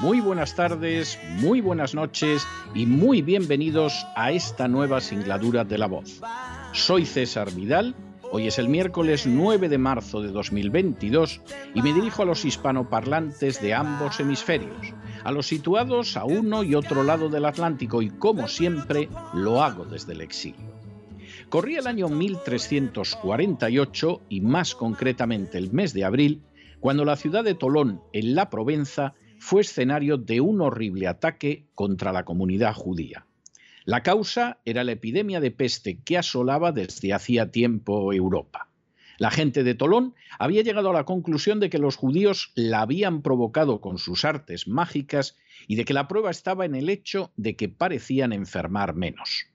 muy buenas tardes, muy buenas noches y muy bienvenidos a esta nueva singladura de la voz. Soy César Vidal, hoy es el miércoles 9 de marzo de 2022 y me dirijo a los hispanoparlantes de ambos hemisferios, a los situados a uno y otro lado del Atlántico y como siempre lo hago desde el exilio. Corría el año 1348 y más concretamente el mes de abril, cuando la ciudad de Tolón, en la Provenza, fue escenario de un horrible ataque contra la comunidad judía. La causa era la epidemia de peste que asolaba desde hacía tiempo Europa. La gente de Tolón había llegado a la conclusión de que los judíos la habían provocado con sus artes mágicas y de que la prueba estaba en el hecho de que parecían enfermar menos.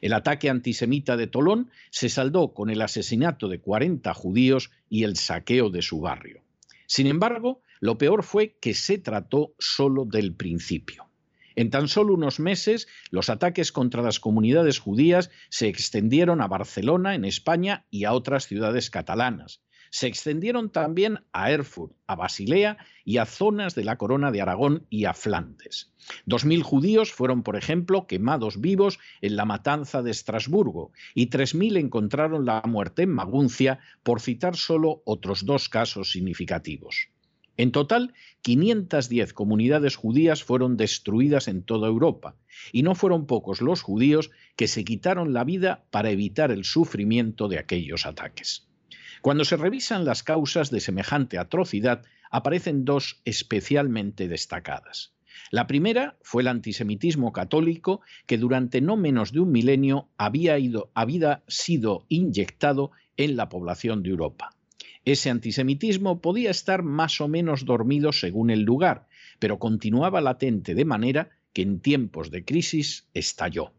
El ataque antisemita de Tolón se saldó con el asesinato de 40 judíos y el saqueo de su barrio. Sin embargo, lo peor fue que se trató solo del principio. En tan solo unos meses, los ataques contra las comunidades judías se extendieron a Barcelona, en España, y a otras ciudades catalanas. Se extendieron también a Erfurt, a Basilea y a zonas de la Corona de Aragón y a Flandes. Dos mil judíos fueron, por ejemplo, quemados vivos en la matanza de Estrasburgo y tres mil encontraron la muerte en Maguncia, por citar solo otros dos casos significativos. En total, 510 comunidades judías fueron destruidas en toda Europa, y no fueron pocos los judíos que se quitaron la vida para evitar el sufrimiento de aquellos ataques. Cuando se revisan las causas de semejante atrocidad, aparecen dos especialmente destacadas. La primera fue el antisemitismo católico que durante no menos de un milenio había, había sido inyectado en la población de Europa. Ese antisemitismo podía estar más o menos dormido según el lugar, pero continuaba latente de manera que en tiempos de crisis estalló.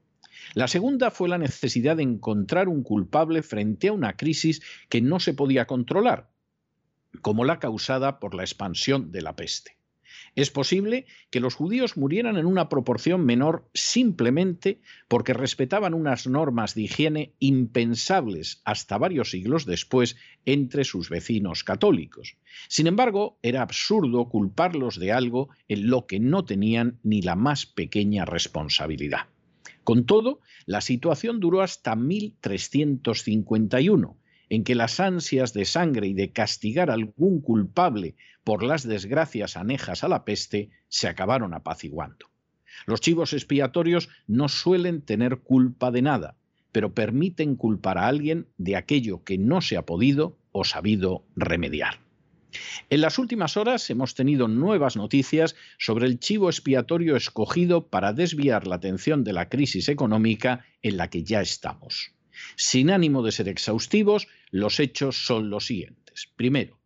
La segunda fue la necesidad de encontrar un culpable frente a una crisis que no se podía controlar, como la causada por la expansión de la peste. Es posible que los judíos murieran en una proporción menor simplemente porque respetaban unas normas de higiene impensables hasta varios siglos después entre sus vecinos católicos. Sin embargo, era absurdo culparlos de algo en lo que no tenían ni la más pequeña responsabilidad. Con todo, la situación duró hasta 1351, en que las ansias de sangre y de castigar a algún culpable por las desgracias anejas a la peste se acabaron apaciguando. Los chivos expiatorios no suelen tener culpa de nada, pero permiten culpar a alguien de aquello que no se ha podido o sabido remediar. En las últimas horas hemos tenido nuevas noticias sobre el chivo expiatorio escogido para desviar la atención de la crisis económica en la que ya estamos. Sin ánimo de ser exhaustivos, los hechos son los siguientes. Primero,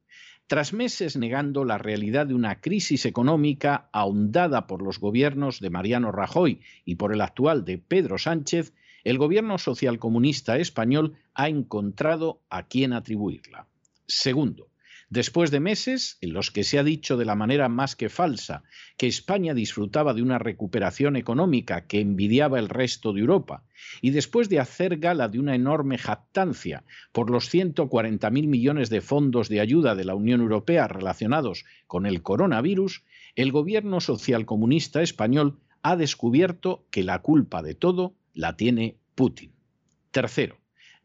tras meses negando la realidad de una crisis económica ahondada por los gobiernos de Mariano Rajoy y por el actual de Pedro Sánchez, el gobierno socialcomunista español ha encontrado a quién atribuirla. Segundo, Después de meses en los que se ha dicho de la manera más que falsa que España disfrutaba de una recuperación económica que envidiaba el resto de Europa, y después de hacer gala de una enorme jactancia por los 140.000 millones de fondos de ayuda de la Unión Europea relacionados con el coronavirus, el gobierno socialcomunista español ha descubierto que la culpa de todo la tiene Putin. Tercero,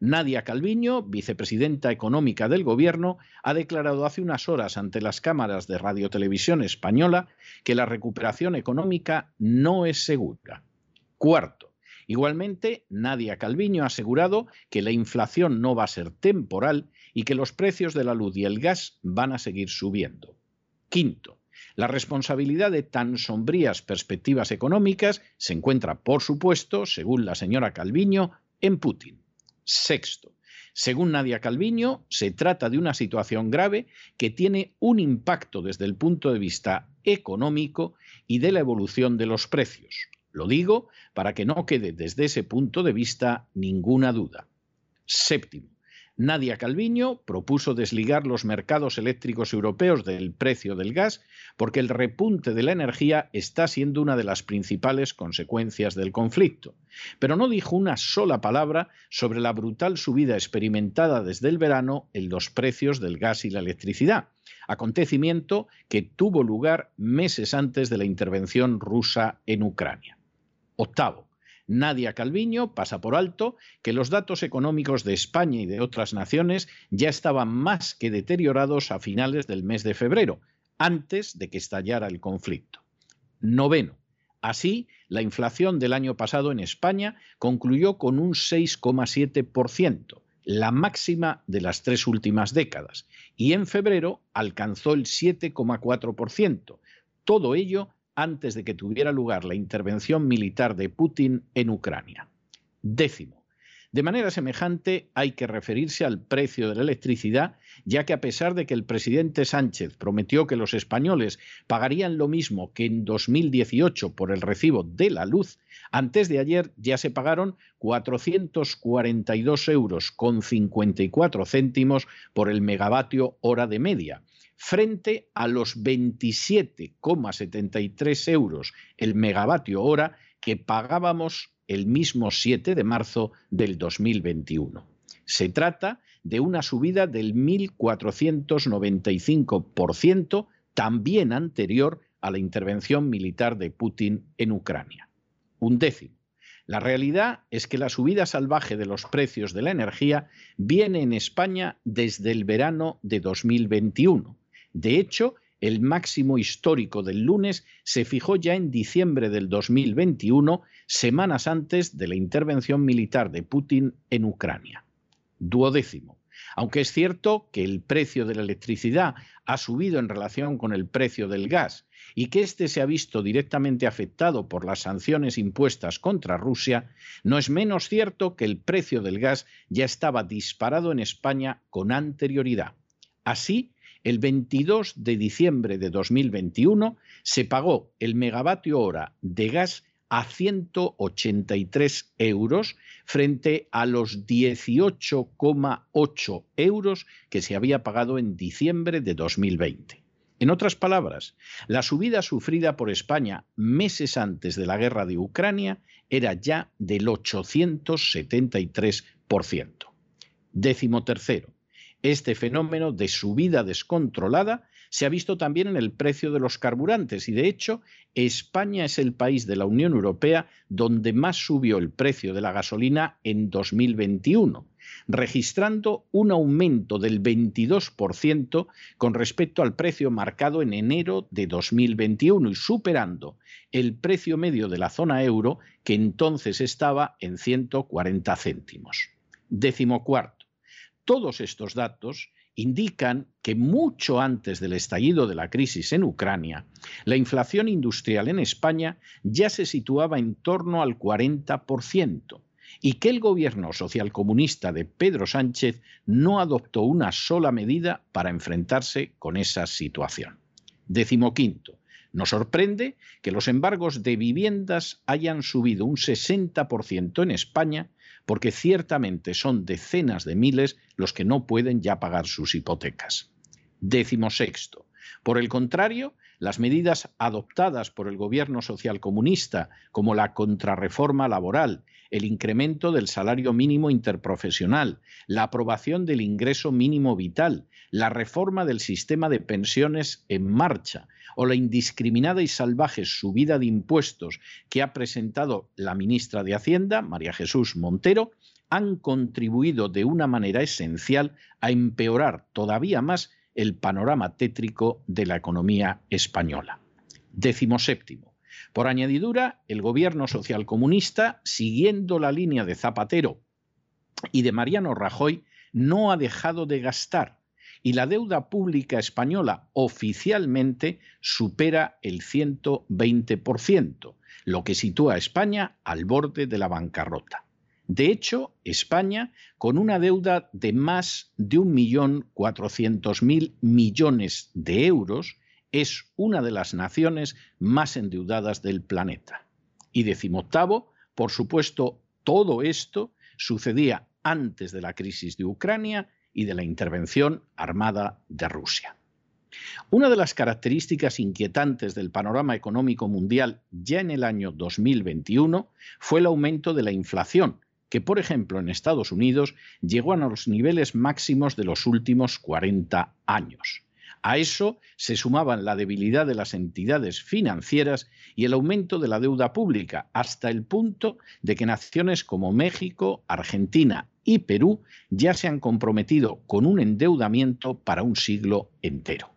Nadia Calviño, vicepresidenta económica del Gobierno, ha declarado hace unas horas ante las cámaras de Radiotelevisión Española que la recuperación económica no es segura. Cuarto, igualmente Nadia Calviño ha asegurado que la inflación no va a ser temporal y que los precios de la luz y el gas van a seguir subiendo. Quinto, la responsabilidad de tan sombrías perspectivas económicas se encuentra, por supuesto, según la señora Calviño, en Putin. Sexto, según Nadia Calviño, se trata de una situación grave que tiene un impacto desde el punto de vista económico y de la evolución de los precios. Lo digo para que no quede desde ese punto de vista ninguna duda. Séptimo, Nadia Calviño propuso desligar los mercados eléctricos europeos del precio del gas porque el repunte de la energía está siendo una de las principales consecuencias del conflicto. Pero no dijo una sola palabra sobre la brutal subida experimentada desde el verano en los precios del gas y la electricidad, acontecimiento que tuvo lugar meses antes de la intervención rusa en Ucrania. Octavo, Nadia Calviño pasa por alto que los datos económicos de España y de otras naciones ya estaban más que deteriorados a finales del mes de febrero, antes de que estallara el conflicto. Noveno. Así, la inflación del año pasado en España concluyó con un 6,7%, la máxima de las tres últimas décadas, y en febrero alcanzó el 7,4%, todo ello antes de que tuviera lugar la intervención militar de Putin en Ucrania. Décimo. De manera semejante hay que referirse al precio de la electricidad, ya que a pesar de que el presidente Sánchez prometió que los españoles pagarían lo mismo que en 2018 por el recibo de la luz, antes de ayer ya se pagaron 442 euros con 54 céntimos por el megavatio hora de media, frente a los 27,73 euros el megavatio hora que pagábamos el mismo 7 de marzo del 2021. Se trata de una subida del 1.495%, también anterior a la intervención militar de Putin en Ucrania. Un décimo. La realidad es que la subida salvaje de los precios de la energía viene en España desde el verano de 2021 de hecho, el máximo histórico del lunes se fijó ya en diciembre del 2021, semanas antes de la intervención militar de Putin en Ucrania. Duodécimo. Aunque es cierto que el precio de la electricidad ha subido en relación con el precio del gas y que éste se ha visto directamente afectado por las sanciones impuestas contra Rusia, no es menos cierto que el precio del gas ya estaba disparado en España con anterioridad. Así, el 22 de diciembre de 2021 se pagó el megavatio hora de gas a 183 euros frente a los 18,8 euros que se había pagado en diciembre de 2020. En otras palabras, la subida sufrida por España meses antes de la guerra de Ucrania era ya del 873%. Décimo tercero, este fenómeno de subida descontrolada se ha visto también en el precio de los carburantes y de hecho España es el país de la Unión Europea donde más subió el precio de la gasolina en 2021, registrando un aumento del 22% con respecto al precio marcado en enero de 2021 y superando el precio medio de la zona euro que entonces estaba en 140 céntimos. Décimo cuarto todos estos datos indican que mucho antes del estallido de la crisis en Ucrania, la inflación industrial en España ya se situaba en torno al 40% y que el gobierno socialcomunista de Pedro Sánchez no adoptó una sola medida para enfrentarse con esa situación. Décimo quinto. Nos sorprende que los embargos de viviendas hayan subido un 60% en España porque ciertamente son decenas de miles los que no pueden ya pagar sus hipotecas. Décimo sexto. Por el contrario, las medidas adoptadas por el gobierno socialcomunista, como la contrarreforma laboral, el incremento del salario mínimo interprofesional, la aprobación del ingreso mínimo vital, la reforma del sistema de pensiones en marcha o la indiscriminada y salvaje subida de impuestos que ha presentado la ministra de Hacienda, María Jesús Montero, han contribuido de una manera esencial a empeorar todavía más el panorama tétrico de la economía española. Décimo séptimo. Por añadidura, el gobierno socialcomunista, siguiendo la línea de Zapatero y de Mariano Rajoy, no ha dejado de gastar y la deuda pública española oficialmente supera el 120%, lo que sitúa a España al borde de la bancarrota. De hecho, España, con una deuda de más de 1.400.000 millones de euros, es una de las naciones más endeudadas del planeta. Y decimoctavo, por supuesto, todo esto sucedía antes de la crisis de Ucrania y de la intervención armada de Rusia. Una de las características inquietantes del panorama económico mundial ya en el año 2021 fue el aumento de la inflación, que por ejemplo en Estados Unidos llegó a los niveles máximos de los últimos 40 años. A eso se sumaban la debilidad de las entidades financieras y el aumento de la deuda pública, hasta el punto de que naciones como México, Argentina y Perú ya se han comprometido con un endeudamiento para un siglo entero.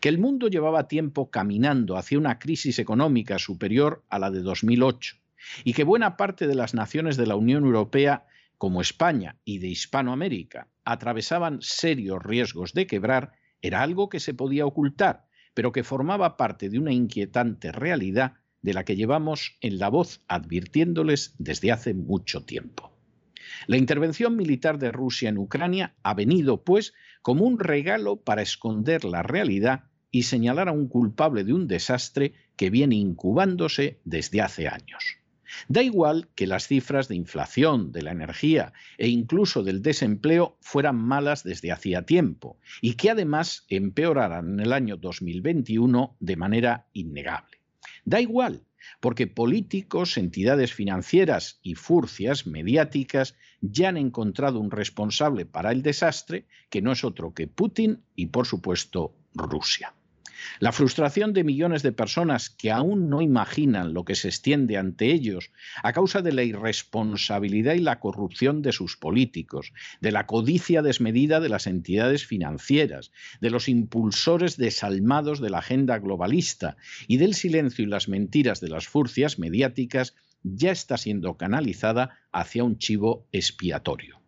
Que el mundo llevaba tiempo caminando hacia una crisis económica superior a la de 2008 y que buena parte de las naciones de la Unión Europea, como España y de Hispanoamérica, atravesaban serios riesgos de quebrar, era algo que se podía ocultar, pero que formaba parte de una inquietante realidad de la que llevamos en la voz advirtiéndoles desde hace mucho tiempo. La intervención militar de Rusia en Ucrania ha venido, pues, como un regalo para esconder la realidad y señalar a un culpable de un desastre que viene incubándose desde hace años. Da igual que las cifras de inflación, de la energía e incluso del desempleo fueran malas desde hacía tiempo y que además empeoraran en el año 2021 de manera innegable. Da igual porque políticos, entidades financieras y furcias mediáticas ya han encontrado un responsable para el desastre que no es otro que Putin y, por supuesto, Rusia. La frustración de millones de personas que aún no imaginan lo que se extiende ante ellos a causa de la irresponsabilidad y la corrupción de sus políticos, de la codicia desmedida de las entidades financieras, de los impulsores desalmados de la agenda globalista y del silencio y las mentiras de las furcias mediáticas ya está siendo canalizada hacia un chivo expiatorio.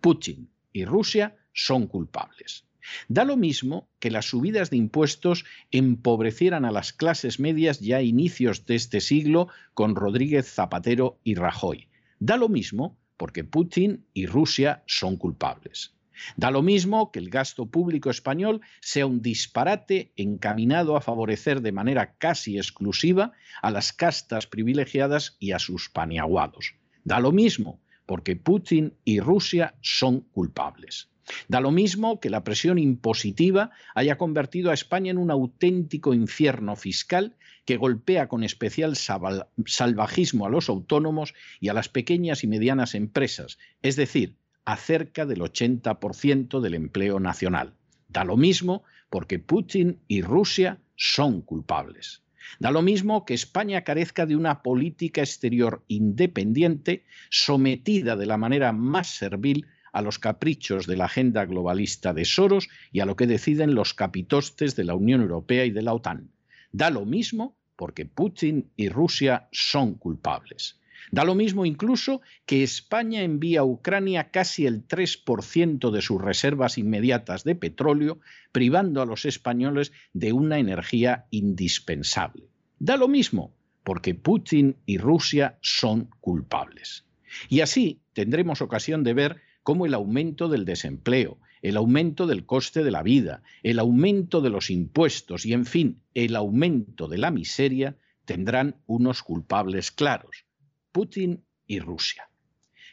Putin y Rusia son culpables. Da lo mismo que las subidas de impuestos empobrecieran a las clases medias ya a inicios de este siglo con Rodríguez Zapatero y Rajoy. Da lo mismo porque Putin y Rusia son culpables. Da lo mismo que el gasto público español sea un disparate encaminado a favorecer de manera casi exclusiva a las castas privilegiadas y a sus paniaguados. Da lo mismo porque Putin y Rusia son culpables. Da lo mismo que la presión impositiva haya convertido a España en un auténtico infierno fiscal que golpea con especial salvajismo a los autónomos y a las pequeñas y medianas empresas, es decir, a cerca del 80% del empleo nacional. Da lo mismo porque Putin y Rusia son culpables. Da lo mismo que España carezca de una política exterior independiente sometida de la manera más servil a los caprichos de la agenda globalista de Soros y a lo que deciden los capitostes de la Unión Europea y de la OTAN. Da lo mismo porque Putin y Rusia son culpables. Da lo mismo incluso que España envía a Ucrania casi el 3% de sus reservas inmediatas de petróleo, privando a los españoles de una energía indispensable. Da lo mismo porque Putin y Rusia son culpables. Y así tendremos ocasión de ver como el aumento del desempleo, el aumento del coste de la vida, el aumento de los impuestos y, en fin, el aumento de la miseria, tendrán unos culpables claros, Putin y Rusia.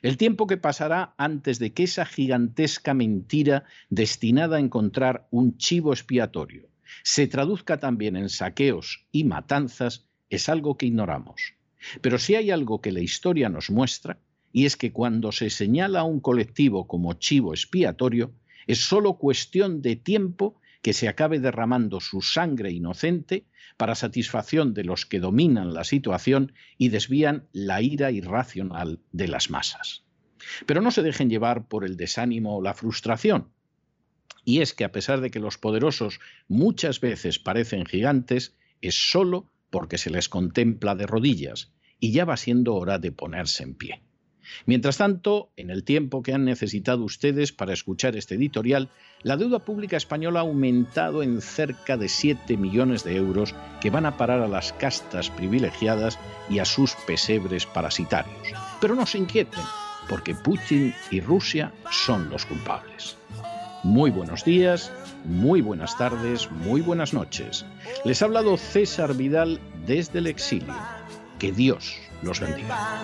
El tiempo que pasará antes de que esa gigantesca mentira destinada a encontrar un chivo expiatorio se traduzca también en saqueos y matanzas es algo que ignoramos. Pero si hay algo que la historia nos muestra, y es que cuando se señala a un colectivo como chivo expiatorio, es solo cuestión de tiempo que se acabe derramando su sangre inocente para satisfacción de los que dominan la situación y desvían la ira irracional de las masas. Pero no se dejen llevar por el desánimo o la frustración. Y es que a pesar de que los poderosos muchas veces parecen gigantes, es solo porque se les contempla de rodillas y ya va siendo hora de ponerse en pie. Mientras tanto, en el tiempo que han necesitado ustedes para escuchar este editorial, la deuda pública española ha aumentado en cerca de 7 millones de euros que van a parar a las castas privilegiadas y a sus pesebres parasitarios. Pero no se inquieten, porque Putin y Rusia son los culpables. Muy buenos días, muy buenas tardes, muy buenas noches. Les ha hablado César Vidal desde el exilio. Que Dios los bendiga.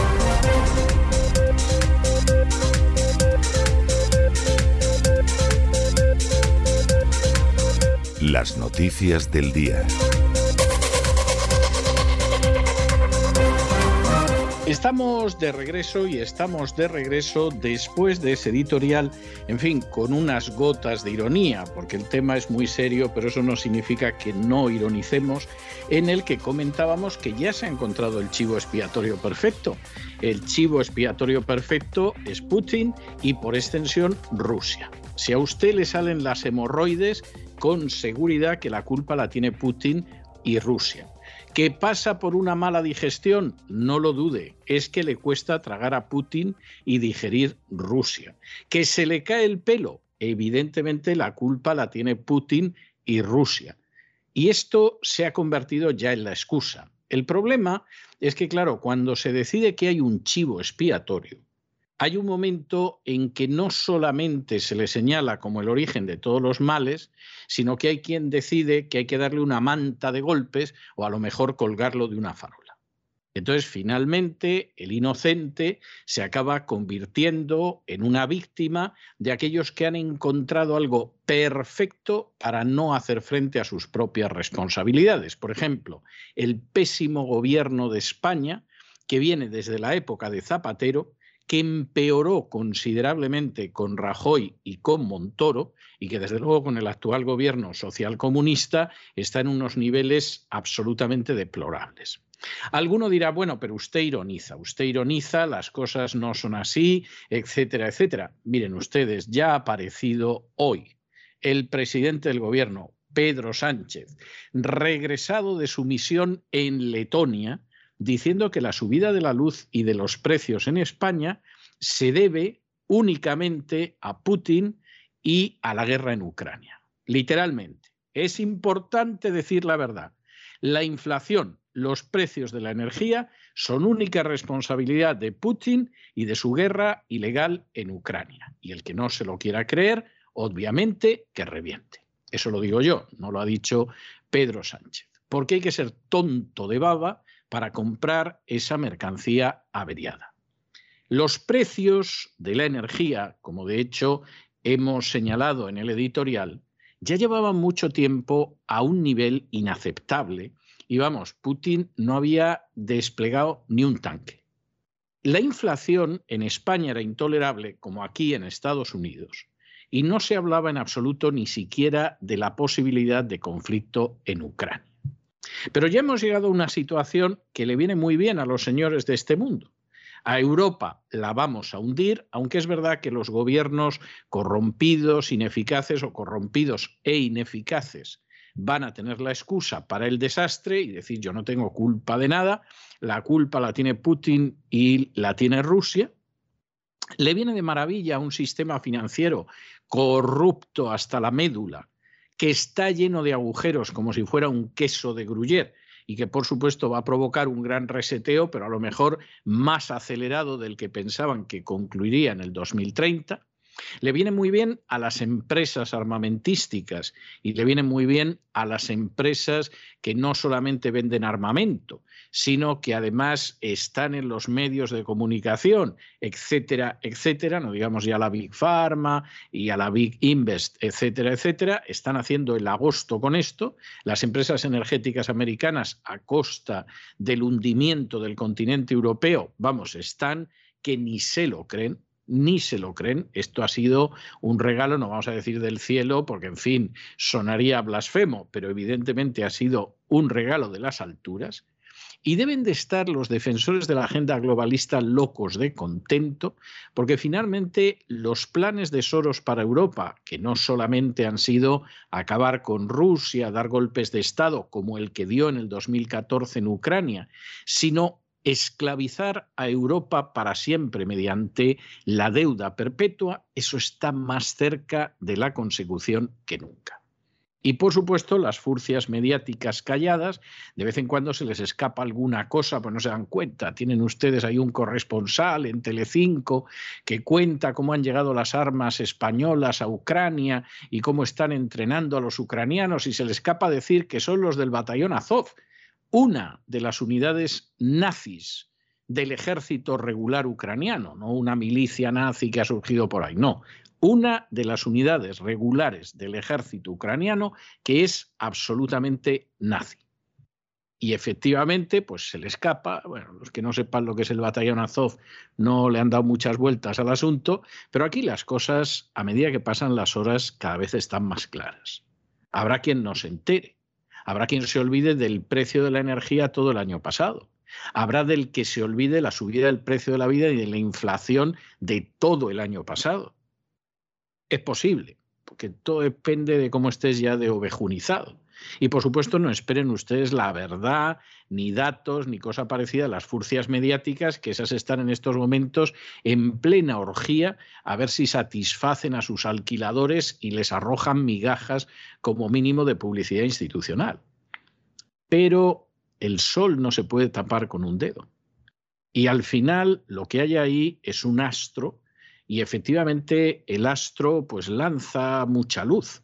Las noticias del día. Estamos de regreso y estamos de regreso después de ese editorial, en fin, con unas gotas de ironía, porque el tema es muy serio, pero eso no significa que no ironicemos, en el que comentábamos que ya se ha encontrado el chivo expiatorio perfecto. El chivo expiatorio perfecto es Putin y por extensión Rusia. Si a usted le salen las hemorroides, con seguridad que la culpa la tiene Putin y Rusia. ¿Que pasa por una mala digestión? No lo dude, es que le cuesta tragar a Putin y digerir Rusia. ¿Que se le cae el pelo? Evidentemente la culpa la tiene Putin y Rusia. Y esto se ha convertido ya en la excusa. El problema es que, claro, cuando se decide que hay un chivo expiatorio, hay un momento en que no solamente se le señala como el origen de todos los males, sino que hay quien decide que hay que darle una manta de golpes o a lo mejor colgarlo de una farola. Entonces, finalmente, el inocente se acaba convirtiendo en una víctima de aquellos que han encontrado algo perfecto para no hacer frente a sus propias responsabilidades. Por ejemplo, el pésimo gobierno de España, que viene desde la época de Zapatero, que empeoró considerablemente con Rajoy y con Montoro, y que desde luego con el actual gobierno socialcomunista está en unos niveles absolutamente deplorables. Alguno dirá, bueno, pero usted ironiza, usted ironiza, las cosas no son así, etcétera, etcétera. Miren ustedes, ya ha aparecido hoy el presidente del gobierno, Pedro Sánchez, regresado de su misión en Letonia, diciendo que la subida de la luz y de los precios en España se debe únicamente a Putin y a la guerra en Ucrania. Literalmente. Es importante decir la verdad. La inflación, los precios de la energía son única responsabilidad de Putin y de su guerra ilegal en Ucrania. Y el que no se lo quiera creer, obviamente que reviente. Eso lo digo yo, no lo ha dicho Pedro Sánchez. Porque hay que ser tonto de baba para comprar esa mercancía averiada. Los precios de la energía, como de hecho hemos señalado en el editorial, ya llevaban mucho tiempo a un nivel inaceptable y vamos, Putin no había desplegado ni un tanque. La inflación en España era intolerable como aquí en Estados Unidos y no se hablaba en absoluto ni siquiera de la posibilidad de conflicto en Ucrania. Pero ya hemos llegado a una situación que le viene muy bien a los señores de este mundo. A Europa la vamos a hundir, aunque es verdad que los gobiernos corrompidos, ineficaces o corrompidos e ineficaces van a tener la excusa para el desastre y decir yo no tengo culpa de nada, la culpa la tiene Putin y la tiene Rusia. Le viene de maravilla un sistema financiero corrupto hasta la médula, que está lleno de agujeros como si fuera un queso de gruyer y que por supuesto va a provocar un gran reseteo, pero a lo mejor más acelerado del que pensaban que concluiría en el 2030. Le viene muy bien a las empresas armamentísticas y le viene muy bien a las empresas que no solamente venden armamento, sino que además están en los medios de comunicación, etcétera, etcétera, no digamos ya la Big Pharma y a la Big Invest, etcétera, etcétera, están haciendo el agosto con esto. Las empresas energéticas americanas, a costa del hundimiento del continente europeo, vamos, están que ni se lo creen, ni se lo creen. Esto ha sido un regalo, no vamos a decir del cielo, porque en fin, sonaría blasfemo, pero evidentemente ha sido un regalo de las alturas. Y deben de estar los defensores de la agenda globalista locos de contento, porque finalmente los planes de Soros para Europa, que no solamente han sido acabar con Rusia, dar golpes de Estado, como el que dio en el 2014 en Ucrania, sino esclavizar a Europa para siempre mediante la deuda perpetua, eso está más cerca de la consecución que nunca. Y por supuesto, las furcias mediáticas calladas, de vez en cuando se les escapa alguna cosa, pues no se dan cuenta. Tienen ustedes ahí un corresponsal en Telecinco que cuenta cómo han llegado las armas españolas a Ucrania y cómo están entrenando a los ucranianos y se les escapa decir que son los del batallón Azov, una de las unidades nazis del ejército regular ucraniano, no una milicia nazi que ha surgido por ahí, no, una de las unidades regulares del ejército ucraniano que es absolutamente nazi. Y efectivamente, pues se le escapa. Bueno, los que no sepan lo que es el batallón Azov no le han dado muchas vueltas al asunto, pero aquí las cosas, a medida que pasan las horas, cada vez están más claras. Habrá quien no se entere, habrá quien se olvide del precio de la energía todo el año pasado. Habrá del que se olvide la subida del precio de la vida y de la inflación de todo el año pasado es posible, porque todo depende de cómo estés ya de ovejunizado. Y por supuesto no esperen ustedes la verdad, ni datos, ni cosa parecida a las furcias mediáticas, que esas están en estos momentos en plena orgía, a ver si satisfacen a sus alquiladores y les arrojan migajas como mínimo de publicidad institucional. Pero el sol no se puede tapar con un dedo. Y al final lo que hay ahí es un astro y efectivamente el astro pues lanza mucha luz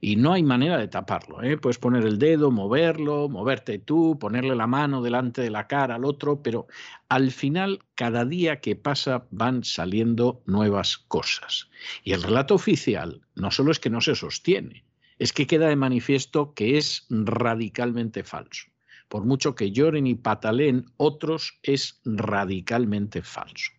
y no hay manera de taparlo. ¿eh? Puedes poner el dedo, moverlo, moverte tú, ponerle la mano delante de la cara al otro, pero al final cada día que pasa van saliendo nuevas cosas. Y el relato oficial no solo es que no se sostiene, es que queda de manifiesto que es radicalmente falso. Por mucho que lloren y pataleen otros, es radicalmente falso.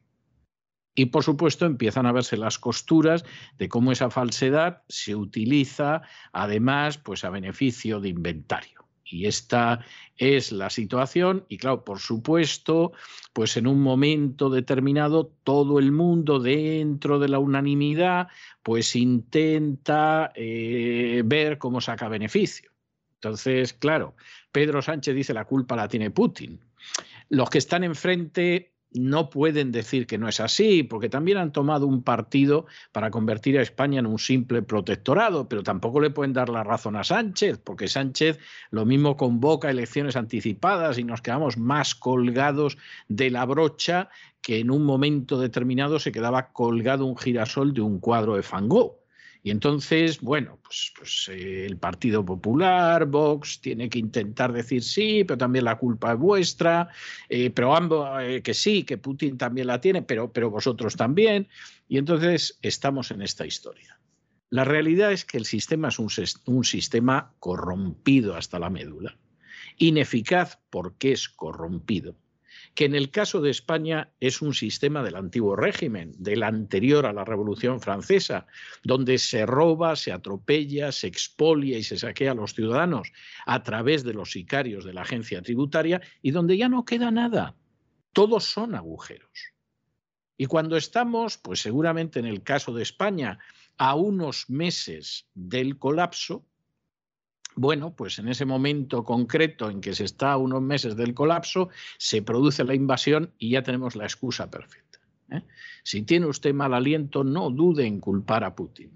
Y por supuesto empiezan a verse las costuras de cómo esa falsedad se utiliza además pues a beneficio de inventario. Y esta es la situación y claro, por supuesto, pues en un momento determinado todo el mundo dentro de la unanimidad pues intenta eh, ver cómo saca beneficio. Entonces, claro, Pedro Sánchez dice la culpa la tiene Putin. Los que están enfrente no pueden decir que no es así, porque también han tomado un partido para convertir a España en un simple protectorado, pero tampoco le pueden dar la razón a Sánchez, porque Sánchez lo mismo convoca elecciones anticipadas y nos quedamos más colgados de la brocha que en un momento determinado se quedaba colgado un girasol de un cuadro de Van. Y entonces, bueno, pues, pues eh, el Partido Popular, Vox, tiene que intentar decir sí, pero también la culpa es vuestra, eh, pero ambos eh, que sí, que Putin también la tiene, pero, pero vosotros también. Y entonces estamos en esta historia. La realidad es que el sistema es un, un sistema corrompido hasta la médula, ineficaz porque es corrompido que en el caso de España es un sistema del antiguo régimen, del anterior a la Revolución Francesa, donde se roba, se atropella, se expolia y se saquea a los ciudadanos a través de los sicarios de la agencia tributaria y donde ya no queda nada. Todos son agujeros. Y cuando estamos, pues seguramente en el caso de España, a unos meses del colapso, bueno, pues en ese momento concreto en que se está a unos meses del colapso, se produce la invasión y ya tenemos la excusa perfecta. ¿eh? Si tiene usted mal aliento, no dude en culpar a Putin.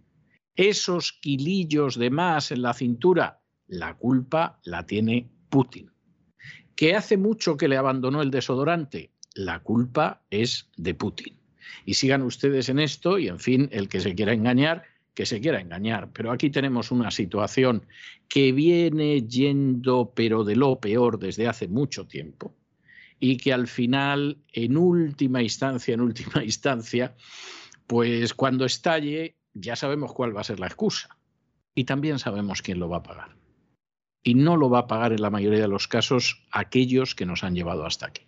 Esos kilillos de más en la cintura, la culpa la tiene Putin. ¿Que hace mucho que le abandonó el desodorante? La culpa es de Putin. Y sigan ustedes en esto y, en fin, el que se quiera engañar, que se quiera engañar, pero aquí tenemos una situación que viene yendo, pero de lo peor desde hace mucho tiempo, y que al final, en última instancia, en última instancia, pues cuando estalle, ya sabemos cuál va a ser la excusa. Y también sabemos quién lo va a pagar. Y no lo va a pagar en la mayoría de los casos aquellos que nos han llevado hasta aquí.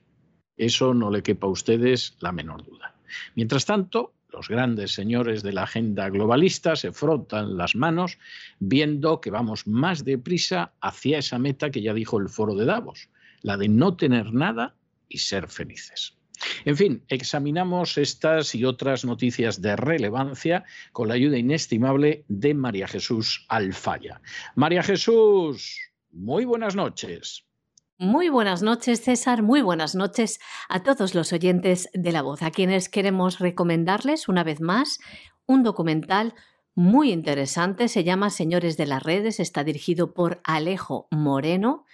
Eso no le quepa a ustedes la menor duda. Mientras tanto, los grandes señores de la agenda globalista se frotan las manos viendo que vamos más deprisa hacia esa meta que ya dijo el foro de Davos, la de no tener nada y ser felices. En fin, examinamos estas y otras noticias de relevancia con la ayuda inestimable de María Jesús Alfaya. María Jesús, muy buenas noches. Muy buenas noches, César. Muy buenas noches a todos los oyentes de La Voz, a quienes queremos recomendarles una vez más un documental muy interesante. Se llama Señores de las Redes, está dirigido por Alejo Moreno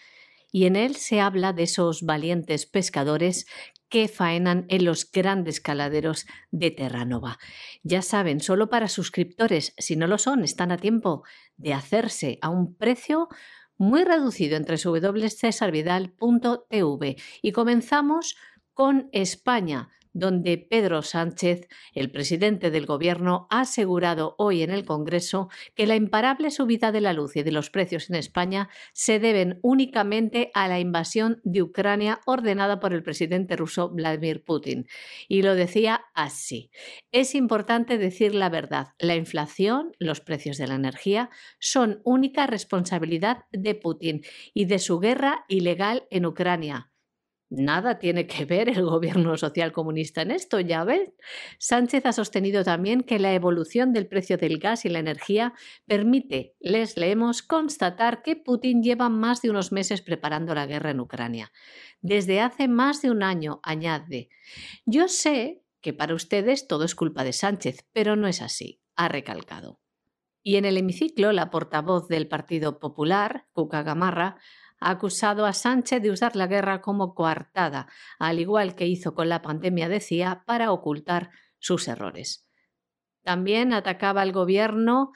y en él se habla de esos valientes pescadores que faenan en los grandes caladeros de Terranova. Ya saben, solo para suscriptores, si no lo son, están a tiempo de hacerse a un precio muy reducido entre www.cesarvidal.tv. Y comenzamos con España donde Pedro Sánchez, el presidente del Gobierno, ha asegurado hoy en el Congreso que la imparable subida de la luz y de los precios en España se deben únicamente a la invasión de Ucrania ordenada por el presidente ruso Vladimir Putin. Y lo decía así. Es importante decir la verdad. La inflación, los precios de la energía, son única responsabilidad de Putin y de su guerra ilegal en Ucrania Nada tiene que ver el gobierno social comunista en esto, ya ven. Sánchez ha sostenido también que la evolución del precio del gas y la energía permite, les leemos, constatar que Putin lleva más de unos meses preparando la guerra en Ucrania. Desde hace más de un año, añade. Yo sé que para ustedes todo es culpa de Sánchez, pero no es así, ha recalcado. Y en el hemiciclo, la portavoz del Partido Popular, Cuca Gamarra, acusado a Sánchez de usar la guerra como coartada, al igual que hizo con la pandemia, decía, para ocultar sus errores. También atacaba al gobierno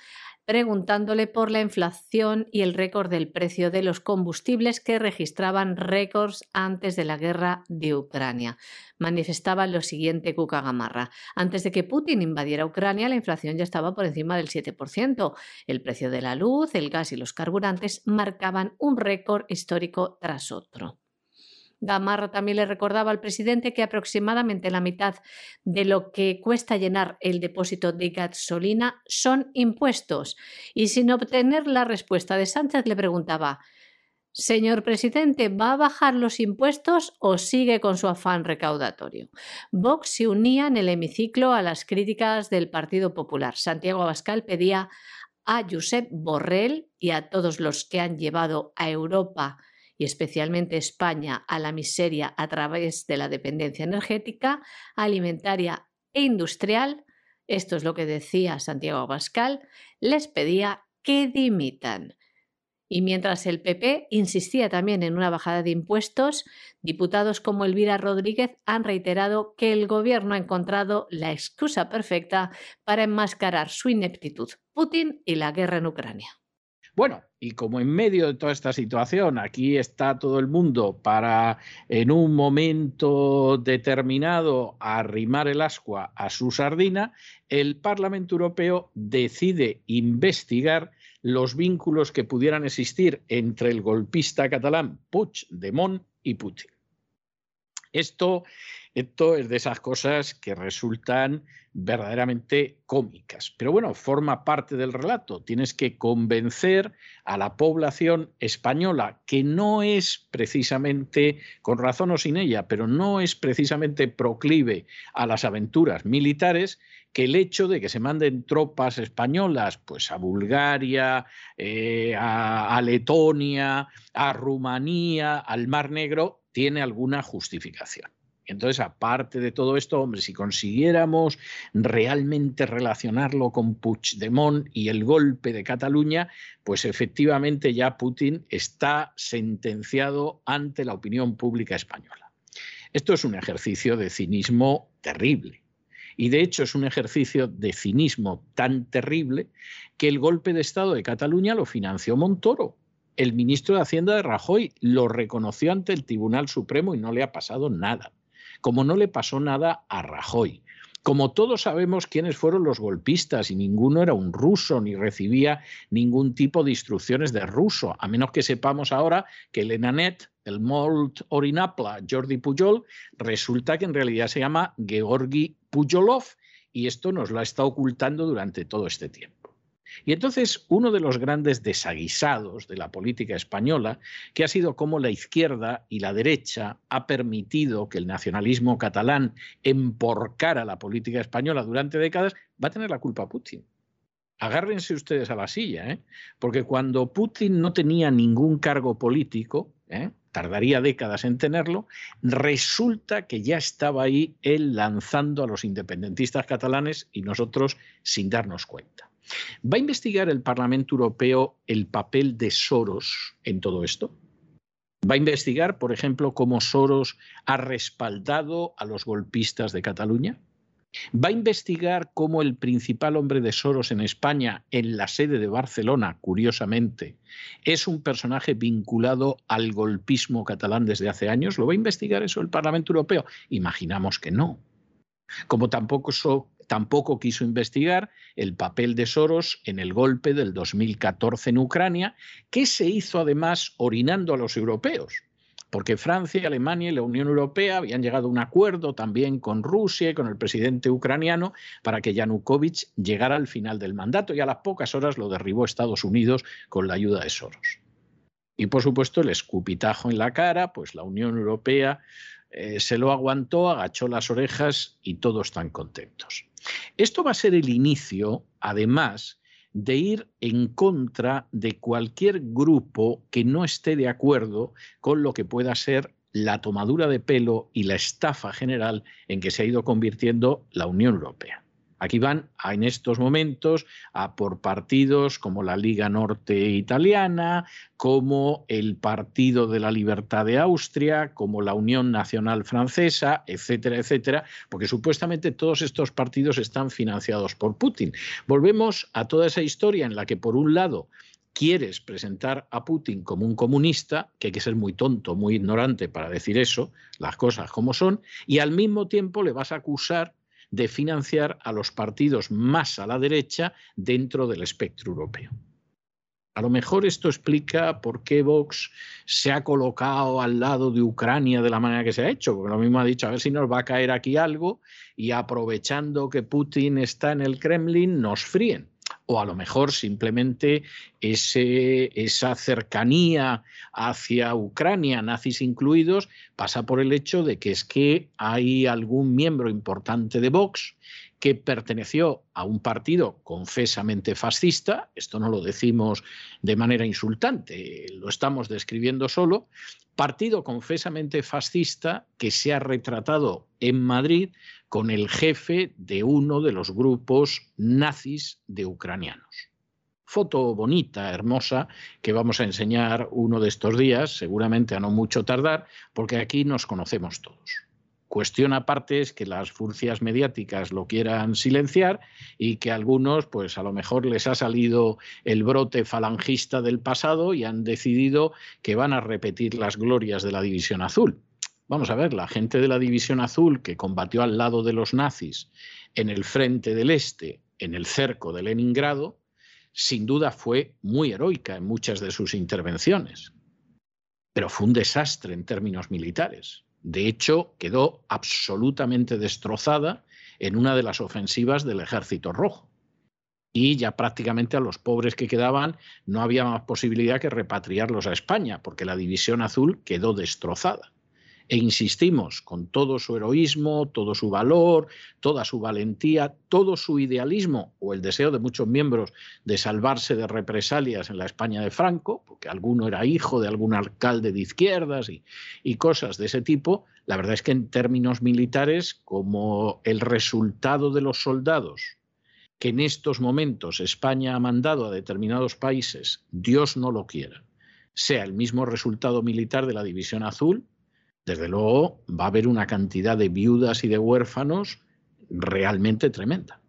preguntándole por la inflación y el récord del precio de los combustibles que registraban récords antes de la guerra de Ucrania. Manifestaba lo siguiente Cuca Gamarra. Antes de que Putin invadiera Ucrania, la inflación ya estaba por encima del 7%. El precio de la luz, el gas y los carburantes marcaban un récord histórico tras otro. Gamarra también le recordaba al presidente que aproximadamente la mitad de lo que cuesta llenar el depósito de gasolina son impuestos. Y sin obtener la respuesta de Sánchez le preguntaba Señor presidente, ¿va a bajar los impuestos o sigue con su afán recaudatorio? Vox se unía en el hemiciclo a las críticas del Partido Popular. Santiago Abascal pedía a Josep Borrell y a todos los que han llevado a Europa especialmente España a la miseria a través de la dependencia energética, alimentaria e industrial, esto es lo que decía Santiago Abascal, les pedía que dimitan. Y mientras el PP insistía también en una bajada de impuestos, diputados como Elvira Rodríguez han reiterado que el gobierno ha encontrado la excusa perfecta para enmascarar su ineptitud, Putin y la guerra en Ucrania. Bueno, y como en medio de toda esta situación aquí está todo el mundo para en un momento determinado arrimar el ascua a su sardina, el Parlamento Europeo decide investigar los vínculos que pudieran existir entre el golpista catalán Puigdemont y Putin. Esto, esto es de esas cosas que resultan verdaderamente cómicas. Pero bueno, forma parte del relato. Tienes que convencer a la población española, que no es precisamente, con razón o sin ella, pero no es precisamente proclive a las aventuras militares, que el hecho de que se manden tropas españolas pues a Bulgaria, eh, a Letonia, a Rumanía, al Mar Negro, tiene alguna justificación. Entonces, aparte de todo esto, hombre, si consiguiéramos realmente relacionarlo con Puigdemont y el golpe de Cataluña, pues efectivamente ya Putin está sentenciado ante la opinión pública española. Esto es un ejercicio de cinismo terrible. Y de hecho es un ejercicio de cinismo tan terrible que el golpe de Estado de Cataluña lo financió Montoro. El ministro de Hacienda de Rajoy lo reconoció ante el Tribunal Supremo y no le ha pasado nada como no le pasó nada a Rajoy. Como todos sabemos quiénes fueron los golpistas y ninguno era un ruso ni recibía ningún tipo de instrucciones de ruso, a menos que sepamos ahora que el Enanet, el Molt Orinapla, Jordi Pujol, resulta que en realidad se llama Georgi Pujolov y esto nos lo ha estado ocultando durante todo este tiempo. Y entonces uno de los grandes desaguisados de la política española, que ha sido cómo la izquierda y la derecha ha permitido que el nacionalismo catalán emporcara la política española durante décadas, va a tener la culpa Putin. Agárrense ustedes a la silla, ¿eh? porque cuando Putin no tenía ningún cargo político, ¿eh? tardaría décadas en tenerlo, resulta que ya estaba ahí él lanzando a los independentistas catalanes y nosotros sin darnos cuenta. ¿Va a investigar el Parlamento Europeo el papel de Soros en todo esto? ¿Va a investigar, por ejemplo, cómo Soros ha respaldado a los golpistas de Cataluña? ¿Va a investigar cómo el principal hombre de Soros en España, en la sede de Barcelona, curiosamente, es un personaje vinculado al golpismo catalán desde hace años? ¿Lo va a investigar eso el Parlamento Europeo? Imaginamos que no. Como tampoco tampoco quiso investigar el papel de Soros en el golpe del 2014 en Ucrania, que se hizo además orinando a los europeos, porque Francia, Alemania y la Unión Europea habían llegado a un acuerdo también con Rusia y con el presidente ucraniano para que Yanukovych llegara al final del mandato y a las pocas horas lo derribó Estados Unidos con la ayuda de Soros. Y por supuesto el escupitajo en la cara, pues la Unión Europea eh, se lo aguantó, agachó las orejas y todos están contentos. Esto va a ser el inicio, además, de ir en contra de cualquier grupo que no esté de acuerdo con lo que pueda ser la tomadura de pelo y la estafa general en que se ha ido convirtiendo la Unión Europea. Aquí van en estos momentos a por partidos como la Liga Norte Italiana, como el Partido de la Libertad de Austria, como la Unión Nacional Francesa, etcétera, etcétera, porque supuestamente todos estos partidos están financiados por Putin. Volvemos a toda esa historia en la que, por un lado, quieres presentar a Putin como un comunista, que hay que ser muy tonto, muy ignorante para decir eso, las cosas como son, y al mismo tiempo le vas a acusar de financiar a los partidos más a la derecha dentro del espectro europeo. A lo mejor esto explica por qué Vox se ha colocado al lado de Ucrania de la manera que se ha hecho, porque lo mismo ha dicho, a ver si nos va a caer aquí algo y aprovechando que Putin está en el Kremlin, nos fríen o a lo mejor simplemente esa cercanía hacia Ucrania, nazis incluidos, pasa por el hecho de que es que hay algún miembro importante de Vox que perteneció a un partido confesamente fascista, esto no lo decimos de manera insultante, lo estamos describiendo solo, partido confesamente fascista que se ha retratado en Madrid con el jefe de uno de los grupos nazis de ucranianos. Foto bonita, hermosa, que vamos a enseñar uno de estos días, seguramente a no mucho tardar, porque aquí nos conocemos todos. Cuestión aparte es que las furcias mediáticas lo quieran silenciar y que a algunos, pues a lo mejor les ha salido el brote falangista del pasado y han decidido que van a repetir las glorias de la División Azul. Vamos a ver, la gente de la División Azul que combatió al lado de los nazis en el frente del Este, en el cerco de Leningrado, sin duda fue muy heroica en muchas de sus intervenciones, pero fue un desastre en términos militares. De hecho, quedó absolutamente destrozada en una de las ofensivas del Ejército Rojo. Y ya prácticamente a los pobres que quedaban no había más posibilidad que repatriarlos a España, porque la División Azul quedó destrozada. E insistimos, con todo su heroísmo, todo su valor, toda su valentía, todo su idealismo o el deseo de muchos miembros de salvarse de represalias en la España de Franco, porque alguno era hijo de algún alcalde de izquierdas y, y cosas de ese tipo, la verdad es que en términos militares, como el resultado de los soldados que en estos momentos España ha mandado a determinados países, Dios no lo quiera, sea el mismo resultado militar de la División Azul, desde luego va a haber una cantidad de viudas y de huérfanos realmente tremenda.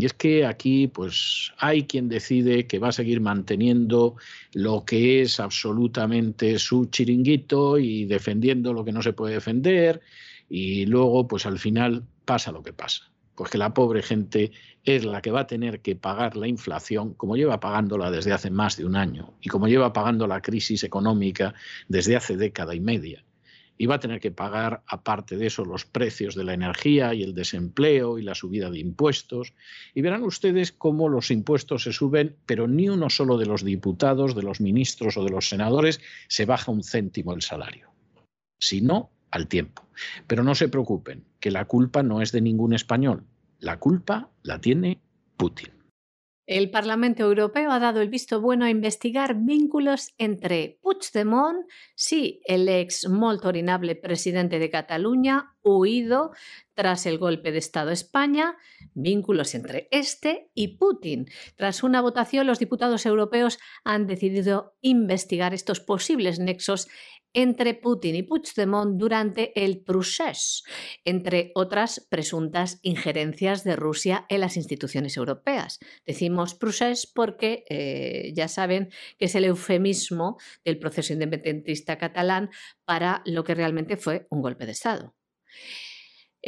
Y es que aquí pues hay quien decide que va a seguir manteniendo lo que es absolutamente su chiringuito y defendiendo lo que no se puede defender y luego pues al final pasa lo que pasa. Pues que la pobre gente es la que va a tener que pagar la inflación, como lleva pagándola desde hace más de un año y como lleva pagando la crisis económica desde hace década y media y va a tener que pagar, aparte de eso, los precios de la energía y el desempleo y la subida de impuestos. Y verán ustedes cómo los impuestos se suben, pero ni uno solo de los diputados, de los ministros o de los senadores se baja un céntimo el salario, sino al tiempo. Pero no se preocupen, que la culpa no es de ningún español, la culpa la tiene Putin. El Parlamento Europeo ha dado el visto bueno a investigar vínculos entre Puigdemont, sí, el ex moltorinable presidente de Cataluña, huido tras el golpe de Estado a España, vínculos entre este y Putin. Tras una votación, los diputados europeos han decidido investigar estos posibles nexos entre Putin y Puigdemont durante el procés, entre otras presuntas injerencias de Rusia en las instituciones europeas. Decimos procés porque eh, ya saben que es el eufemismo del proceso independentista catalán para lo que realmente fue un golpe de Estado.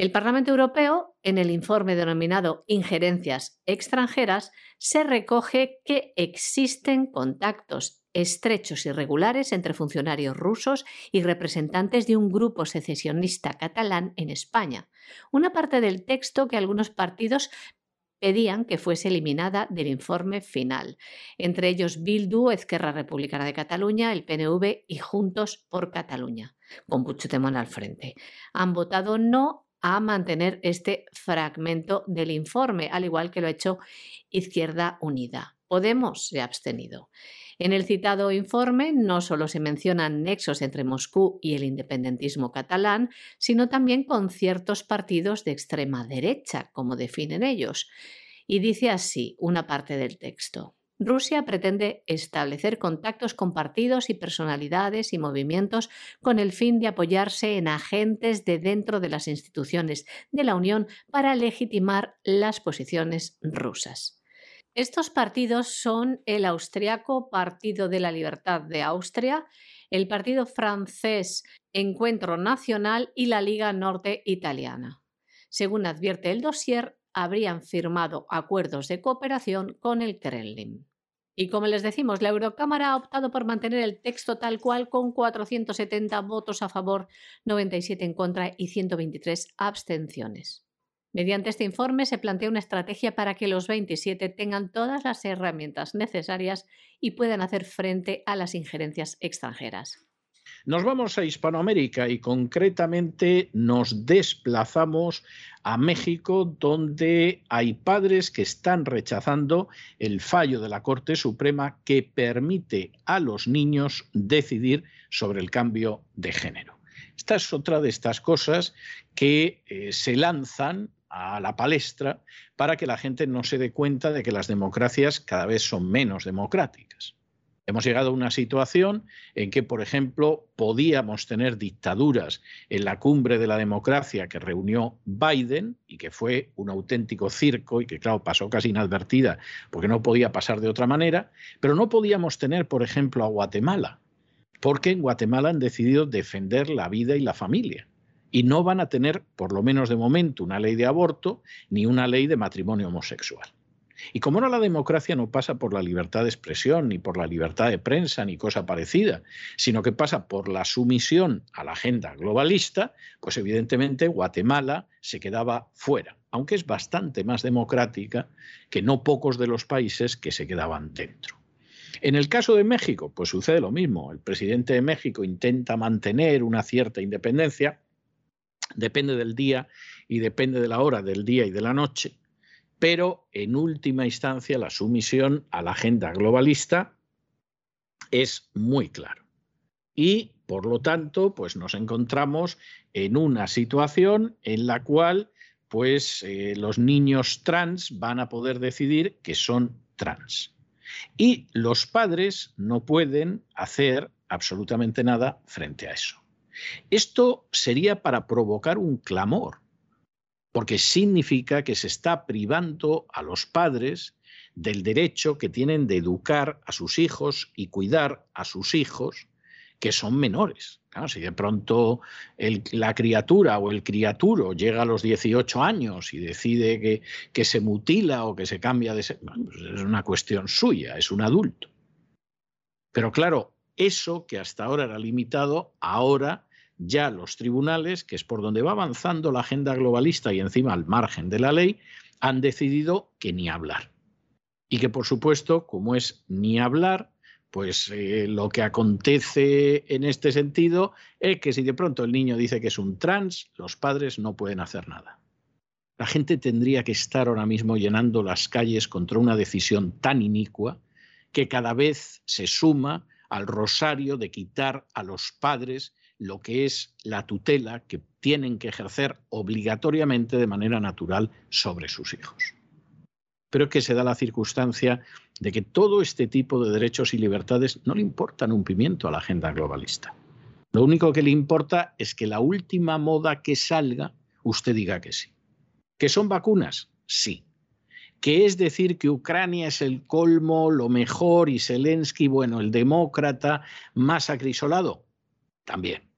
El Parlamento Europeo, en el informe denominado Injerencias extranjeras, se recoge que existen contactos estrechos y regulares entre funcionarios rusos y representantes de un grupo secesionista catalán en España, una parte del texto que algunos partidos pedían que fuese eliminada del informe final, entre ellos Bildu, Esquerra Republicana de Cataluña, el PNV y Juntos por Cataluña, con Puigdemont al frente. Han votado no a mantener este fragmento del informe, al igual que lo ha hecho Izquierda Unida. Podemos se ha abstenido. En el citado informe no solo se mencionan nexos entre Moscú y el independentismo catalán, sino también con ciertos partidos de extrema derecha, como definen ellos. Y dice así una parte del texto. Rusia pretende establecer contactos con partidos y personalidades y movimientos con el fin de apoyarse en agentes de dentro de las instituciones de la Unión para legitimar las posiciones rusas. Estos partidos son el austriaco Partido de la Libertad de Austria, el partido francés Encuentro Nacional y la Liga Norte Italiana. Según advierte el dossier, habrían firmado acuerdos de cooperación con el Kremlin. Y como les decimos, la Eurocámara ha optado por mantener el texto tal cual con 470 votos a favor, 97 en contra y 123 abstenciones. Mediante este informe se plantea una estrategia para que los 27 tengan todas las herramientas necesarias y puedan hacer frente a las injerencias extranjeras. Nos vamos a Hispanoamérica y concretamente nos desplazamos a México, donde hay padres que están rechazando el fallo de la Corte Suprema que permite a los niños decidir sobre el cambio de género. Esta es otra de estas cosas que eh, se lanzan a la palestra para que la gente no se dé cuenta de que las democracias cada vez son menos democráticas. Hemos llegado a una situación en que, por ejemplo, podíamos tener dictaduras en la cumbre de la democracia que reunió Biden y que fue un auténtico circo y que, claro, pasó casi inadvertida porque no podía pasar de otra manera, pero no podíamos tener, por ejemplo, a Guatemala, porque en Guatemala han decidido defender la vida y la familia y no van a tener, por lo menos de momento, una ley de aborto ni una ley de matrimonio homosexual. Y como no la democracia no pasa por la libertad de expresión, ni por la libertad de prensa, ni cosa parecida, sino que pasa por la sumisión a la agenda globalista, pues evidentemente Guatemala se quedaba fuera, aunque es bastante más democrática que no pocos de los países que se quedaban dentro. En el caso de México, pues sucede lo mismo. El presidente de México intenta mantener una cierta independencia, Depende del día y depende de la hora del día y de la noche, pero en última instancia la sumisión a la agenda globalista es muy claro. Y por lo tanto, pues nos encontramos en una situación en la cual pues eh, los niños trans van a poder decidir que son trans. Y los padres no pueden hacer absolutamente nada frente a eso. Esto sería para provocar un clamor, porque significa que se está privando a los padres del derecho que tienen de educar a sus hijos y cuidar a sus hijos que son menores. si de pronto la criatura o el criaturo llega a los 18 años y decide que, que se mutila o que se cambia de... Pues es una cuestión suya, es un adulto. Pero claro, eso que hasta ahora era limitado, ahora ya los tribunales, que es por donde va avanzando la agenda globalista y encima al margen de la ley, han decidido que ni hablar. Y que por supuesto, como es ni hablar, pues eh, lo que acontece en este sentido es que si de pronto el niño dice que es un trans, los padres no pueden hacer nada. La gente tendría que estar ahora mismo llenando las calles contra una decisión tan inicua que cada vez se suma al rosario de quitar a los padres lo que es la tutela que tienen que ejercer obligatoriamente de manera natural sobre sus hijos. Pero es que se da la circunstancia de que todo este tipo de derechos y libertades no le importan un pimiento a la agenda globalista. Lo único que le importa es que la última moda que salga, usted diga que sí. ¿Que son vacunas? Sí. ¿Que es decir que Ucrania es el colmo, lo mejor y Zelensky, bueno, el demócrata más acrisolado? También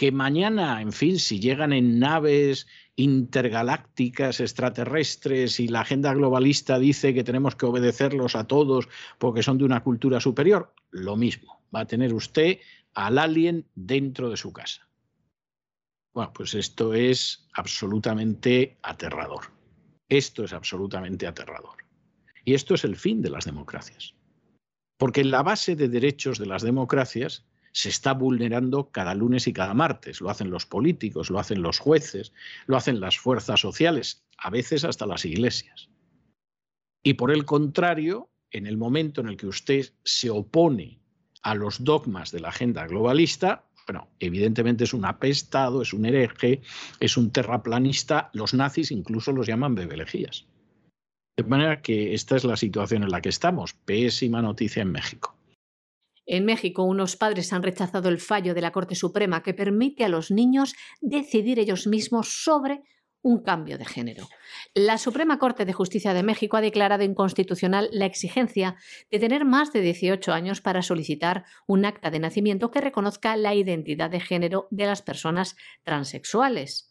que mañana, en fin, si llegan en naves intergalácticas, extraterrestres, y la agenda globalista dice que tenemos que obedecerlos a todos porque son de una cultura superior, lo mismo, va a tener usted al alien dentro de su casa. Bueno, pues esto es absolutamente aterrador. Esto es absolutamente aterrador. Y esto es el fin de las democracias. Porque la base de derechos de las democracias se está vulnerando cada lunes y cada martes. Lo hacen los políticos, lo hacen los jueces, lo hacen las fuerzas sociales, a veces hasta las iglesias. Y por el contrario, en el momento en el que usted se opone a los dogmas de la agenda globalista, bueno, evidentemente es un apestado, es un hereje, es un terraplanista, los nazis incluso los llaman bebelejías. De manera que esta es la situación en la que estamos. Pésima noticia en México. En México, unos padres han rechazado el fallo de la Corte Suprema que permite a los niños decidir ellos mismos sobre un cambio de género. La Suprema Corte de Justicia de México ha declarado inconstitucional la exigencia de tener más de 18 años para solicitar un acta de nacimiento que reconozca la identidad de género de las personas transexuales.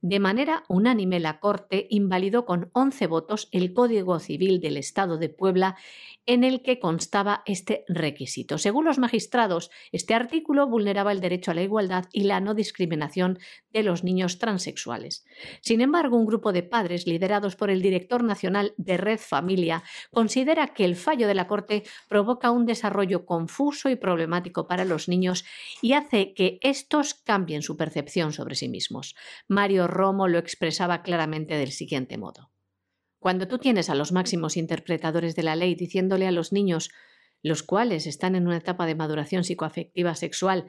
De manera unánime, la Corte invalidó con 11 votos el Código Civil del Estado de Puebla en el que constaba este requisito. Según los magistrados, este artículo vulneraba el derecho a la igualdad y la no discriminación de los niños transexuales. Sin embargo, un grupo de padres liderados por el director nacional de Red Familia considera que el fallo de la Corte provoca un desarrollo confuso y problemático para los niños y hace que estos cambien su percepción sobre sí mismos. Mario Romo lo expresaba claramente del siguiente modo. Cuando tú tienes a los máximos interpretadores de la ley diciéndole a los niños, los cuales están en una etapa de maduración psicoafectiva sexual,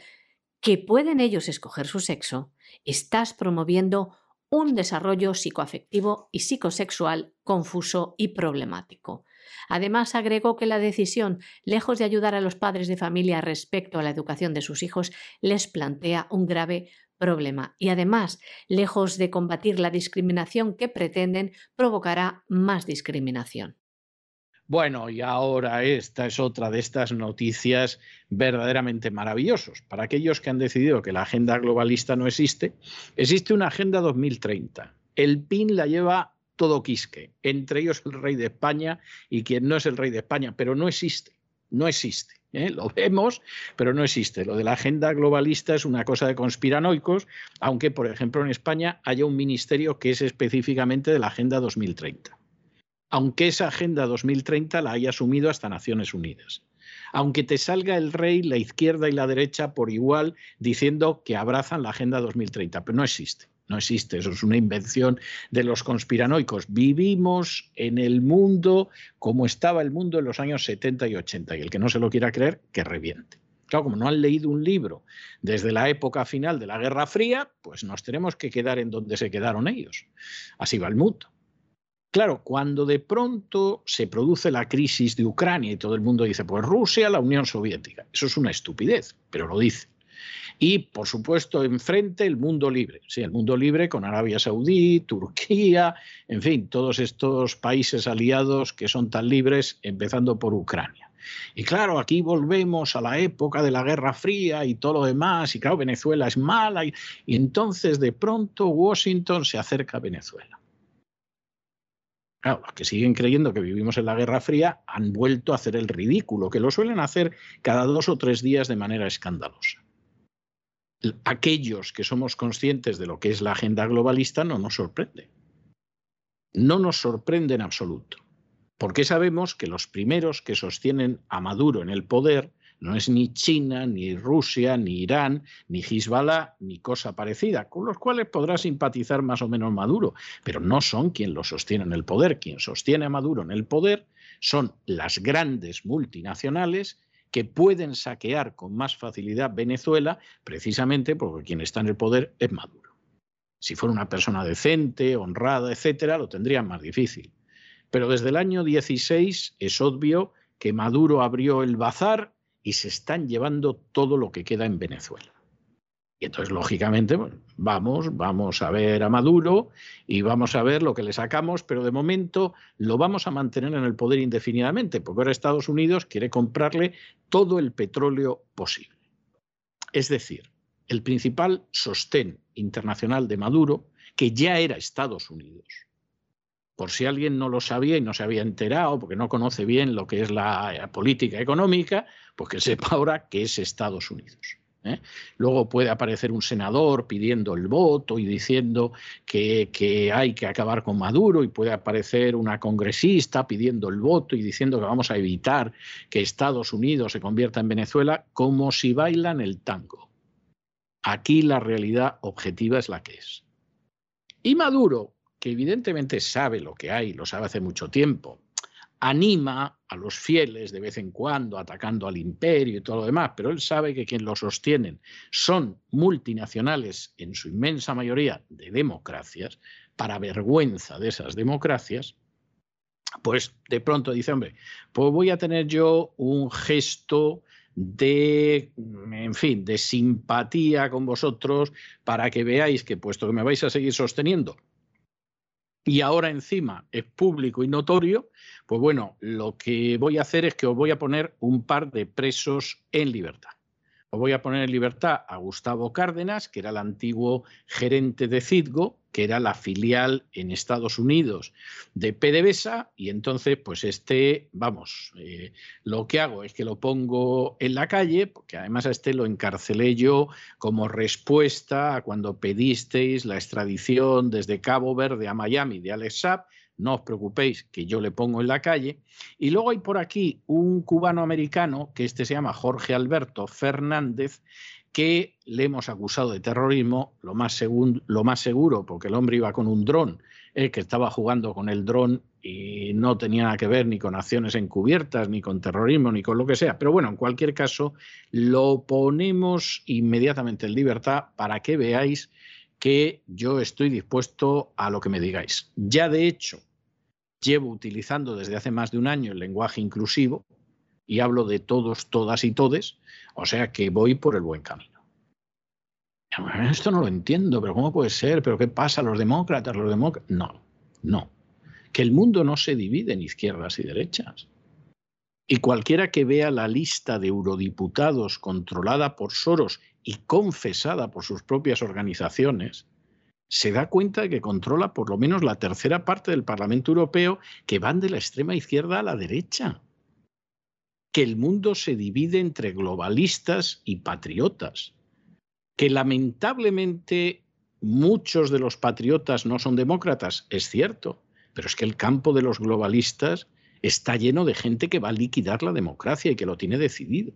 que pueden ellos escoger su sexo, estás promoviendo un desarrollo psicoafectivo y psicosexual confuso y problemático. Además, agregó que la decisión, lejos de ayudar a los padres de familia respecto a la educación de sus hijos, les plantea un grave problema y además, lejos de combatir la discriminación que pretenden, provocará más discriminación. Bueno, y ahora esta es otra de estas noticias verdaderamente maravillosas. Para aquellos que han decidido que la agenda globalista no existe, existe una agenda 2030. El PIN la lleva todo quisque, entre ellos el rey de España y quien no es el rey de España, pero no existe, no existe. ¿Eh? lo vemos, pero no existe. Lo de la agenda globalista es una cosa de conspiranoicos, aunque, por ejemplo, en España haya un ministerio que es específicamente de la Agenda 2030. Aunque esa Agenda 2030 la haya asumido hasta Naciones Unidas. Aunque te salga el rey, la izquierda y la derecha por igual diciendo que abrazan la Agenda 2030, pero no existe. No existe, eso es una invención de los conspiranoicos. Vivimos en el mundo como estaba el mundo en los años 70 y 80 y el que no se lo quiera creer, que reviente. Claro, como no han leído un libro desde la época final de la Guerra Fría, pues nos tenemos que quedar en donde se quedaron ellos. Así va el mundo. Claro, cuando de pronto se produce la crisis de Ucrania y todo el mundo dice, pues Rusia, la Unión Soviética, eso es una estupidez, pero lo dice. Y, por supuesto, enfrente el mundo libre. Sí, el mundo libre con Arabia Saudí, Turquía, en fin, todos estos países aliados que son tan libres, empezando por Ucrania. Y claro, aquí volvemos a la época de la Guerra Fría y todo lo demás, y claro, Venezuela es mala, y, y entonces de pronto Washington se acerca a Venezuela. Claro, los que siguen creyendo que vivimos en la Guerra Fría han vuelto a hacer el ridículo, que lo suelen hacer cada dos o tres días de manera escandalosa. Aquellos que somos conscientes de lo que es la agenda globalista no nos sorprende. No nos sorprende en absoluto. Porque sabemos que los primeros que sostienen a Maduro en el poder no es ni China, ni Rusia, ni Irán, ni Hezbollah, ni cosa parecida, con los cuales podrá simpatizar más o menos Maduro, pero no son quien lo sostiene en el poder. Quien sostiene a Maduro en el poder son las grandes multinacionales que pueden saquear con más facilidad Venezuela precisamente porque quien está en el poder es Maduro. Si fuera una persona decente, honrada, etcétera, lo tendrían más difícil. Pero desde el año 16 es obvio que Maduro abrió el bazar y se están llevando todo lo que queda en Venezuela. Y entonces, lógicamente, vamos, vamos a ver a Maduro y vamos a ver lo que le sacamos, pero de momento lo vamos a mantener en el poder indefinidamente, porque ahora Estados Unidos quiere comprarle todo el petróleo posible. Es decir, el principal sostén internacional de Maduro, que ya era Estados Unidos, por si alguien no lo sabía y no se había enterado, porque no conoce bien lo que es la política económica, pues que sepa ahora que es Estados Unidos. ¿Eh? Luego puede aparecer un senador pidiendo el voto y diciendo que, que, hay que acabar con Maduro y puede aparecer una congresista pidiendo el voto y diciendo que vamos a evitar que Estados Unidos se convierta en Venezuela como si bailan el tango. Aquí la realidad objetiva es la que es. Y Maduro, que evidentemente sabe lo que hay, lo sabe hace mucho tiempo, anima a los fieles de vez en cuando atacando al imperio y todo lo demás, pero él sabe que quien lo sostienen son multinacionales, en su inmensa mayoría de democracias, para vergüenza de esas democracias, pues de pronto dice, hombre, pues voy a tener yo un gesto de, en fin, de simpatía con vosotros para que veáis que puesto que me vais a seguir sosteniendo, y ahora encima es público y notorio, pues bueno, lo que voy a hacer es que os voy a poner un par de presos en libertad. Voy a poner en libertad a Gustavo Cárdenas, que era el antiguo gerente de Citgo, que era la filial en Estados Unidos de PDVSA, y entonces, pues este, vamos, eh, lo que hago es que lo pongo en la calle, porque además a este lo encarcelé yo como respuesta a cuando pedisteis la extradición desde Cabo Verde a Miami de Alex Saab, no os preocupéis que yo le pongo en la calle. Y luego hay por aquí un cubano americano, que este se llama Jorge Alberto Fernández, que le hemos acusado de terrorismo, lo más, lo más seguro, porque el hombre iba con un dron, el que estaba jugando con el dron y no tenía nada que ver ni con acciones encubiertas, ni con terrorismo, ni con lo que sea. Pero bueno, en cualquier caso, lo ponemos inmediatamente en libertad para que veáis que yo estoy dispuesto a lo que me digáis. Ya de hecho, llevo utilizando desde hace más de un año el lenguaje inclusivo y hablo de todos, todas y todes, o sea que voy por el buen camino. Esto no lo entiendo, pero ¿cómo puede ser? ¿Pero qué pasa? ¿Los demócratas? ¿Los demócratas? No, no. Que el mundo no se divide en izquierdas y derechas. Y cualquiera que vea la lista de eurodiputados controlada por Soros y confesada por sus propias organizaciones, se da cuenta de que controla por lo menos la tercera parte del Parlamento Europeo que van de la extrema izquierda a la derecha. Que el mundo se divide entre globalistas y patriotas. Que lamentablemente muchos de los patriotas no son demócratas, es cierto, pero es que el campo de los globalistas está lleno de gente que va a liquidar la democracia y que lo tiene decidido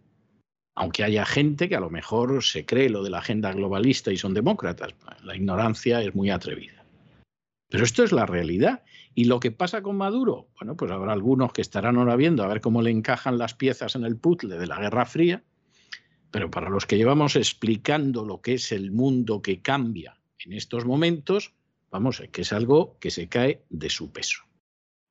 aunque haya gente que a lo mejor se cree lo de la agenda globalista y son demócratas. La ignorancia es muy atrevida. Pero esto es la realidad. ¿Y lo que pasa con Maduro? Bueno, pues habrá algunos que estarán ahora viendo a ver cómo le encajan las piezas en el puzzle de la Guerra Fría, pero para los que llevamos explicando lo que es el mundo que cambia en estos momentos, vamos, que es algo que se cae de su peso.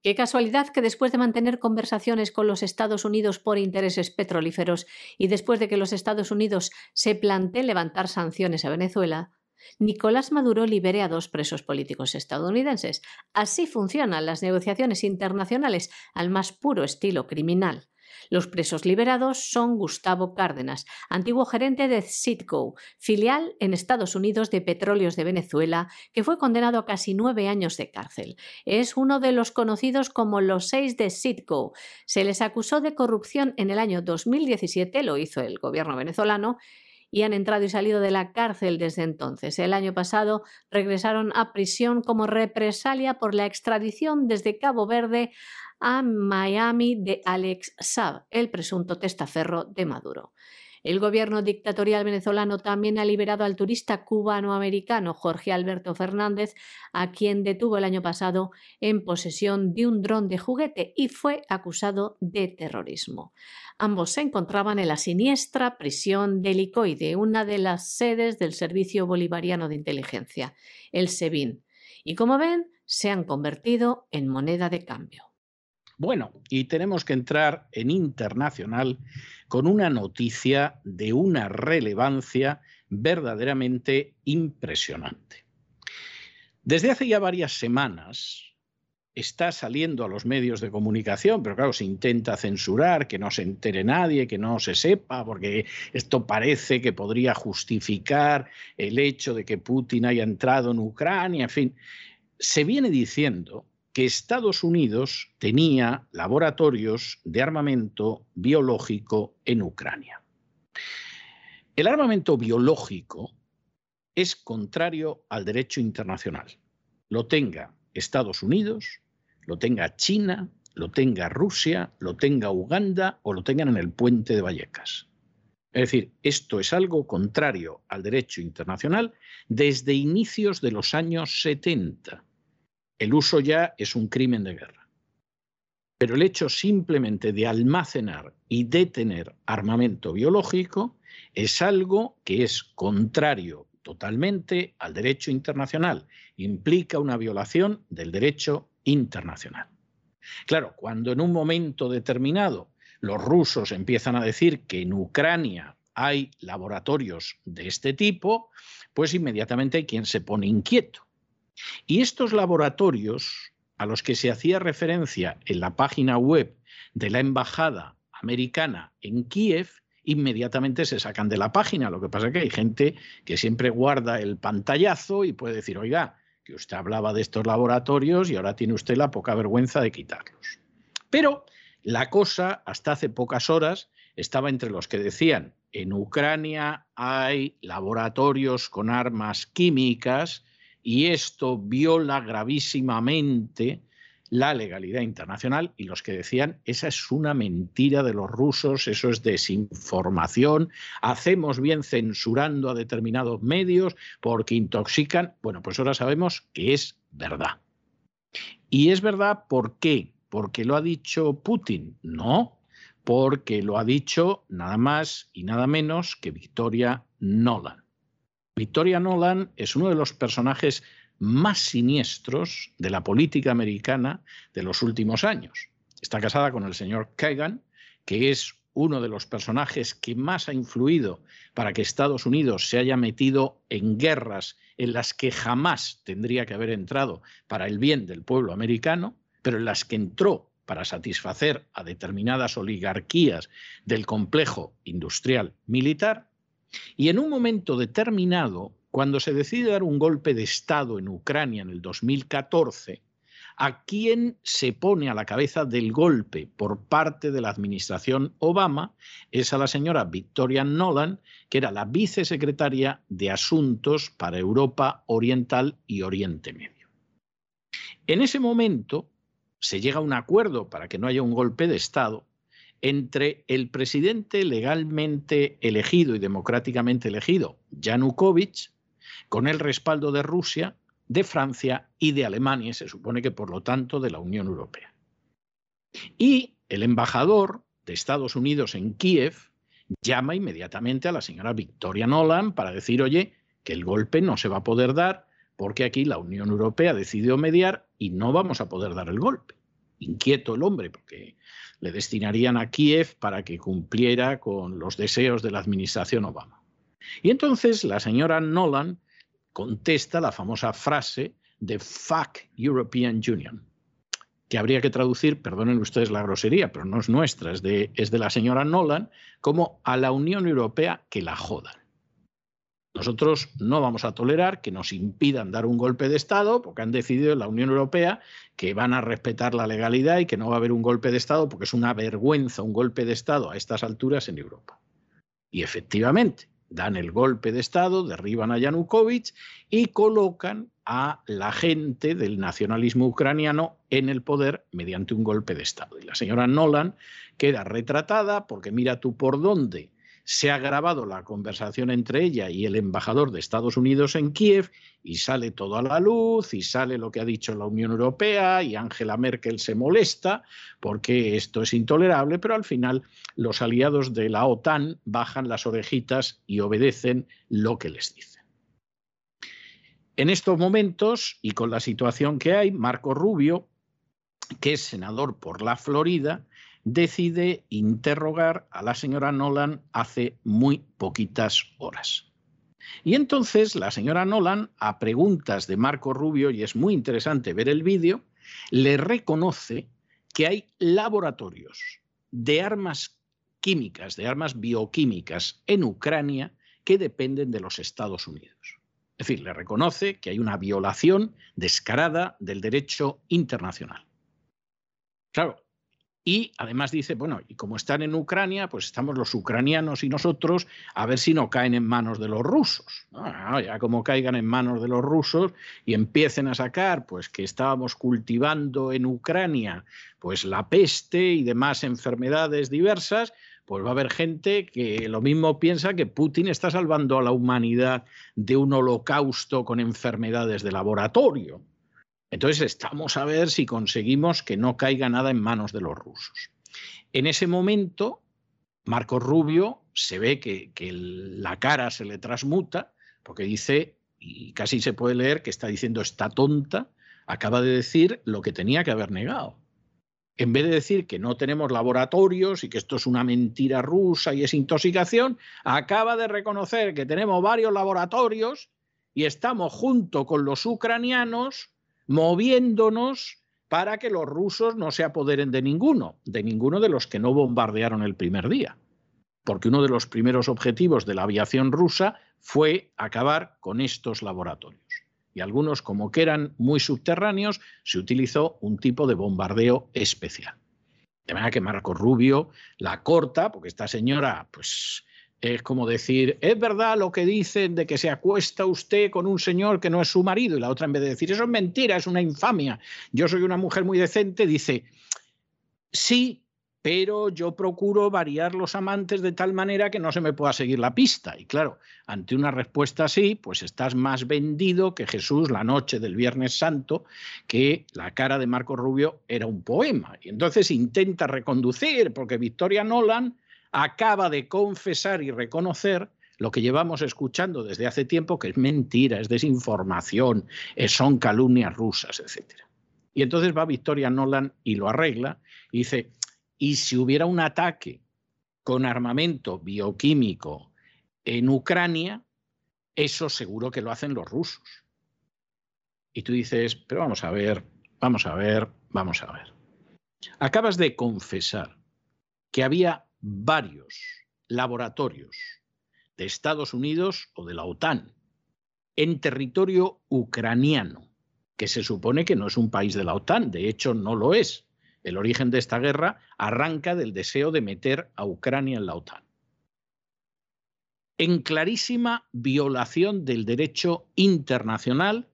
Qué casualidad que después de mantener conversaciones con los Estados Unidos por intereses petrolíferos y después de que los Estados Unidos se planteen levantar sanciones a Venezuela, Nicolás Maduro libere a dos presos políticos estadounidenses. Así funcionan las negociaciones internacionales al más puro estilo criminal. Los presos liberados son Gustavo Cárdenas, antiguo gerente de Citgo, filial en Estados Unidos de Petróleos de Venezuela, que fue condenado a casi nueve años de cárcel. Es uno de los conocidos como los seis de Citgo. Se les acusó de corrupción en el año 2017, lo hizo el gobierno venezolano, y han entrado y salido de la cárcel desde entonces. El año pasado regresaron a prisión como represalia por la extradición desde Cabo Verde a Miami de Alex Saab, el presunto testaferro de Maduro. El gobierno dictatorial venezolano también ha liberado al turista cubano-americano Jorge Alberto Fernández, a quien detuvo el año pasado en posesión de un dron de juguete y fue acusado de terrorismo. Ambos se encontraban en la siniestra prisión de Helicoide, una de las sedes del Servicio Bolivariano de Inteligencia, el SEBIN, y como ven, se han convertido en moneda de cambio. Bueno, y tenemos que entrar en internacional con una noticia de una relevancia verdaderamente impresionante. Desde hace ya varias semanas está saliendo a los medios de comunicación, pero claro, se intenta censurar, que no se entere nadie, que no se sepa, porque esto parece que podría justificar el hecho de que Putin haya entrado en Ucrania, en fin. Se viene diciendo que Estados Unidos tenía laboratorios de armamento biológico en Ucrania. El armamento biológico es contrario al derecho internacional. Lo tenga Estados Unidos, lo tenga China, lo tenga Rusia, lo tenga Uganda o lo tengan en el puente de Vallecas. Es decir, esto es algo contrario al derecho internacional desde inicios de los años 70 el uso ya es un crimen de guerra. Pero el hecho simplemente de almacenar y detener armamento biológico es algo que es contrario totalmente al derecho internacional. Implica una violación del derecho internacional. Claro, cuando en un momento determinado los rusos empiezan a decir que en Ucrania hay laboratorios de este tipo, pues inmediatamente hay quien se pone inquieto. Y estos laboratorios a los que se hacía referencia en la página web de la Embajada Americana en Kiev, inmediatamente se sacan de la página. Lo que pasa es que hay gente que siempre guarda el pantallazo y puede decir, oiga, que usted hablaba de estos laboratorios y ahora tiene usted la poca vergüenza de quitarlos. Pero la cosa, hasta hace pocas horas, estaba entre los que decían, en Ucrania hay laboratorios con armas químicas y esto viola gravísimamente la legalidad internacional y los que decían esa es una mentira de los rusos, eso es desinformación, hacemos bien censurando a determinados medios porque intoxican, bueno, pues ahora sabemos que es verdad. Y es verdad, ¿por qué? ¿Porque lo ha dicho Putin? No, porque lo ha dicho nada más y nada menos que Victoria Nolan. Victoria Nolan es uno de los personajes más siniestros de la política americana de los últimos años. Está casada con el señor Kagan, que es uno de los personajes que más ha influido para que Estados Unidos se haya metido en guerras en las que jamás tendría que haber entrado para el bien del pueblo americano, pero en las que entró para satisfacer a determinadas oligarquías del complejo industrial militar y en un momento determinado, cuando se decide dar un golpe de Estado en Ucrania en el 2014, a quien se pone a la cabeza del golpe por parte de la administración Obama es a la señora Victoria Nolan, que era la vicesecretaria de Asuntos para Europa Oriental y Oriente Medio. En ese momento se llega a un acuerdo para que no haya un golpe de Estado entre el presidente legalmente elegido y democráticamente elegido, Yanukovych, con el respaldo de Rusia, de Francia y de Alemania, se supone que por lo tanto de la Unión Europea. Y el embajador de Estados Unidos en Kiev llama inmediatamente a la señora Victoria Nolan para decir, oye, que el golpe no se va a poder dar porque aquí la Unión Europea decidió mediar y no vamos a poder dar el golpe. Inquieto el hombre, porque le destinarían a Kiev para que cumpliera con los deseos de la administración Obama. Y entonces la señora Nolan contesta la famosa frase de Fuck European Union, que habría que traducir, perdonen ustedes la grosería, pero no es nuestra, es de, es de la señora Nolan, como a la Unión Europea que la jodan. Nosotros no vamos a tolerar que nos impidan dar un golpe de Estado, porque han decidido en la Unión Europea que van a respetar la legalidad y que no va a haber un golpe de Estado, porque es una vergüenza un golpe de Estado a estas alturas en Europa. Y efectivamente, dan el golpe de Estado, derriban a Yanukovych y colocan a la gente del nacionalismo ucraniano en el poder mediante un golpe de Estado. Y la señora Nolan queda retratada porque mira tú por dónde se ha grabado la conversación entre ella y el embajador de Estados Unidos en Kiev y sale todo a la luz y sale lo que ha dicho la Unión Europea y Angela Merkel se molesta porque esto es intolerable, pero al final los aliados de la OTAN bajan las orejitas y obedecen lo que les dicen. En estos momentos y con la situación que hay, Marco Rubio, que es senador por la Florida, decide interrogar a la señora Nolan hace muy poquitas horas. Y entonces la señora Nolan, a preguntas de Marco Rubio, y es muy interesante ver el vídeo, le reconoce que hay laboratorios de armas químicas, de armas bioquímicas en Ucrania que dependen de los Estados Unidos. Es decir, le reconoce que hay una violación descarada del derecho internacional. Claro, y además dice, bueno, y como están en Ucrania, pues estamos los ucranianos y nosotros a ver si no caen en manos de los rusos. Ah, ya como caigan en manos de los rusos y empiecen a sacar, pues que estábamos cultivando en Ucrania, pues la peste y demás enfermedades diversas, pues va a haber gente que lo mismo piensa que Putin está salvando a la humanidad de un holocausto con enfermedades de laboratorio. Entonces estamos a ver si conseguimos que no caiga nada en manos de los rusos. En ese momento, Marco Rubio se ve que, que la cara se le transmuta porque dice, y casi se puede leer que está diciendo esta tonta, acaba de decir lo que tenía que haber negado. En vez de decir que no tenemos laboratorios y que esto es una mentira rusa y es intoxicación, acaba de reconocer que tenemos varios laboratorios y estamos junto con los ucranianos moviéndonos para que los rusos no se apoderen de ninguno, de ninguno de los que no bombardearon el primer día. Porque uno de los primeros objetivos de la aviación rusa fue acabar con estos laboratorios. Y algunos, como que eran muy subterráneos, se utilizó un tipo de bombardeo especial. De manera que Marco Rubio la corta, porque esta señora, pues es como decir, es verdad lo que dicen de que se acuesta usted con un señor que no es su marido. Y la otra, en vez de decir, eso es mentira, es una infamia. Yo soy una mujer muy decente, dice, sí, pero yo procuro variar los amantes de tal manera que no se me pueda seguir la pista. Y claro, ante una respuesta así, pues estás más vendido que Jesús la noche del Viernes Santo, que la cara de Marco Rubio era un poema. Y entonces intenta reconducir, porque Victoria Nolan acaba de confesar y reconocer lo que llevamos escuchando desde hace tiempo, que es mentira, es desinformación, son calumnias rusas, etc. Y entonces va Victoria Nolan y lo arregla y dice, ¿y si hubiera un ataque con armamento bioquímico en Ucrania? Eso seguro que lo hacen los rusos. Y tú dices, pero vamos a ver, vamos a ver, vamos a ver. Acabas de confesar que había varios laboratorios de Estados Unidos o de la OTAN en territorio ucraniano, que se supone que no es un país de la OTAN, de hecho no lo es. El origen de esta guerra arranca del deseo de meter a Ucrania en la OTAN. En clarísima violación del derecho internacional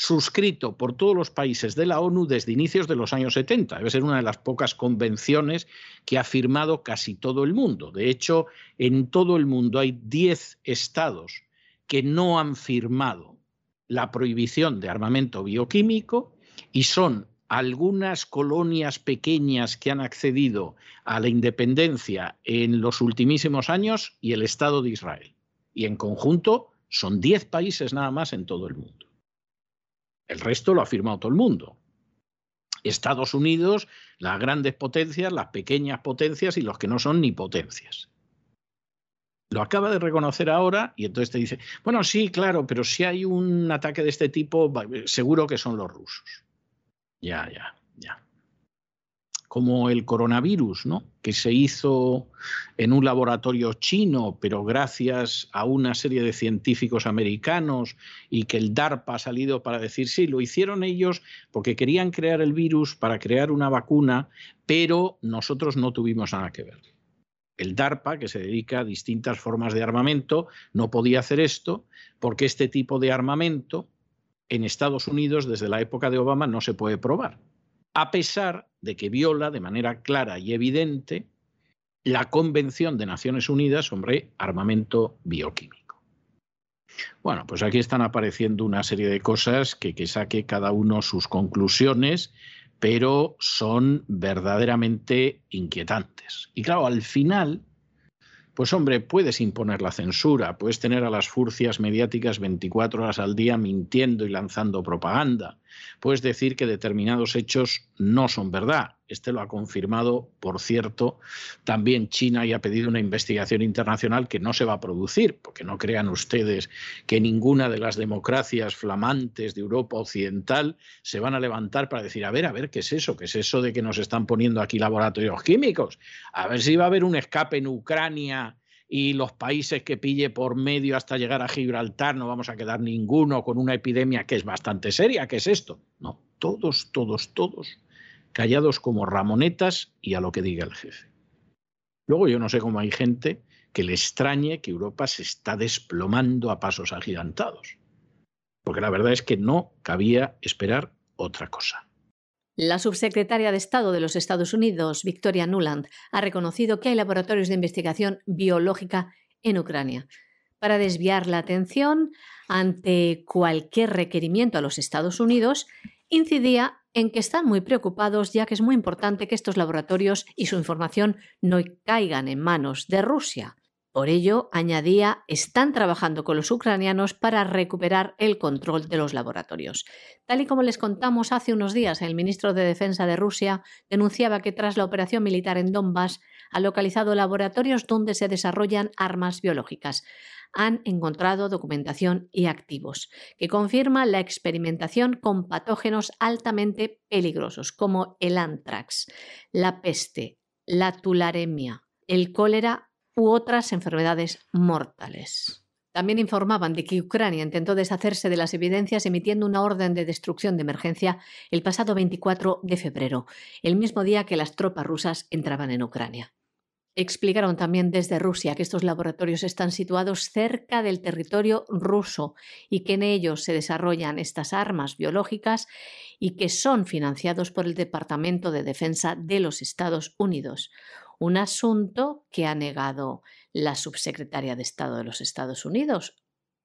suscrito por todos los países de la ONU desde inicios de los años 70. Debe ser una de las pocas convenciones que ha firmado casi todo el mundo. De hecho, en todo el mundo hay 10 estados que no han firmado la prohibición de armamento bioquímico y son algunas colonias pequeñas que han accedido a la independencia en los ultimísimos años y el Estado de Israel. Y en conjunto son 10 países nada más en todo el mundo. El resto lo ha firmado todo el mundo. Estados Unidos, las grandes potencias, las pequeñas potencias y los que no son ni potencias. Lo acaba de reconocer ahora y entonces te dice, bueno, sí, claro, pero si hay un ataque de este tipo, seguro que son los rusos. Ya, ya, ya como el coronavirus, ¿no? que se hizo en un laboratorio chino, pero gracias a una serie de científicos americanos y que el DARPA ha salido para decir, sí, lo hicieron ellos porque querían crear el virus para crear una vacuna, pero nosotros no tuvimos nada que ver. El DARPA, que se dedica a distintas formas de armamento, no podía hacer esto porque este tipo de armamento en Estados Unidos desde la época de Obama no se puede probar a pesar de que viola de manera clara y evidente la Convención de Naciones Unidas sobre armamento bioquímico. Bueno, pues aquí están apareciendo una serie de cosas que, que saque cada uno sus conclusiones, pero son verdaderamente inquietantes. Y claro, al final pues hombre, puedes imponer la censura, puedes tener a las furcias mediáticas 24 horas al día mintiendo y lanzando propaganda, puedes decir que determinados hechos no son verdad. Este lo ha confirmado, por cierto, también China y ha pedido una investigación internacional que no se va a producir, porque no crean ustedes que ninguna de las democracias flamantes de Europa Occidental se van a levantar para decir, a ver, a ver, ¿qué es eso? ¿Qué es eso de que nos están poniendo aquí laboratorios químicos? A ver si va a haber un escape en Ucrania y los países que pille por medio hasta llegar a Gibraltar no vamos a quedar ninguno con una epidemia que es bastante seria. ¿Qué es esto? No, todos, todos, todos callados como ramonetas y a lo que diga el jefe. Luego yo no sé cómo hay gente que le extrañe que Europa se está desplomando a pasos agigantados. Porque la verdad es que no cabía esperar otra cosa. La subsecretaria de Estado de los Estados Unidos, Victoria Nuland, ha reconocido que hay laboratorios de investigación biológica en Ucrania. Para desviar la atención ante cualquier requerimiento a los Estados Unidos, incidía en que están muy preocupados ya que es muy importante que estos laboratorios y su información no caigan en manos de Rusia. Por ello, añadía, están trabajando con los ucranianos para recuperar el control de los laboratorios. Tal y como les contamos hace unos días, el ministro de Defensa de Rusia denunciaba que tras la operación militar en Donbass ha localizado laboratorios donde se desarrollan armas biológicas. Han encontrado documentación y activos que confirman la experimentación con patógenos altamente peligrosos como el antrax, la peste, la tularemia, el cólera u otras enfermedades mortales. También informaban de que Ucrania intentó deshacerse de las evidencias emitiendo una orden de destrucción de emergencia el pasado 24 de febrero, el mismo día que las tropas rusas entraban en Ucrania. Explicaron también desde Rusia que estos laboratorios están situados cerca del territorio ruso y que en ellos se desarrollan estas armas biológicas y que son financiados por el Departamento de Defensa de los Estados Unidos, un asunto que ha negado la subsecretaria de Estado de los Estados Unidos,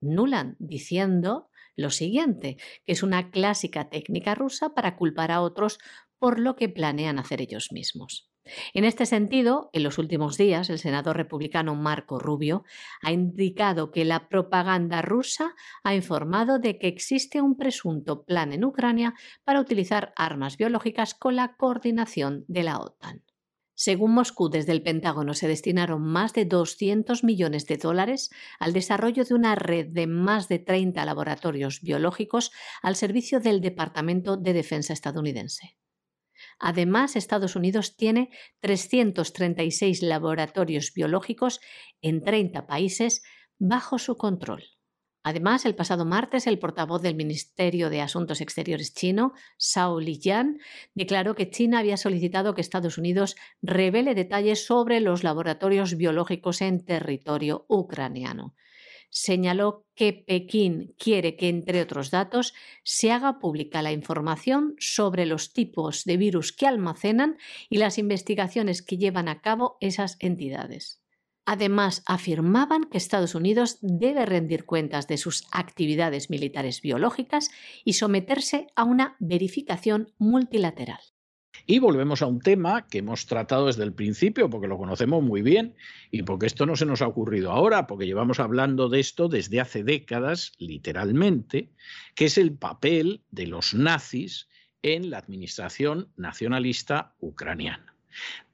Nuland, diciendo lo siguiente, que es una clásica técnica rusa para culpar a otros por lo que planean hacer ellos mismos. En este sentido, en los últimos días, el senador republicano Marco Rubio ha indicado que la propaganda rusa ha informado de que existe un presunto plan en Ucrania para utilizar armas biológicas con la coordinación de la OTAN. Según Moscú, desde el Pentágono se destinaron más de 200 millones de dólares al desarrollo de una red de más de 30 laboratorios biológicos al servicio del Departamento de Defensa estadounidense. Además, Estados Unidos tiene 336 laboratorios biológicos en 30 países bajo su control. Además, el pasado martes, el portavoz del Ministerio de Asuntos Exteriores chino, Zhao Lijian, declaró que China había solicitado que Estados Unidos revele detalles sobre los laboratorios biológicos en territorio ucraniano. Señaló que Pekín quiere que, entre otros datos, se haga pública la información sobre los tipos de virus que almacenan y las investigaciones que llevan a cabo esas entidades. Además, afirmaban que Estados Unidos debe rendir cuentas de sus actividades militares biológicas y someterse a una verificación multilateral. Y volvemos a un tema que hemos tratado desde el principio, porque lo conocemos muy bien y porque esto no se nos ha ocurrido ahora, porque llevamos hablando de esto desde hace décadas, literalmente, que es el papel de los nazis en la administración nacionalista ucraniana.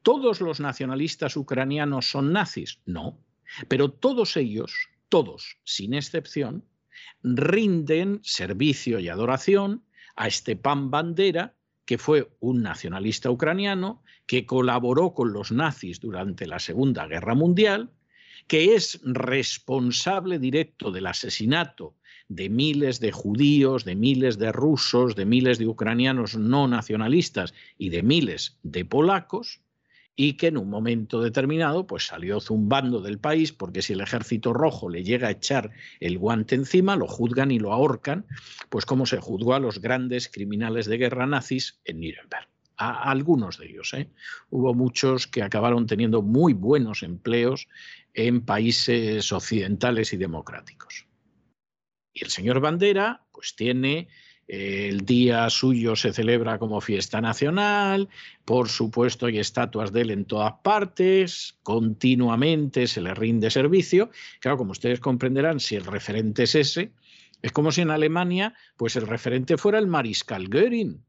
¿Todos los nacionalistas ucranianos son nazis? No, pero todos ellos, todos, sin excepción, rinden servicio y adoración a Stepan Bandera, que fue un nacionalista ucraniano, que colaboró con los nazis durante la Segunda Guerra Mundial, que es responsable directo del asesinato de miles de judíos, de miles de rusos, de miles de ucranianos no nacionalistas y de miles de polacos, y que en un momento determinado pues salió zumbando del país porque si el ejército rojo le llega a echar el guante encima, lo juzgan y lo ahorcan, pues como se juzgó a los grandes criminales de guerra nazis en Nuremberg. A algunos de ellos. ¿eh? Hubo muchos que acabaron teniendo muy buenos empleos en países occidentales y democráticos. Y el señor Bandera, pues tiene el día suyo se celebra como fiesta nacional, por supuesto hay estatuas de él en todas partes, continuamente se le rinde servicio. Claro, como ustedes comprenderán, si el referente es ese, es como si en Alemania pues el referente fuera el mariscal Göring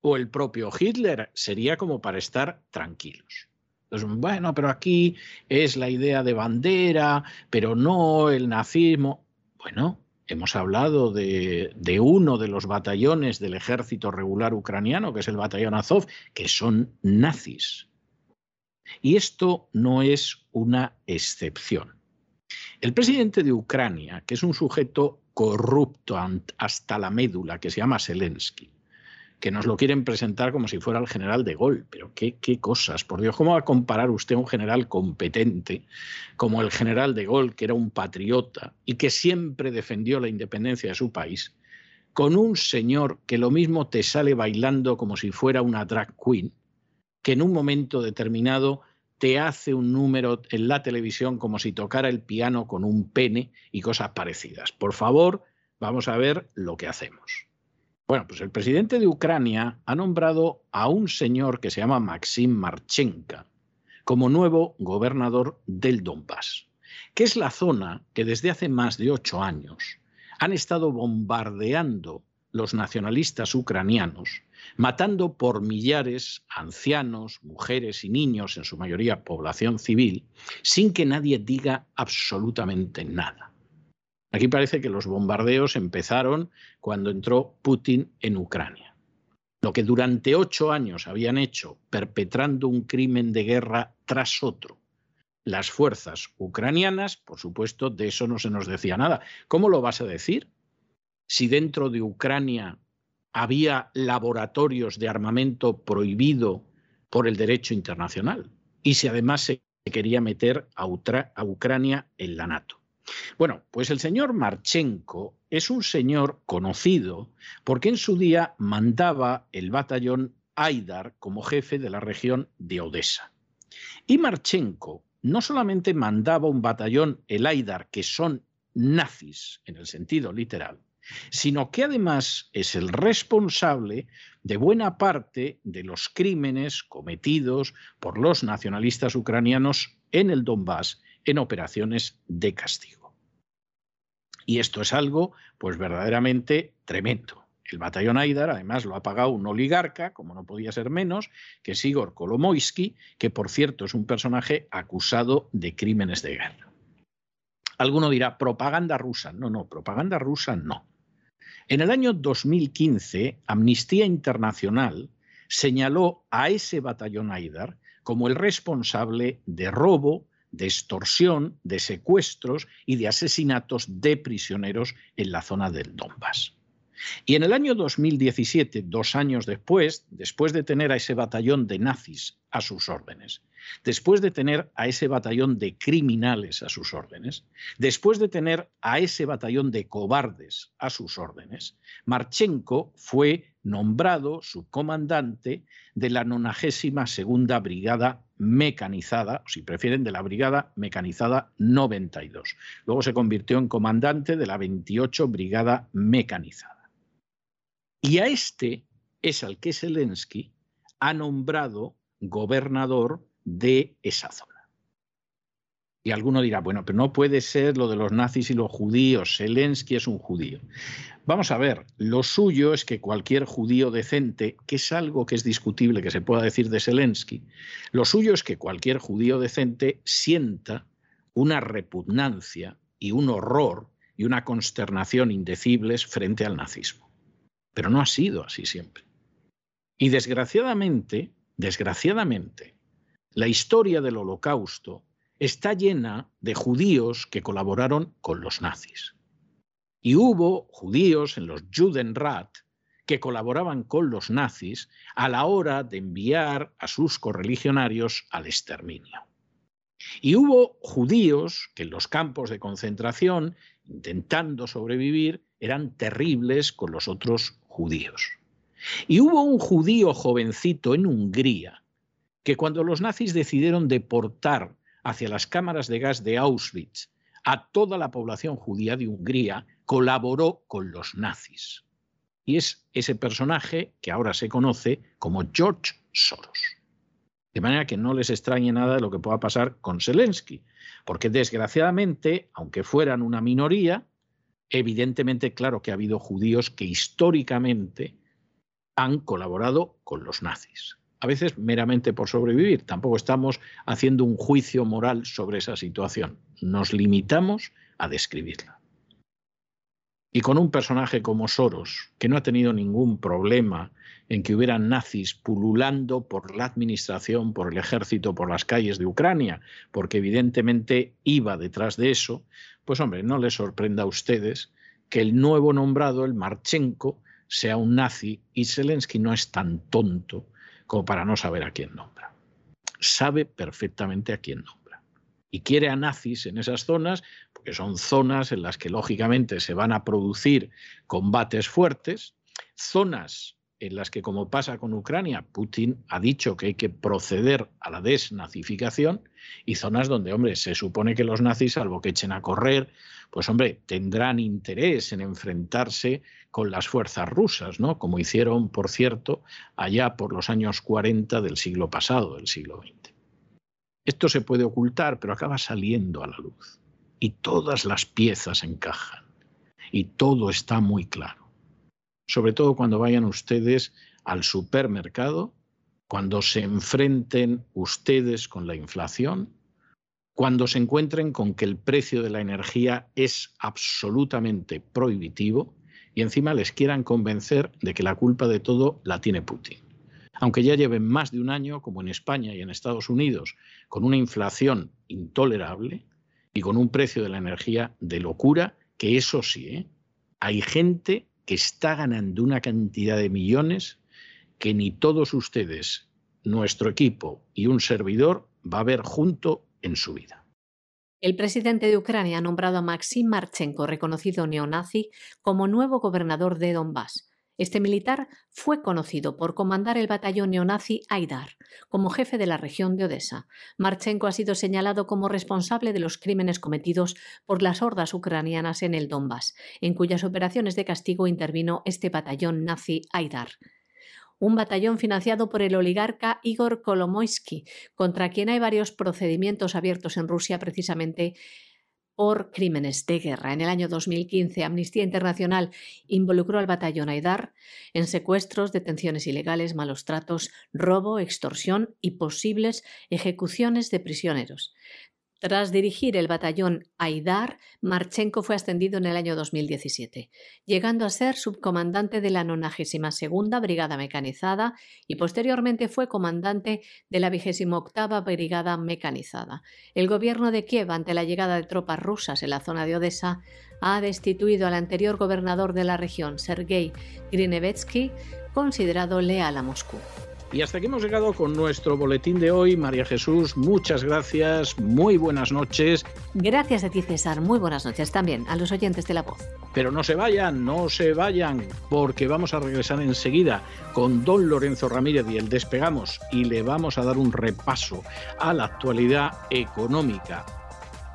o el propio Hitler, sería como para estar tranquilos. bueno, pero aquí es la idea de bandera, pero no el nazismo. Bueno, Hemos hablado de, uno de los batallones del ejército regular ucraniano, que es el batallón Azov, que son nazis. Y esto no es una excepción. El presidente de Ucrania, que es un sujeto corrupto hasta la médula, que se llama Zelensky, que nos lo quieren presentar como si fuera el general de Gaulle. Pero qué, qué cosas, por Dios, ¿cómo va a comparar usted a un general competente como el general de Gaulle, que era un patriota y que siempre defendió la independencia de su país, con un señor que lo mismo te sale bailando como si fuera una drag queen, que en un momento determinado te hace un número en la televisión como si tocara el piano con un pene y cosas parecidas. Por favor, vamos a ver lo que hacemos. Bueno, pues el presidente de Ucrania ha nombrado a un señor que se llama Maxim Marchenka como nuevo gobernador del Donbass, que es la zona que desde hace más de ocho años han estado bombardeando los nacionalistas ucranianos, matando por millares ancianos, mujeres y niños, en su mayoría población civil, sin que nadie diga absolutamente nada. Aquí parece que los bombardeos empezaron cuando entró Putin en Ucrania. Lo que durante ocho años habían hecho, perpetrando un crimen de guerra tras otro, las fuerzas ucranianas, por supuesto, de eso no se nos decía nada. ¿Cómo lo vas a decir? Si dentro de Ucrania había laboratorios de armamento prohibido por el derecho internacional y si además se quería meter a, Ucrania en la NATO. Bueno, pues el señor Marchenko es un señor conocido porque en su día mandaba el batallón Aidar como jefe de la región de Odessa. Y Marchenko no solamente mandaba un batallón, el Aidar, que son nazis en el sentido literal, sino que además es el responsable de buena parte de los crímenes cometidos por los nacionalistas ucranianos en el Donbass en operaciones de castigo. Y esto es algo, pues verdaderamente tremendo. El batallón Aidar, además, lo ha pagado un oligarca, como no podía ser menos, que es Igor Kolomoisky, que por cierto es un personaje acusado de crímenes de guerra. Alguno dirá, propaganda rusa. No, no, propaganda rusa no. En el año 2015, Amnistía Internacional señaló a ese batallón Aidar como el responsable de robo, de extorsión, de secuestros y de asesinatos de prisioneros en la zona del Donbass. Y en el año 2017, dos años después, después de tener a ese batallón de nazis a sus órdenes, después de tener a ese batallón de criminales a sus órdenes, después de tener a ese batallón de cobardes a sus órdenes, Marchenko fue nombrado subcomandante de la 92 Brigada Mecanizada, si prefieren, de la Brigada Mecanizada 92. Luego se convirtió en comandante de la 28 Brigada Mecanizada. Y a este es al que Zelensky ha nombrado gobernador de esa zona. Y alguno dirá, bueno, pero no puede ser lo de los nazis y los judíos. Zelensky es un judío. Vamos a ver, lo suyo es que cualquier judío decente, que es algo que es discutible que se pueda decir de Zelensky, lo suyo es que cualquier judío decente sienta una repugnancia y un horror y una consternación indecibles frente al nazismo. Pero no ha sido así siempre. Y desgraciadamente, desgraciadamente, la historia del holocausto está llena de judíos que colaboraron con los nazis. Y hubo judíos en los Judenrat que colaboraban con los nazis a la hora de enviar a sus correligionarios al exterminio. Y hubo judíos que en los campos de concentración, intentando sobrevivir, eran terribles con los otros judíos. Y hubo un judío jovencito en Hungría que cuando los nazis decidieron deportar hacia las cámaras de gas de Auschwitz a toda la población judía de Hungría, colaboró con los nazis. Y es ese personaje que ahora se conoce como George Soros. De manera que no les extrañe nada de lo que pueda pasar con Zelensky, porque desgraciadamente, aunque fueran una minoría, evidentemente, claro que ha habido judíos que históricamente han colaborado con los nazis a veces meramente por sobrevivir. Tampoco estamos haciendo un juicio moral sobre esa situación. Nos limitamos a describirla. Y con un personaje como Soros, que no ha tenido ningún problema en que hubieran nazis pululando por la administración, por el ejército, por las calles de Ucrania, porque evidentemente iba detrás de eso, pues hombre, no les sorprenda a ustedes que el nuevo nombrado, el Marchenko, sea un nazi y Zelensky no es tan tonto como para no saber a quién nombra. Sabe perfectamente a quién nombra. Y quiere a nazis en esas zonas, porque son zonas en las que lógicamente se van a producir combates fuertes, zonas en las que, como pasa con Ucrania, Putin ha dicho que hay que proceder a la desnazificación y zonas donde, hombre, se supone que los nazis, salvo que echen a correr, pues, hombre, tendrán interés en enfrentarse con las fuerzas rusas, ¿no? Como hicieron, por cierto, allá por los años 40 del siglo pasado, del siglo XX. Esto se puede ocultar, pero acaba saliendo a la luz. Y todas las piezas encajan. Y todo está muy claro sobre todo cuando vayan ustedes al supermercado, cuando se enfrenten ustedes con la inflación, cuando se encuentren con que el precio de la energía es absolutamente prohibitivo y encima les quieran convencer de que la culpa de todo la tiene Putin. Aunque ya lleven más de un año, como en España y en Estados Unidos, con una inflación intolerable y con un precio de la energía de locura, que eso sí, ¿eh? hay gente que está ganando una cantidad de millones que ni todos ustedes, nuestro equipo y un servidor va a ver junto en su vida. El presidente de Ucrania ha nombrado a Maxim Marchenko, reconocido neonazi, como nuevo gobernador de Donbass. Este militar fue conocido por comandar el batallón neonazi Aidar como jefe de la región de Odessa. Marchenko ha sido señalado como responsable de los crímenes cometidos por las hordas ucranianas en el Donbass, en cuyas operaciones de castigo intervino este batallón nazi Aidar un batallón financiado por el oligarca Igor Kolomoisky, contra quien hay varios procedimientos abiertos en Rusia precisamente por crímenes de guerra. En el año 2015, Amnistía Internacional involucró al batallón Aidar en secuestros, detenciones ilegales, malos tratos, robo, extorsión y posibles ejecuciones de prisioneros. Tras dirigir el batallón Aidar, Marchenko fue ascendido en el año 2017, llegando a ser subcomandante de la 92 Brigada Mecanizada y posteriormente fue comandante de la 28 Brigada Mecanizada. El gobierno de Kiev, ante la llegada de tropas rusas en la zona de Odessa, ha destituido al anterior gobernador de la región, Sergei Grinevetsky, considerado leal a Moscú. Y hasta aquí hemos llegado con nuestro boletín de hoy. María Jesús, muchas gracias, muy buenas noches. Gracias a ti, César, muy buenas noches también a los oyentes de La Voz. Pero no se vayan, no se vayan, porque vamos a regresar enseguida con don Lorenzo Ramírez y el Despegamos y le vamos a dar un repaso a la actualidad económica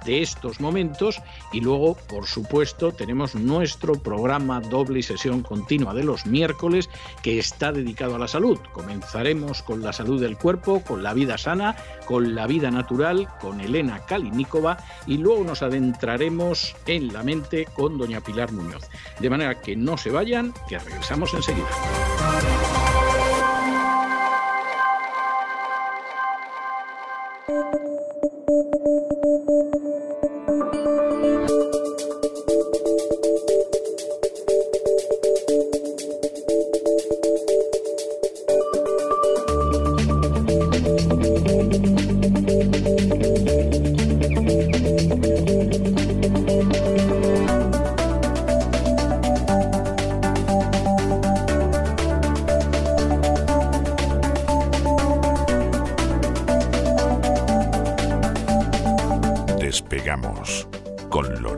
de estos momentos y luego, por supuesto, tenemos nuestro programa doble y sesión continua de los miércoles que está dedicado a la salud. Comenzaremos con la salud del cuerpo, con la vida sana, con la vida natural, con Elena Kalinikova y luego nos adentraremos en la mente con doña Pilar Muñoz. De manera que no se vayan, que regresamos enseguida.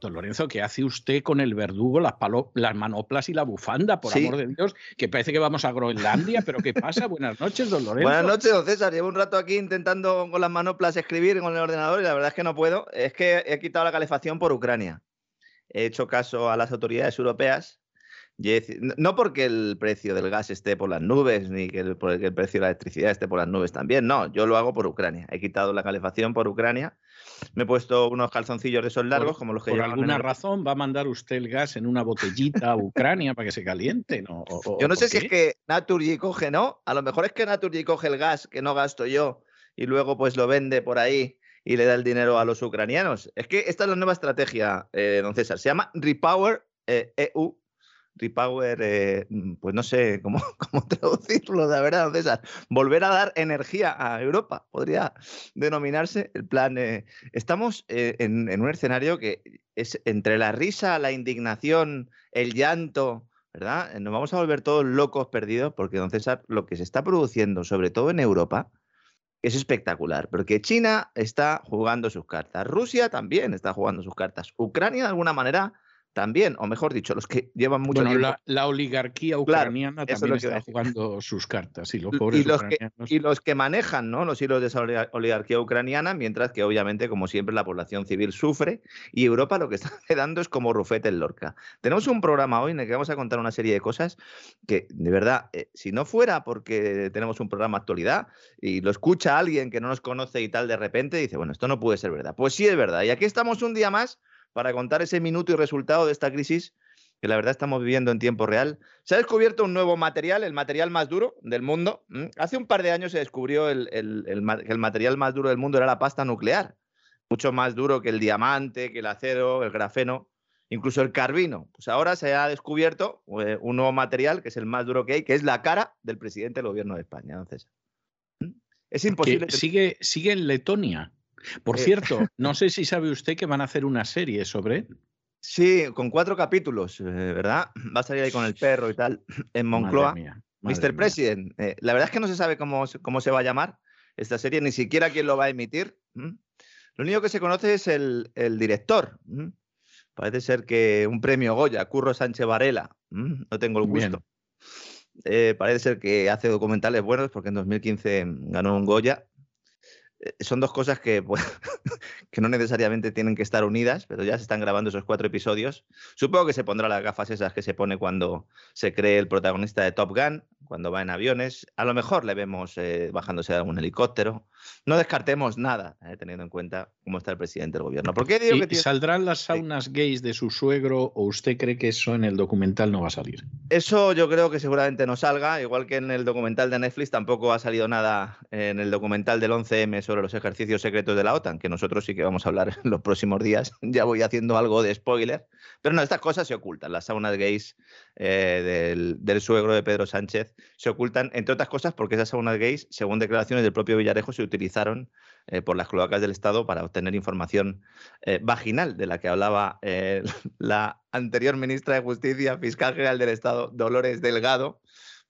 Don Lorenzo, ¿qué hace usted con el verdugo, las, las manoplas y la bufanda? Por amor de Dios, que parece que vamos a Groenlandia, pero ¿qué pasa? Buenas noches, don Lorenzo. Buenas noches, don César. Llevo un rato aquí intentando con las manoplas escribir con el ordenador y la verdad es que no puedo. Es que he quitado la calefacción por Ucrania. He hecho caso a las autoridades europeas. No porque el precio del gas esté por las nubes, ni que el, el precio de la electricidad esté por las nubes también. No, yo lo hago por Ucrania. He quitado la calefacción por Ucrania me he puesto unos calzoncillos de esos largos, como los que Por alguna razón va a mandar usted el gas en una botellita a Ucrania para que se caliente, ¿no? yo no sé si es que Naturgy coge, ¿no? A lo mejor es que Naturgy coge el gas que no gasto yo y luego pues lo vende por ahí y le da el dinero a los ucranianos. Es que esta es la nueva estrategia, eh, don César. Se llama Repower EU eh, e Repower, eh, mm, pues no sé cómo, cómo, traducirlo, de verdad, César. Volver a dar energía a Europa, podría denominarse el plan. Eh, estamos eh, en, en, un escenario que es entre la risa, la indignación, el llanto, ¿verdad? Nos vamos a volver todos locos perdidos porque, don César, lo que se está produciendo, sobre todo en Europa, es espectacular, porque China está jugando sus cartas, Rusia también está jugando sus cartas, Ucrania de alguna manera también, o mejor dicho, los que llevan mucho bueno, La, oligarquía ucraniana también está jugando sus cartas y los y los, que, y los que manejan ¿no? los hilos de esa oligarquía ucraniana, mientras que obviamente, como siempre, la población civil sufre y Europa lo que está quedando es como rufete en Lorca. Tenemos un programa hoy en el que vamos a contar una serie de cosas que, de verdad, eh, si no fuera porque tenemos un programa actualidad y lo escucha alguien que no nos conoce y tal de repente, dice, bueno, esto no puede ser verdad. Pues sí es verdad. Y aquí estamos un día más para contar ese minuto y resultado de esta crisis que la verdad estamos viviendo en tiempo real. Se ha descubierto un nuevo material, el material más duro del mundo. Hace un par de años se descubrió el, que el material más duro del mundo era la pasta nuclear, mucho más duro que el diamante, que el acero, el grafeno, incluso el carbino. Pues ahora se ha descubierto eh, un nuevo material que es el más duro que hay, que es la cara del presidente del gobierno de España. Entonces, es imposible. sigue, sigue en Letonia. Por eh, cierto, no sé si sabe usted que van a hacer una serie sobre Sí, con cuatro capítulos, eh, ¿verdad? Va a salir ahí con el perro y tal, en Moncloa. Mr. President. Eh, la verdad es que no se sabe cómo, cómo, se va a llamar esta serie, ni siquiera quién lo va a emitir. Lo único que se conoce es el, director. Parece ser que un premio Goya, Curro Sánchez Varela. No tengo el gusto. parece ser que hace documentales buenos porque en 2015 ganó un Goya son dos cosas que, que no necesariamente tienen que estar unidas, pero ya se están grabando esos cuatro episodios. Supongo que se pondrá las gafas esas que se pone cuando se cree el protagonista de Top Gun, cuando va en aviones. A lo mejor le vemos eh, bajándose de algún helicóptero. No descartemos nada, eh, teniendo en cuenta cómo está el presidente del gobierno. ¿Por qué digo que ¿Saldrán las saunas gays de su suegro o usted cree que eso en el documental no va a salir? Eso yo creo que seguramente no salga, igual que en el documental de Netflix tampoco ha salido nada en el documental del 11M sobre los ejercicios secretos de la OTAN, que nosotros sí que vamos a hablar en los próximos días. ya voy haciendo algo de spoiler. Pero no, estas cosas se ocultan. Las saunas gays eh, del, suegro de Pedro Sánchez se ocultan, entre otras cosas, porque esas saunas gays, según declaraciones del propio Villarejo, se utilizaron eh, por las cloacas del Estado para obtener información eh, vaginal de la que hablaba la anterior ministra de Justicia, fiscal general del Estado, Dolores Delgado,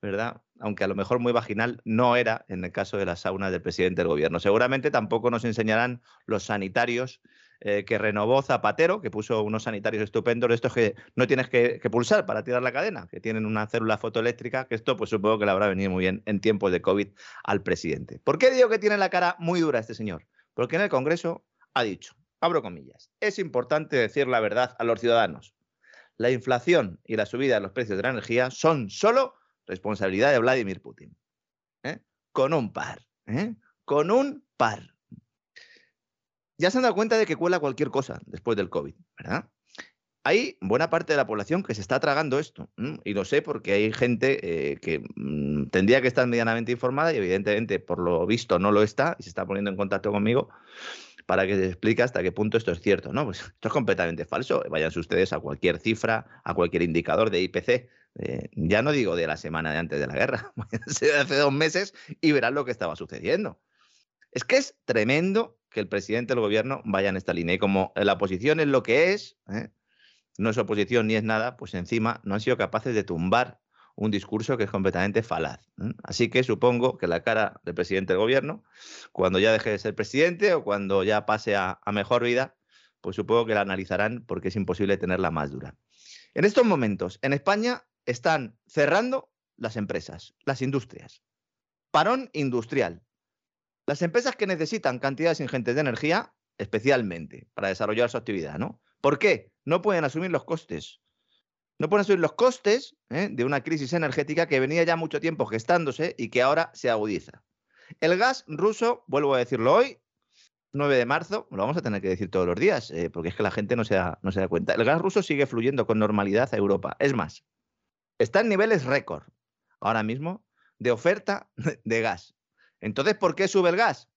¿verdad? Aunque a lo mejor muy vaginal no era en el caso de las saunas del presidente del gobierno. Seguramente tampoco nos enseñarán los sanitarios eh, que renovó Zapatero, que puso unos sanitarios estupendos, estos que no tienes que, pulsar para tirar la cadena, que tienen una célula fotoeléctrica, que esto pues supongo que le habrá venido muy bien en tiempos de COVID al presidente. ¿Por qué digo que tiene la cara muy dura este señor? Porque en el Congreso ha dicho, abro comillas, es importante decir la verdad a los ciudadanos. La inflación y la subida de los precios de la energía son solo responsabilidad de Vladimir Putin. ¿eh? Con un par. ¿eh? Con un par ya se han dado cuenta de que cuela cualquier cosa después del COVID, ¿verdad? Hay buena parte de la población que se está tragando esto. Y lo sé porque hay gente eh, que mm, tendría que estar medianamente informada y evidentemente por lo visto no lo está y se está poniendo en contacto conmigo para que se explique hasta qué punto esto es cierto. No, pues esto es completamente falso. Váyanse ustedes a cualquier cifra, a cualquier indicador de IPC. Eh, ya no digo de la semana de antes de la guerra, de hace dos meses y verán lo que estaba sucediendo. Es que es tremendo que el presidente del gobierno vaya en esta línea. Y como la oposición es lo que es, ¿eh? no es oposición ni es nada, pues encima no han sido capaces de tumbar un discurso que es completamente falaz. ¿eh? Así que supongo que la cara del presidente del gobierno, cuando ya deje de ser presidente o cuando ya pase a, a mejor vida, pues supongo que la analizarán porque es imposible tenerla más dura. En estos momentos, en España están cerrando las empresas, las industrias. Parón industrial. Las empresas que necesitan cantidades ingentes de energía, especialmente para desarrollar su actividad, ¿no? ¿Por qué? No pueden asumir los costes. No pueden asumir los costes ¿eh? de una crisis energética que venía ya mucho tiempo gestándose y que ahora se agudiza. El gas ruso, vuelvo a decirlo hoy, 9 de marzo, lo vamos a tener que decir todos los días, eh, porque es que la gente no se, da, no se da cuenta. El gas ruso sigue fluyendo con normalidad a Europa. Es más, está en niveles récord ahora mismo de oferta de gas. Entonces, ¿por qué sube el gas?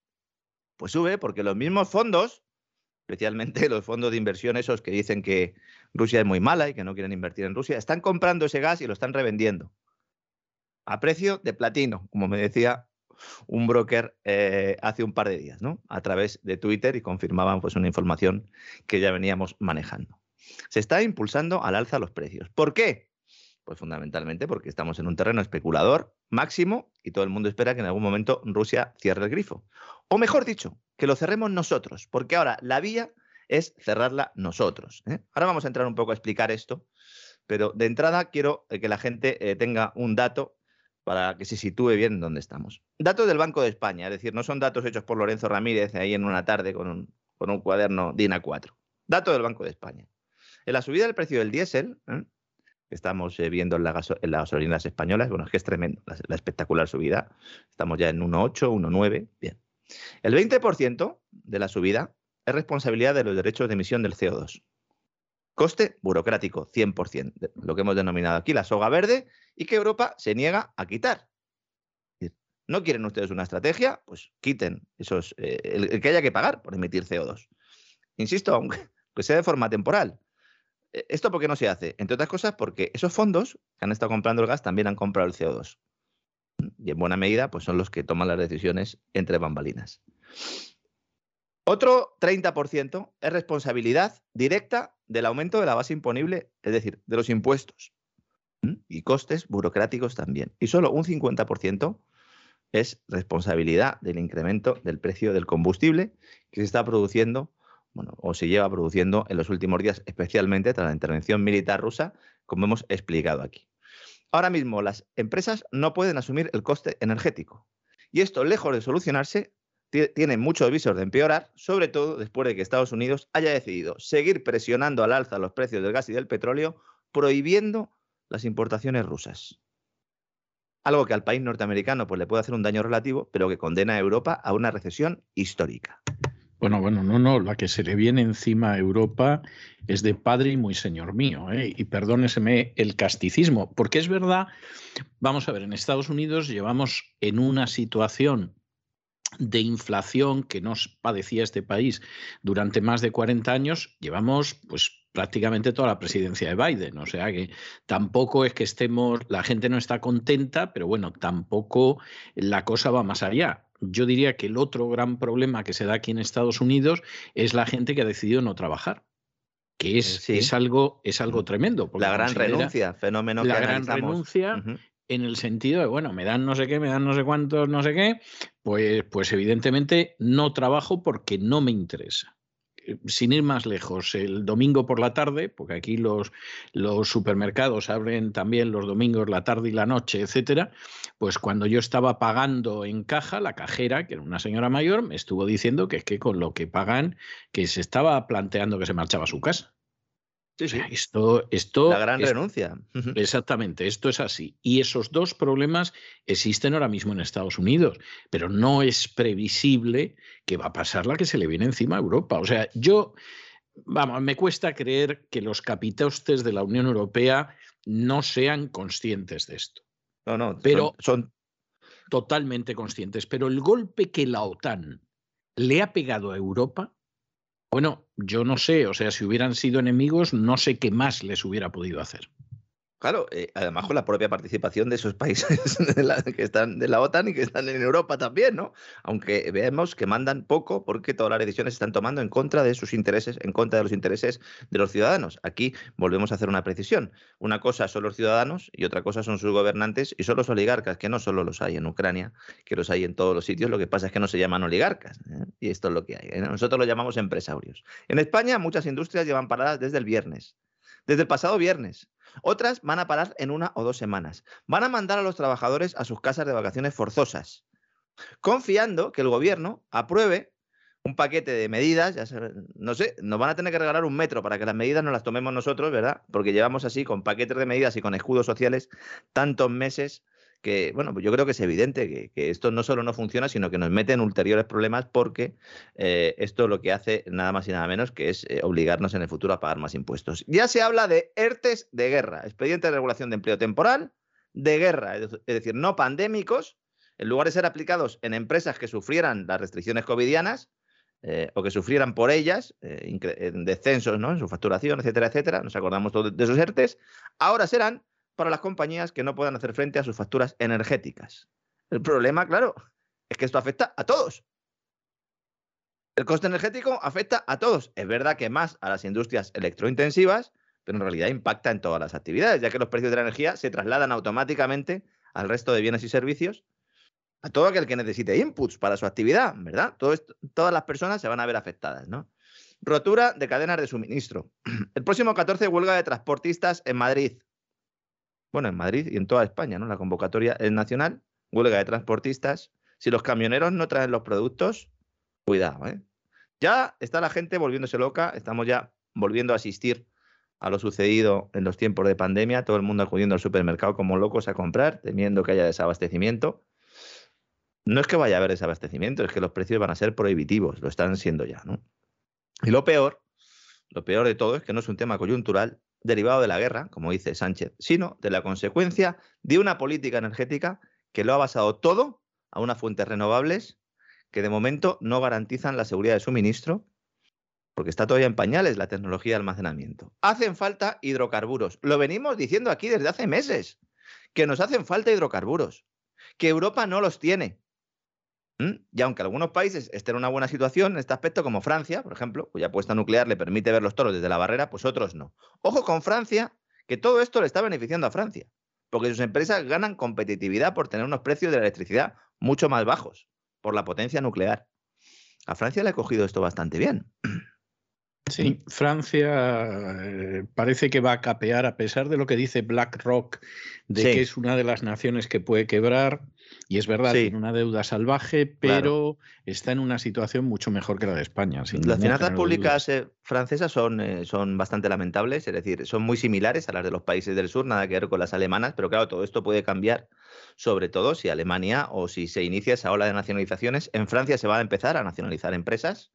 Pues sube porque los mismos fondos, especialmente los fondos de inversión esos que dicen que Rusia es muy mala y que no quieren invertir en Rusia, están comprando ese gas y lo están revendiendo a precio de platino, como me decía un broker eh, hace un par de días, ¿no? A través de Twitter y confirmaban pues una información que ya veníamos manejando. Se está impulsando al alza los precios. ¿Por qué? Pues fundamentalmente porque estamos en un terreno especulador máximo y todo el mundo espera que en algún momento Rusia cierre el grifo. O mejor dicho, que lo cerremos nosotros, porque ahora la vía es cerrarla nosotros. ¿eh? Ahora vamos a entrar un poco a explicar esto, pero de entrada quiero eh, que la gente eh, tenga un dato para que se sitúe bien donde estamos. Datos del Banco de España, es decir, no son datos hechos por Lorenzo Ramírez ahí en una tarde con un, con un cuaderno DINA 4. Dato del Banco de España. En la subida del precio del diésel, estamos eh, viendo en, las gasolinas españolas. Bueno, es que es tremendo la, espectacular subida. Estamos ya en 1,8, 1,9. Bien. El 20% de la subida es responsabilidad de los derechos de emisión del CO2. Coste burocrático, 100%, lo que hemos denominado aquí la soga verde y que Europa se niega a quitar. ¿No quieren ustedes una estrategia? Pues quiten esos, eh, el, que haya que pagar por emitir CO2. Insisto, aunque sea de forma temporal, ¿Esto por qué no se hace? Entre otras cosas porque esos fondos que han estado comprando el gas también han comprado el CO2. Y en buena medida, pues son los que toman las decisiones entre bambalinas. Otro 30% es responsabilidad directa del aumento de la base imponible, es decir, de los impuestos y costes burocráticos también. Y solo un 50% es responsabilidad del incremento del precio del combustible que se está produciendo bueno, o se lleva produciendo en los últimos días, especialmente tras la intervención militar rusa, como hemos explicado aquí. Ahora mismo las empresas no pueden asumir el coste energético. Y esto, lejos de solucionarse, tiene muchos visos de empeorar, sobre todo después de que Estados Unidos haya decidido seguir presionando al alza los precios del gas y del petróleo, prohibiendo las importaciones rusas. Algo que al país norteamericano pues, le puede hacer un daño relativo, pero que condena a Europa a una recesión histórica. Bueno, bueno, no, no, la que se le viene encima a Europa es de padre y muy señor mío, ¿eh? y perdóneseme el casticismo, porque es verdad, vamos a ver, en Estados Unidos llevamos en una situación de inflación que nos padecía este país durante más de 40 años, llevamos pues prácticamente toda la presidencia de Biden, o sea que tampoco es que estemos, la gente no está contenta, pero bueno, tampoco la cosa va más allá yo diría que el otro gran problema que se da aquí en Estados Unidos es la gente que ha decidido no trabajar que es, es, algo, es algo tremendo. La gran renuncia, fenómeno la que gran renuncia en el sentido de, bueno, me dan no sé qué, me dan no sé cuántos, no sé qué, pues, pues evidentemente no trabajo porque no me interesa sin ir más lejos, el domingo por la tarde, porque aquí los, los supermercados abren también los domingos, la tarde y la noche, etcétera, pues cuando yo estaba pagando en caja, la cajera, que era una señora mayor, me estuvo diciendo que es que con lo que pagan, que se estaba planteando que se marchaba a su casa. Esto, esto la gran renuncia. Exactamente, esto es así. Y esos dos problemas existen ahora mismo en Estados Unidos, pero no es previsible que va a pasar la que se le viene encima a Europa. O sea, yo, vamos, me cuesta creer que los capitostes de la Unión Europea no sean conscientes de esto. No, no, pero son totalmente conscientes. Pero el golpe que la OTAN le ha pegado a Europa bueno, yo no sé, o sea, si hubieran sido enemigos, no sé qué más les hubiera podido hacer. Claro, eh, además con la propia participación de esos países que están de la OTAN y que están en Europa también, ¿no? Aunque vemos que mandan poco porque todas las decisiones se están tomando en contra de sus intereses, en contra de los intereses de los ciudadanos. Aquí volvemos a hacer una precisión. Una cosa son los ciudadanos y otra cosa son sus gobernantes y son los oligarcas, que no solo los hay en Ucrania, que los hay en todos los sitios. Lo que pasa es que no se llaman oligarcas. ¿eh? Y esto es lo que hay. ¿eh? Nosotros lo llamamos empresarios. En España muchas industrias llevan paradas desde el viernes. Desde el pasado viernes otras van a parar en una o dos semanas. Van a mandar a los trabajadores a sus casas de vacaciones forzosas, confiando que el gobierno apruebe un paquete de medidas, ya no sé, nos van a tener que regalar un metro para que las medidas no las tomemos nosotros, ¿verdad? Porque llevamos así con paquetes de medidas y con escudos sociales tantos meses que, bueno, pues yo creo que es evidente que, esto no solo no funciona, sino que nos mete en ulteriores problemas porque eh, esto lo que hace nada más y nada menos que es eh, obligarnos en el futuro a pagar más impuestos. Ya se habla de ERTES de guerra, expediente de regulación de empleo temporal de guerra, es decir, no pandémicos, en lugar de ser aplicados en empresas que sufrieran las restricciones covidianas, eh, o que sufrieran por ellas en descensos ¿no? en su facturación, etcétera, etcétera, nos acordamos todos de esos ERTES, ahora serán para las compañías que no puedan hacer frente a sus facturas energéticas. El problema, claro, es que esto afecta a todos. El coste energético afecta a todos. Es verdad que más a las industrias electrointensivas, pero en realidad impacta en todas las actividades, ya que los precios de la energía se trasladan automáticamente al resto de bienes y servicios, a todo aquel que necesite inputs para su actividad, ¿verdad? todas las personas se van a ver afectadas, ¿no? Rotura de cadenas de suministro. El próximo 14 huelga de transportistas en Madrid bueno, en Madrid y en toda España, ¿no? La convocatoria es nacional, huelga de transportistas. Si los camioneros no traen los productos, cuidado, ¿eh? Ya está la gente volviéndose loca, estamos ya volviendo a asistir a lo sucedido en los tiempos de pandemia, todo el mundo acudiendo al supermercado como locos a comprar, temiendo que haya desabastecimiento. No es que vaya a haber desabastecimiento, es que los precios van a ser prohibitivos, lo están siendo ya, ¿no? Y lo peor, lo peor de todo es que no es un tema coyuntural, derivado de la guerra, como dice Sánchez, sino de la consecuencia de una política energética que lo ha basado todo a unas fuentes renovables que de momento no garantizan la seguridad de suministro, porque está todavía en pañales la tecnología de almacenamiento. Hacen falta hidrocarburos. Lo venimos diciendo aquí desde hace meses, que nos hacen falta hidrocarburos, que Europa no los tiene. ¿Mm? Y aunque algunos países estén en una buena situación en este aspecto, como Francia, por ejemplo, cuya apuesta nuclear le permite ver los toros desde la barrera, pues otros no. Ojo con Francia, que todo esto le está beneficiando a Francia, porque sus empresas ganan competitividad por tener unos precios de la electricidad mucho más bajos, por la potencia nuclear. A Francia le ha cogido esto bastante bien. Sí, Francia eh, parece que va a capear, a pesar de lo que dice BlackRock, de que es una de las naciones que puede quebrar. Y es verdad, tiene una deuda salvaje, pero está en una situación mucho mejor que la de España. Las finanzas públicas eh, francesas son, eh, son bastante lamentables, es decir, son muy similares a las de los países del sur, nada que ver con las alemanas, pero claro, todo esto puede cambiar, sobre todo si Alemania o si se inicia esa ola de nacionalizaciones. En Francia se va a empezar a nacionalizar empresas.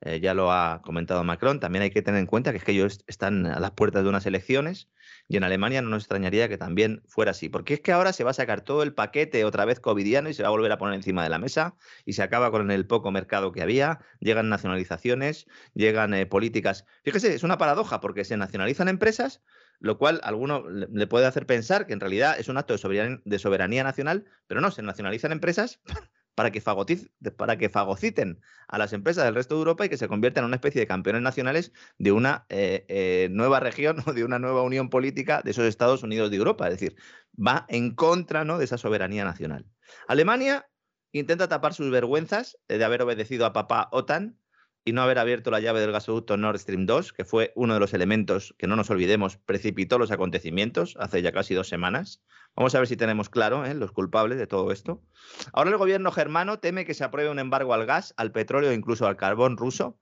Eh, ya lo ha comentado Macron, también hay que tener en cuenta que es que ellos están a las puertas de unas elecciones y en Alemania no nos extrañaría que también fuera así, porque es que ahora se va a sacar todo el paquete otra vez covidiano y se va a volver a poner encima de la mesa y se acaba con el poco mercado que había, llegan nacionalizaciones, llegan eh, políticas. Fíjese, es una paradoja porque se nacionalizan empresas, lo cual a alguno le puede hacer pensar que en realidad es un acto de soberanía, de soberanía nacional, pero no, se nacionalizan empresas para que, para que fagociten a las empresas del resto de Europa y que se conviertan en una especie de campeones nacionales de una eh, eh, nueva región o de una nueva unión política de esos Estados Unidos de Europa. Es decir, va en contra ¿no? de esa soberanía nacional. Alemania intenta tapar sus vergüenzas de haber obedecido a papá OTAN y no haber abierto la llave del gasoducto Nord Stream 2, que fue uno de los elementos que no nos olvidemos precipitó los acontecimientos hace ya casi dos semanas. Vamos a ver si tenemos claro ¿eh? los culpables de todo esto. Ahora el gobierno germano teme que se apruebe un embargo al gas, al petróleo e incluso al carbón ruso,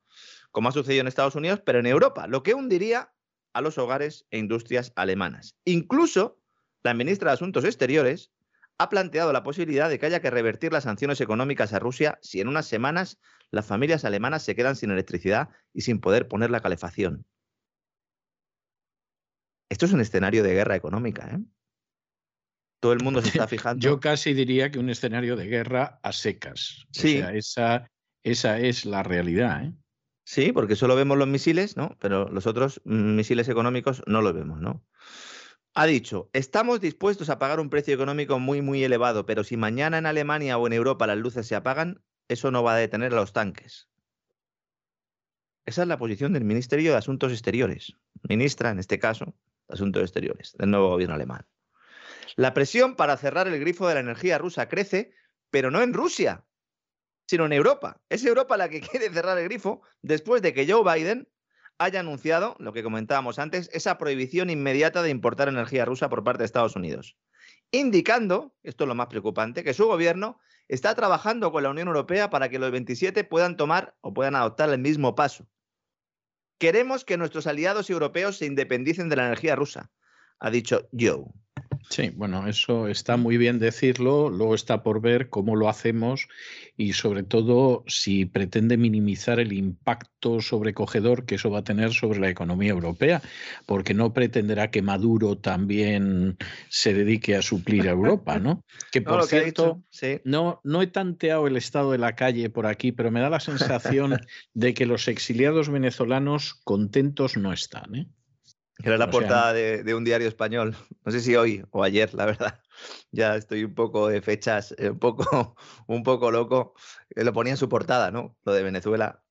como ha sucedido en Estados Unidos, pero en Europa, lo que hundiría a los hogares e industrias alemanas. Incluso la ministra de Asuntos Exteriores ha planteado la posibilidad de que haya que revertir las sanciones económicas a Rusia si en unas semanas las familias alemanas se quedan sin electricidad y sin poder poner la calefacción. Esto es un escenario de guerra económica. ¿eh? Todo el mundo se está fijando. Yo casi diría que un escenario de guerra a secas. Sí. esa, esa es la realidad. ¿eh? Sí, porque solo vemos los misiles, ¿no? Pero los otros mm, misiles económicos no los vemos, ¿no? Ha dicho, estamos dispuestos a pagar un precio económico muy, muy elevado, pero si mañana en Alemania o en Europa las luces se apagan, eso no va a detener a los tanques. Esa es la posición del Ministerio de Asuntos Exteriores, ministra, en este caso, de Asuntos Exteriores, del nuevo gobierno alemán. La presión para cerrar el grifo de la energía rusa crece, pero no en Rusia, sino en Europa. Es Europa la que quiere cerrar el grifo después de que Joe Biden haya anunciado, lo que comentábamos antes, esa prohibición inmediata de importar energía rusa por parte de Estados Unidos, indicando, esto es lo más preocupante, que su gobierno está trabajando con la Unión Europea para que los 27 puedan tomar o puedan adoptar el mismo paso. Queremos que nuestros aliados europeos se independicen de la energía rusa, ha dicho Joe. Sí, bueno, eso está muy bien decirlo, luego está por ver cómo lo hacemos y sobre todo si pretende minimizar el impacto sobrecogedor que eso va a tener sobre la economía europea, porque no pretenderá que Maduro también se dedique a suplir a Europa, ¿no? Que por cierto, no, no he tanteado el estado de la calle por aquí, pero me da la sensación de que los exiliados venezolanos contentos no están, ¿eh? Era la portada de, un diario español. No sé si hoy o ayer, la verdad. Ya estoy un poco de fechas, eh, un poco, un poco loco. Eh, lo ponía en su portada, ¿no? Lo de Venezuela.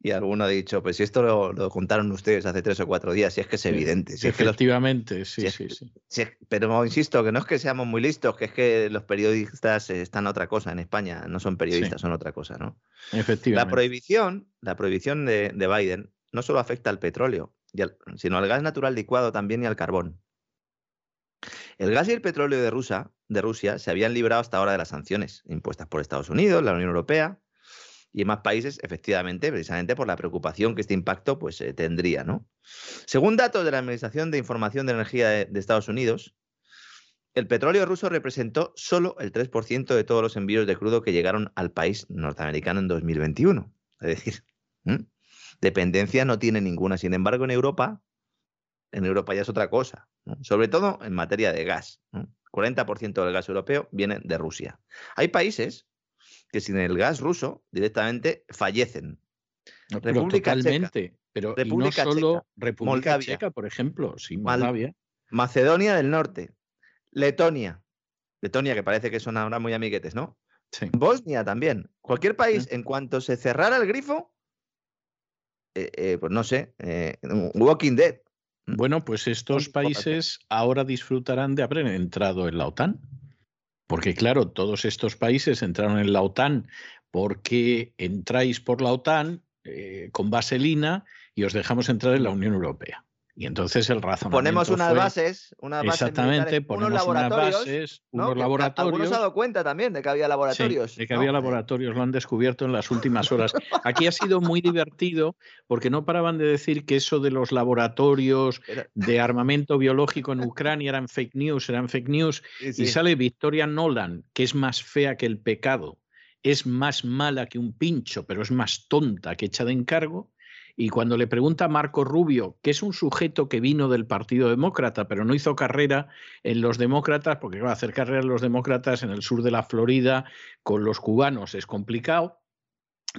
Y alguno ha dicho, pues si esto lo, contaron ustedes hace tres o cuatro días, si es que es evidente. Si efectivamente, es sí, sí, sí. pero insisto, que no es que seamos muy listos, que es que los periodistas están otra cosa en España, no son periodistas, son otra cosa, ¿no? Efectivamente. La prohibición, la prohibición de, de Biden no solo afecta al petróleo, sino al gas natural licuado también y al carbón. El gas y el petróleo de Rusia, de Rusia se habían librado hasta ahora de las sanciones impuestas por Estados Unidos, la Unión Europea y más países, efectivamente, precisamente por la preocupación que este impacto pues, eh, tendría. ¿no? Según datos de la Administración de Información de Energía de, de Estados Unidos, el petróleo ruso representó solo el 3% de todos los envíos de crudo que llegaron al país norteamericano en 2021. Es decir, Dependencia no tiene ninguna. Sin embargo, en Europa, en Europa ya es otra cosa, sobre todo en materia de gas. 40% del gas europeo viene de Rusia. Hay países que sin el gas ruso directamente fallecen. República totalmente, pero República no solo República Checa, por ejemplo, sí, Moldavia. Macedonia del Norte, Letonia, Letonia que parece que son ahora muy amiguetes, ¿no? Sí. Bosnia también. Cualquier país, en cuanto se cerrara el grifo, eh, eh, pues no sé, eh, Walking Dead. Bueno, pues estos países ahora disfrutarán de haber entrado en la OTAN. Porque claro, todos estos países entraron en la OTAN porque entráis por la OTAN con vaselina y os dejamos entrar en la Unión Europea. Y entonces el razonamiento Ponemos unas bases, unas bases exactamente, ponemos unos laboratorios, unas bases, unos laboratorios. Algunos se dado cuenta también de que había laboratorios. de que había laboratorios, lo han descubierto en las últimas horas. Aquí ha sido muy divertido porque no paraban de decir que eso de los laboratorios de armamento biológico en Ucrania eran fake news, eran fake news. Y sale Victoria Nolan, que es más fea que el pecado, es más mala que un pincho, pero es más tonta que echada en cargo y cuando le pregunta a Marco Rubio, que es un sujeto que vino del Partido Demócrata, pero no hizo carrera en los demócratas, porque va a hacer carrera en los demócratas en el sur de la Florida con los cubanos es complicado,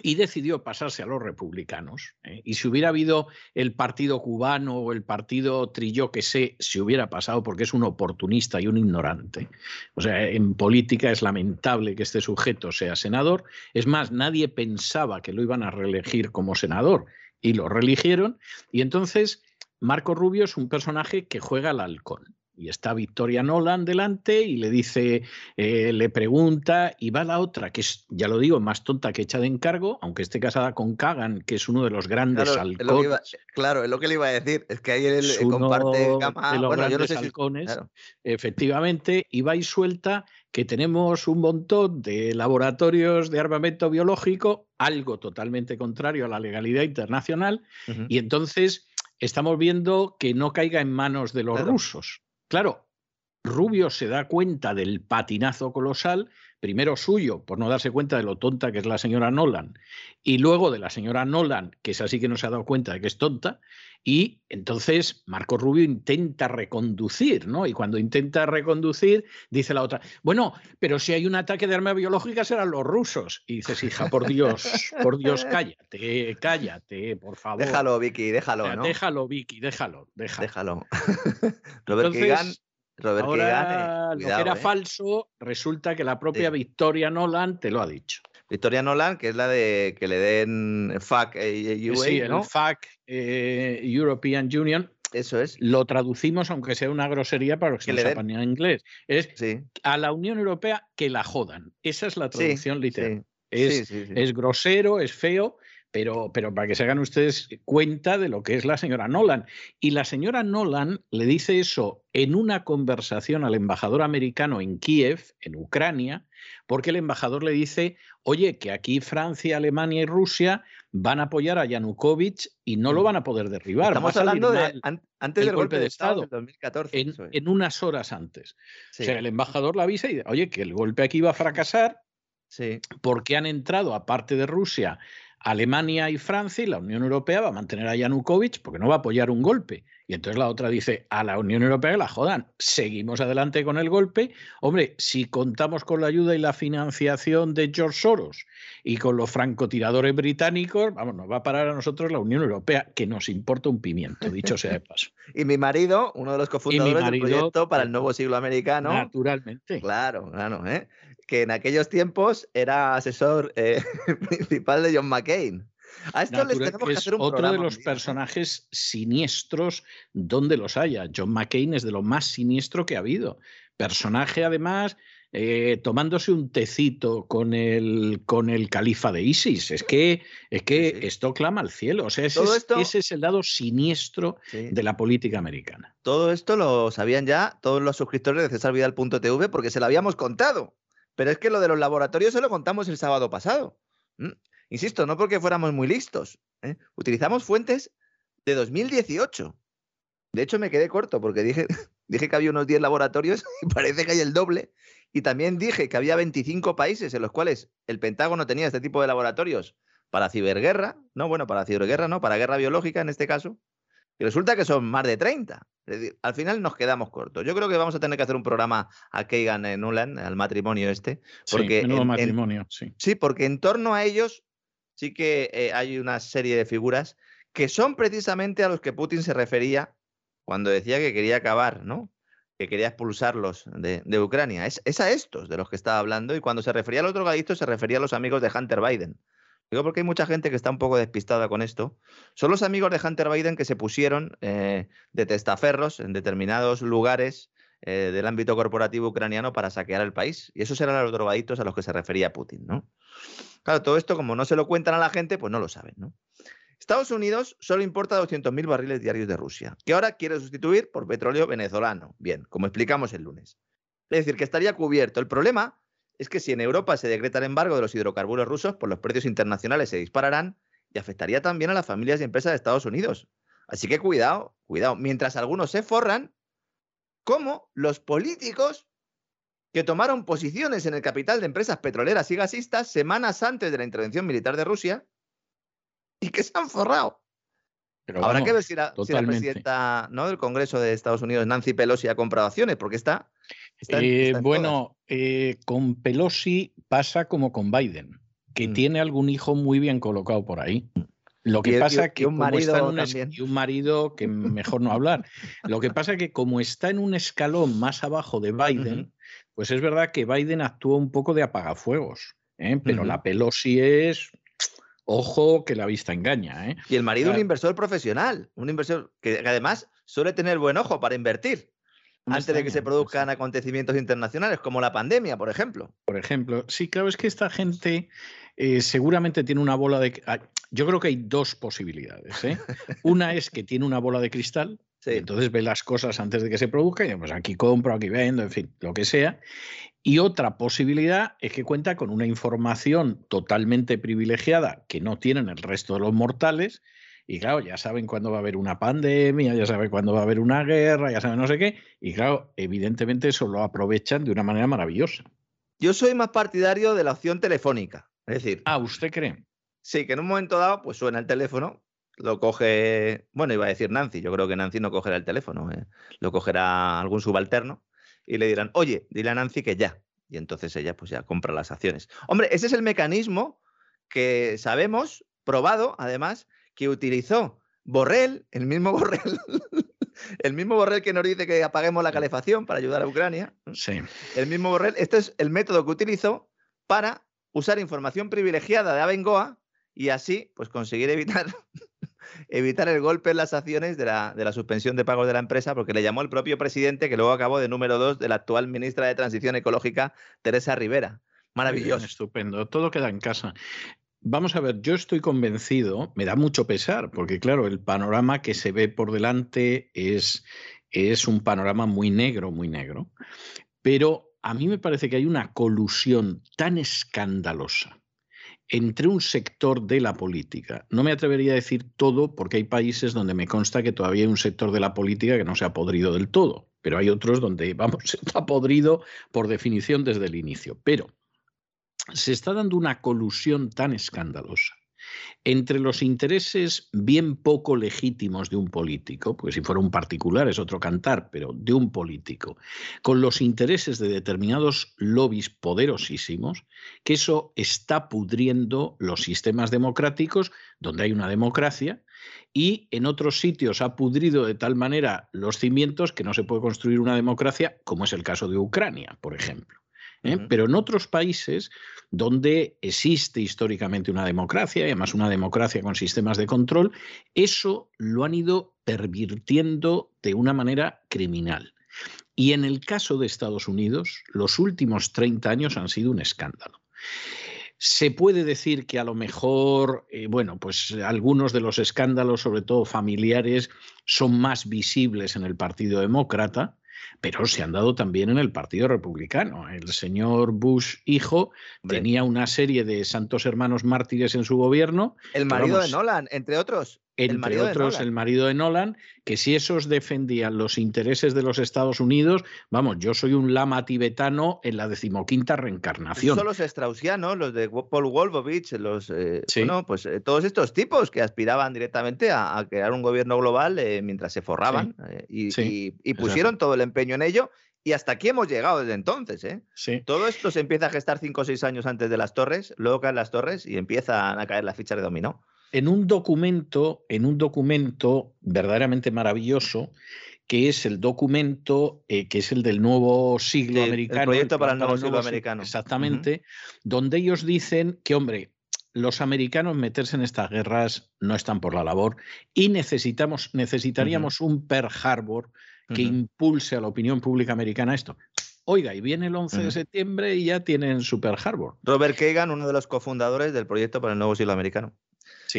y decidió pasarse a los republicanos. ¿eh? Y si hubiera habido el partido cubano o el partido Trillo que sé, se hubiera pasado porque es un oportunista y un ignorante. O sea, en política es lamentable que este sujeto sea senador. Es más, nadie pensaba que lo iban a reelegir como senador y lo reeligieron. Y entonces Marco Rubio es un personaje que juega al halcón y está Victoria Nolan delante y le dice, eh, le pregunta, y va la otra, que es, ya lo digo, más tonta que hecha de encargo, aunque esté casada con Kagan, que es uno de los grandes claro, halcones. claro, es lo que le iba a decir, es que ahí él comparte cama. De los bueno, grandes yo no sé halcones, efectivamente, y va y suelta que tenemos un montón de laboratorios de armamento biológico, algo totalmente contrario a la legalidad internacional, y entonces estamos viendo que no caiga en manos de los rusos. Claro, Rubio se da cuenta del patinazo colosal, primero suyo, por no darse cuenta de lo tonta que es la señora Nolan, y luego de la señora Nolan, que es así que no se ha dado cuenta de que es tonta, y entonces Marco Rubio intenta reconducir, ¿no? Y cuando intenta reconducir, dice la otra, bueno, pero si hay un ataque de arma biológica serán los rusos. Y dices, hija, por Dios, por Dios, cállate, cállate, por favor. Déjalo, Vicky, déjalo, ¿no? Déjalo, Vicky, déjalo, déjalo. Déjalo. Robert entonces, Robert ahora, lo que era ¿eh? falso, resulta que la propia Victoria Nolan te lo ha dicho. Victoria Nolan, que es la de que le den FAC eh, UA, sí, el FAC eh, European Union. Eso es. Lo traducimos, aunque sea una grosería para los que, no sepan en inglés. Es a la Unión Europea que la jodan. Esa es la traducción literal. Es, es, grosero, es feo, pero, pero para que se hagan ustedes cuenta de lo que es la señora Nolan. Y la señora Nolan le dice eso en una conversación al embajador americano en Kiev, en Ucrania, porque el embajador le dice, oye, que aquí Francia, Alemania y Rusia van a apoyar a Yanukovych y no lo van a poder derribar. Estamos hablando de antes del golpe, de Estado, de 2014. En, unas horas antes. O sea, el embajador le avisa y dice, oye, que el golpe aquí va a fracasar sí. porque han entrado, aparte de Rusia, Alemania y Francia y la Unión Europea va a mantener a Yanukovych porque no va a apoyar un golpe. Y entonces la otra dice, a la Unión Europea la jodan, seguimos adelante con el golpe. Hombre, si contamos con la ayuda y la financiación de George Soros y con los francotiradores británicos, vamos, nos va a parar a nosotros la Unión Europea, que nos importa un pimiento, dicho sea de paso. y mi marido, uno de los cofundadores del proyecto para el nuevo siglo americano. Naturalmente. Claro, claro, ¿eh? que en aquellos tiempos era asesor eh, principal de John McCain. A esto les tenemos que, hacer un otro de los personajes siniestros donde los haya. John McCain es de lo más siniestro que ha habido. Personaje, además, eh, tomándose un tecito con el, con el califa de ISIS. Es que, es que esto clama al cielo. O sea, ese, es, el lado siniestro de la política americana. Todo esto lo sabían ya todos los suscriptores de cesarvidal.tv porque se lo habíamos contado. Pero es que lo de los laboratorios se lo contamos el sábado pasado. Insisto, no porque fuéramos muy listos. ¿eh? Utilizamos fuentes de 2018. De hecho, me quedé corto porque dije, dije que había unos 10 laboratorios y parece que hay el doble. Y también dije que había 25 países en los cuales el Pentágono tenía este tipo de laboratorios para ciberguerra, no, bueno, para ciberguerra, no, para guerra biológica en este caso. Y resulta que son más de 30. Es decir, al final nos quedamos cortos. Yo creo que vamos a tener que hacer un programa a Keigan en Nuland, al matrimonio este. Porque sí, matrimonio, sí. Sí, porque en torno a ellos sí que eh, hay una serie de figuras que son precisamente a los que Putin se refería cuando decía que quería acabar, ¿no? Que quería expulsarlos de, Ucrania. Es, a estos de los que estaba hablando y cuando se refería al otro gadito se refería a los amigos de Hunter Biden. Digo porque hay mucha gente que está un poco despistada con esto. Son los amigos de Hunter Biden que se pusieron eh, de testaferros en determinados lugares eh, del ámbito corporativo ucraniano para saquear el país. Y esos eran los drogaditos a los que se refería Putin, ¿no? Claro, todo esto, como no se lo cuentan a la gente, pues no lo saben, ¿no? Estados Unidos solo importa 200.000 barriles diarios de Rusia, que ahora quiere sustituir por petróleo venezolano. Bien, como explicamos el lunes. Es decir, que estaría cubierto. El problema es que si en Europa se decreta el embargo de los hidrocarburos rusos, pues los precios internacionales se dispararán y afectaría también a las familias y empresas de Estados Unidos. Así que cuidado, cuidado. Mientras algunos se forran, como los políticos que tomaron posiciones en el capital de empresas petroleras y gasistas semanas antes de la intervención militar de Rusia y que se han forrado. Pero Habrá que ver si la, presidenta ¿no? del Congreso de Estados Unidos, Nancy Pelosi, ha comprado acciones, porque está eh, bueno, eh, con Pelosi pasa como con Biden. que Mm. tiene algún hijo muy bien colocado por ahí. Lo que pasa y- que y un como está en marido un y un marido que mejor no hablar. Lo que pasa que como está en un escalón más abajo de Biden, pues es verdad que Biden actúa un poco de apagafuegos, ¿eh? pero la Pelosi es ojo que la vista engaña, ¿eh? Y el marido un Claro. inversor profesional, un inversor que además suele tener buen ojo para invertir antes de que se produzcan acontecimientos internacionales, como la pandemia, por ejemplo. Por ejemplo, sí, claro, es que esta gente eh, seguramente tiene una bola de... Yo creo que hay dos posibilidades. ¿eh? Una es que tiene una bola de cristal, Sí. entonces ve las cosas antes de que se produzcan, y pues aquí compro, aquí vendo, en fin, lo que sea. Y otra posibilidad es que cuenta con una información totalmente privilegiada que no tienen el resto de los mortales. Y claro, ya saben cuándo va a haber una pandemia, ya saben cuándo va a haber una guerra, ya saben no sé qué. Y claro, evidentemente eso lo aprovechan de una manera maravillosa. Yo soy más partidario de la opción telefónica. Es decir, Ah, ¿usted cree? Sí, que en un momento dado, pues suena el teléfono, lo coge, bueno, iba a decir Nancy, yo creo que Nancy no cogerá el teléfono, ¿eh? lo cogerá algún subalterno y le dirán, oye, dile a Nancy que ya. Y entonces ella pues ya compra las acciones. Hombre, ese es el mecanismo que sabemos, probado además, que utilizó Borrell, el mismo Borrell, el mismo Borrell que nos dice que apaguemos la calefacción para ayudar a Ucrania. Sí. El mismo Borrell, este es el método que utilizó para usar información privilegiada de Abengoa y así pues conseguir evitar, evitar el golpe en las acciones de la, de la suspensión de pagos de la empresa, porque le llamó el propio presidente, que luego acabó de número dos de la actual ministra de Transición Ecológica, Teresa Rivera. Maravilloso. estupendo. Todo queda en casa. Vamos a ver, yo estoy convencido, me da mucho pesar, porque claro, el panorama que se ve por delante es, es un panorama muy negro, muy negro. Pero a mí me parece que hay una colusión tan escandalosa entre un sector de la política. No me atrevería a decir todo porque hay países donde me consta que todavía hay un sector de la política que no se ha podrido del todo, pero hay otros donde, vamos, está podrido por definición desde el inicio. Pero se está dando una colusión tan escandalosa entre los intereses bien poco legítimos de un político, pues si fuera un particular es otro cantar, pero de un político, con los intereses de determinados lobbies poderosísimos, que eso está pudriendo los sistemas democráticos, donde hay una democracia, y en otros sitios ha pudrido de tal manera los cimientos que no se puede construir una democracia, como es el caso de Ucrania, por ejemplo. ¿Eh? Pero en otros países donde existe históricamente una democracia, y además una democracia con sistemas de control, eso lo han ido pervirtiendo de una manera criminal. Y en el caso de Estados Unidos, los últimos 30 años han sido un escándalo. Se puede decir que a lo mejor, eh, bueno, pues algunos de los escándalos, sobre todo familiares, son más visibles en el Partido Demócrata, pero se han dado también en el Partido Republicano. El señor Bush, hijo, Hombre. tenía una serie de santos hermanos mártires en su gobierno, El marido de Nolan, entre otros. Entre otros el marido de Nolan, que si esos defendían los intereses de los Estados Unidos, vamos, yo soy un lama tibetano en la decimoquinta reencarnación. Son los straussianos, los de Paul Wolfowitz, los, eh, Sí. bueno, pues eh, todos estos tipos que aspiraban directamente a, a crear un gobierno global eh, mientras se forraban y, Sí, y- y exacto. pusieron todo el empeño en ello y hasta aquí hemos llegado desde entonces. ¿eh? Sí. Todo esto se empieza a gestar cinco o seis años antes de las torres, luego caen las torres y empiezan a caer las fichas de dominó. En un documento, en un documento verdaderamente maravilloso, que es el documento eh, que es el del nuevo siglo Sí, el americano. proyecto para el nuevo siglo sig- americano. Exactamente, donde ellos dicen que, hombre, los americanos meterse en estas guerras no están por la labor y necesitamos, necesitaríamos un Pearl Harbor que impulse a la opinión pública americana esto. Oiga, y viene el 11 de septiembre y ya tienen su Pearl Harbor. Robert Kagan, uno de los cofundadores del proyecto para el nuevo siglo americano.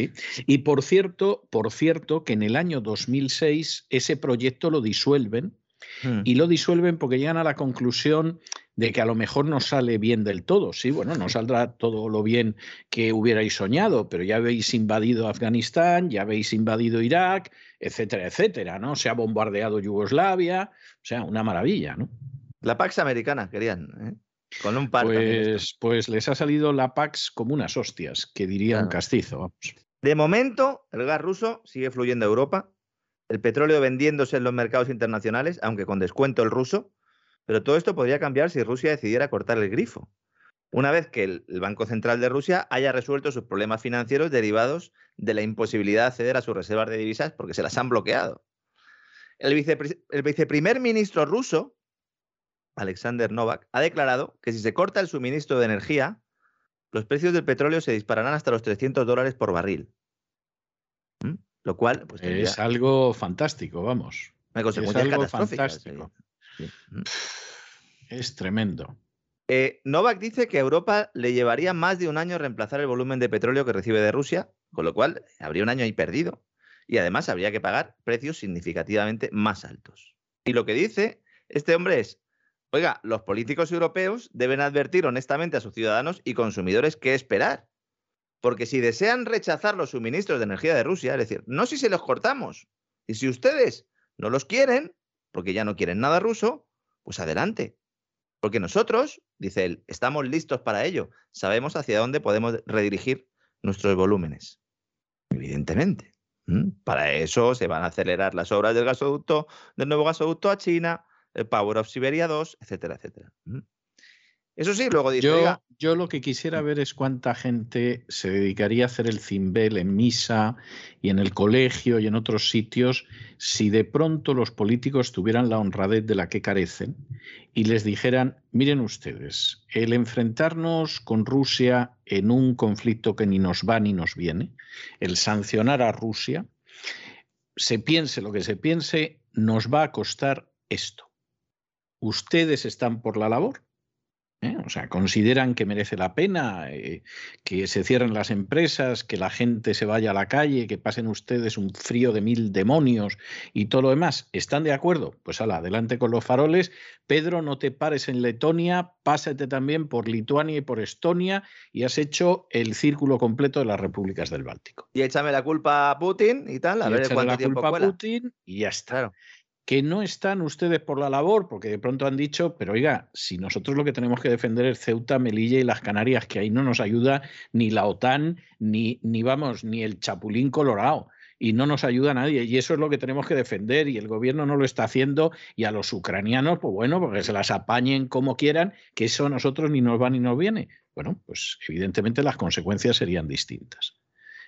Sí. Y por cierto, por cierto, que en el año 2006 ese proyecto lo disuelven Mm. y lo disuelven porque llegan a la conclusión de que a lo mejor no sale bien del todo. Sí, bueno, no saldrá todo lo bien que hubierais soñado, pero ya habéis invadido Afganistán, ya habéis invadido Irak, etcétera, etcétera, ¿no? Se ha bombardeado Yugoslavia, o sea, una maravilla, ¿no? La Pax americana, querían. ¿eh? Con un par. Pues, pues les ha salido la Pax como unas hostias, que diría un castizo. vamos. De momento, el gas ruso sigue fluyendo a Europa, el petróleo vendiéndose en los mercados internacionales, aunque con descuento el ruso, pero todo esto podría cambiar si Rusia decidiera cortar el grifo. una vez que el, Banco Central de Rusia haya resuelto sus problemas financieros derivados de la imposibilidad de acceder a sus reservas de divisas porque se las han bloqueado. El, el viceprimer ministro ruso, Alexander Novak, ha declarado que si se corta el suministro de energía, los precios del petróleo se dispararán hasta los 300 dólares por barril. ¿Mm? Lo cual pues, es algo fantástico, vamos. es algo fantástico. ¿Mm? Es tremendo. Eh, Novak dice que a Europa le llevaría más de un año reemplazar el volumen de petróleo que recibe de Rusia, con lo cual habría un año ahí perdido. Y además habría que pagar precios significativamente más altos. Y lo que dice este hombre es, oiga, los políticos europeos deben advertir honestamente a sus ciudadanos y consumidores qué esperar. Porque si desean rechazar los suministros de energía de Rusia, es decir, no si se los cortamos, y si ustedes no los quieren, porque ya no quieren nada ruso, pues adelante. Porque nosotros, dice él, estamos listos para ello. Sabemos hacia dónde podemos redirigir nuestros volúmenes. Evidentemente. Para eso se van a acelerar las obras del gasoducto, del nuevo gasoducto a China, el Power of Siberia 2, etcétera, etcétera. Eso sí, luego dice. Yo, yo, lo que quisiera ver es cuánta gente se dedicaría a hacer el cimbel en misa y en el colegio y en otros sitios si de pronto los políticos tuvieran la honradez de la que carecen y les dijeran: miren ustedes, el enfrentarnos con Rusia en un conflicto que ni nos va ni nos viene, el sancionar a Rusia, se piense lo que se piense, nos va a costar esto. Ustedes están por la labor ¿eh? O sea, consideran que merece la pena eh, que se cierren las empresas, que la gente se vaya a la calle, que pasen ustedes un frío de mil demonios y todo lo demás. ¿Están de acuerdo? Pues ala, adelante con los faroles. Pedro, no te pares en Letonia, pásate también por Lituania y por Estonia y has hecho el círculo completo de las repúblicas del Báltico. Y échame la culpa a Putin y tal, a ver cuánto la culpa a Putin y ya está que no están ustedes por la labor, porque de pronto han dicho, pero oiga, si nosotros lo que tenemos que defender es Ceuta, Melilla y las Canarias, que ahí no nos ayuda ni la OTAN, ni, ni vamos, ni el Chapulín Colorado y no nos ayuda nadie. Y eso es lo que tenemos que defender y el gobierno no lo está haciendo y a los ucranianos, pues bueno, porque se las apañen como quieran, que eso a nosotros ni nos va ni nos viene. Bueno, pues evidentemente las consecuencias serían distintas.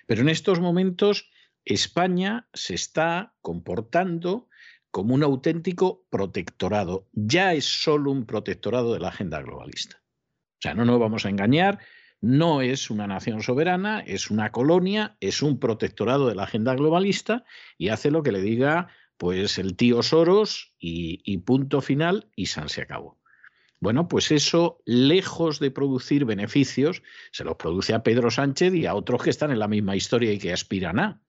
Pero en estos momentos España se está comportando como un auténtico protectorado. Ya es solo un protectorado de la agenda globalista. O sea, no nos vamos a engañar, no es una nación soberana, es una colonia, es un protectorado de la agenda globalista y hace lo que le diga pues el tío Soros y, y punto final y San se acabó. Bueno, pues eso, lejos de producir beneficios, se los produce a Pedro Sánchez y a otros que están en la misma historia y que aspiran a.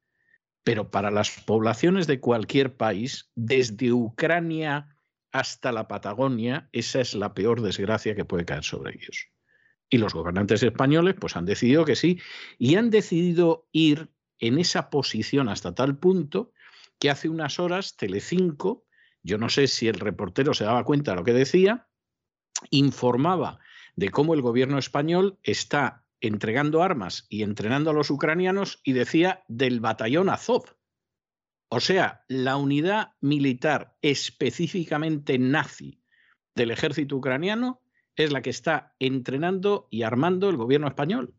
Pero para las poblaciones de cualquier país, desde Ucrania hasta la Patagonia, esa es la peor desgracia que puede caer sobre ellos. Y los gobernantes españoles pues han decidido que sí y han decidido ir en esa posición hasta tal punto que hace unas horas Telecinco, yo no sé si el reportero se daba cuenta de lo que decía, informaba de cómo el gobierno español está entregando armas y entrenando a los ucranianos y decía del batallón Azov. O sea, la unidad militar específicamente nazi del ejército ucraniano es la que está entrenando y armando el gobierno español.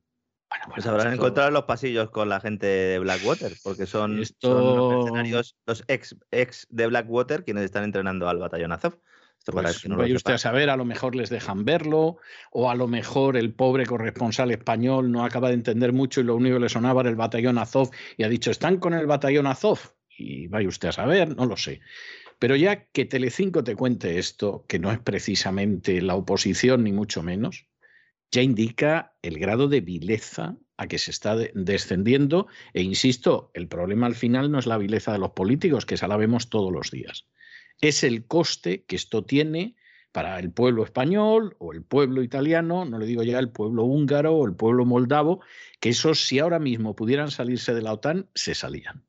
Bueno, pues, habrán encontrado los pasillos con la gente de Blackwater, porque son, los los ex, ex de Blackwater quienes están entrenando al batallón Azov. Pues no vaya usted a saber, a lo mejor les dejan verlo, o a lo mejor el pobre corresponsal español no acaba de entender mucho y lo único que le sonaba era el batallón Azov y ha dicho, están con el batallón Azov. Y vaya usted a saber, no lo sé. Pero ya que Telecinco te cuente esto, que no es precisamente la oposición ni mucho menos, ya indica el grado de vileza a que se está descendiendo. E insisto, el problema al final no es la vileza de los políticos, que esa la vemos todos los días es el coste que esto tiene para el pueblo español o el pueblo italiano, no le digo ya el pueblo húngaro o el pueblo moldavo, que esos si ahora mismo pudieran salirse de la OTAN, se salían.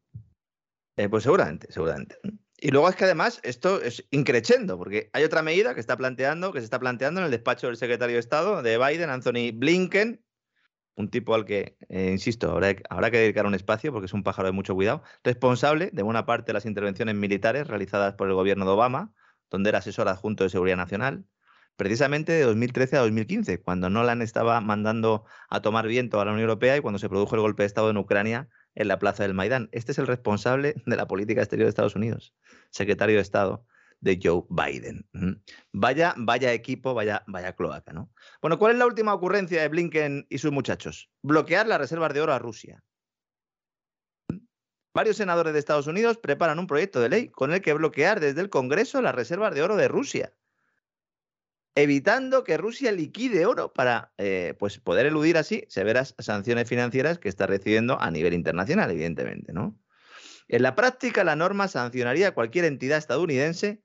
Eh, pues seguramente, seguramente. Y luego es que además esto es increchendo, porque hay otra medida que está planteando, que se está planteando en el despacho del secretario de Estado de Biden, Anthony Blinken, un tipo al que, eh, insisto, habrá, habrá, que dedicar un espacio porque es un pájaro de mucho cuidado, responsable de buena parte de las intervenciones militares realizadas por el gobierno de Obama, donde era asesor adjunto de Seguridad Nacional, precisamente de 2013 a 2015, cuando Nolan estaba mandando a tomar viento a la Unión Europea y cuando se produjo el golpe de Estado en Ucrania en la plaza del Maidán. Este es el responsable de la política exterior de Estados Unidos, secretario de Estado de Joe Biden. Vaya, vaya equipo, vaya, vaya cloaca, ¿no? Bueno, ¿cuál es la última ocurrencia de Blinken y sus muchachos? Bloquear las reservas de oro a Rusia. Varios senadores de Estados Unidos preparan un proyecto de ley con el que bloquear desde el Congreso las reservas de oro de Rusia, evitando que Rusia liquide oro para eh, pues poder eludir así severas sanciones financieras que está recibiendo a nivel internacional, evidentemente, ¿no? En la práctica, la norma sancionaría a cualquier entidad estadounidense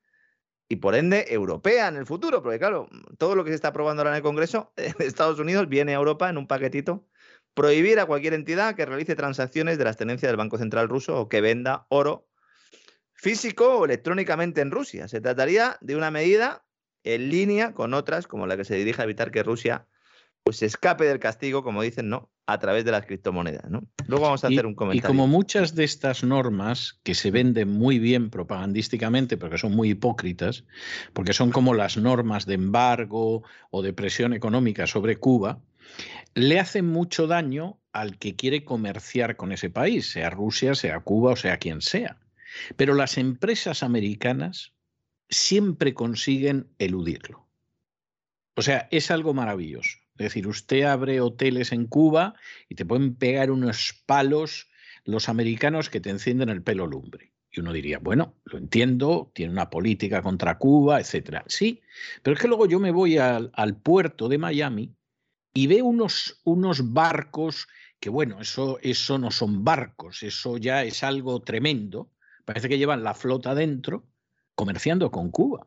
y por ende europea en el futuro, porque claro, todo lo que se está aprobando ahora en el Congreso de Estados Unidos viene a Europa en un paquetito prohibir a cualquier entidad que realice transacciones de las tenencias del Banco Central ruso o que venda oro físico o electrónicamente en Rusia. Se trataría de una medida en línea con otras, como la que se dirige a evitar que Rusia pues escape del castigo, como dicen, ¿no? A través de las criptomonedas, ¿no? Luego vamos a hacer un comentario. Y como muchas de estas normas que se venden muy bien propagandísticamente, porque son muy hipócritas, porque son como las normas de embargo o de presión económica sobre Cuba, le hacen mucho daño al que quiere comerciar con ese país, sea Rusia, sea Cuba o sea quien sea. Pero las empresas americanas siempre consiguen eludirlo. O sea, es algo maravilloso. Es decir, usted abre hoteles en Cuba y te pueden pegar unos palos los americanos que te encienden el pelo lumbre. Y uno diría, bueno, lo entiendo, tiene una política contra Cuba, etcétera. Sí, pero es que luego yo me voy al, al puerto de Miami y ve unos, unos barcos que, bueno, eso, eso no son barcos, eso ya es algo tremendo. Parece que llevan la flota dentro comerciando con Cuba.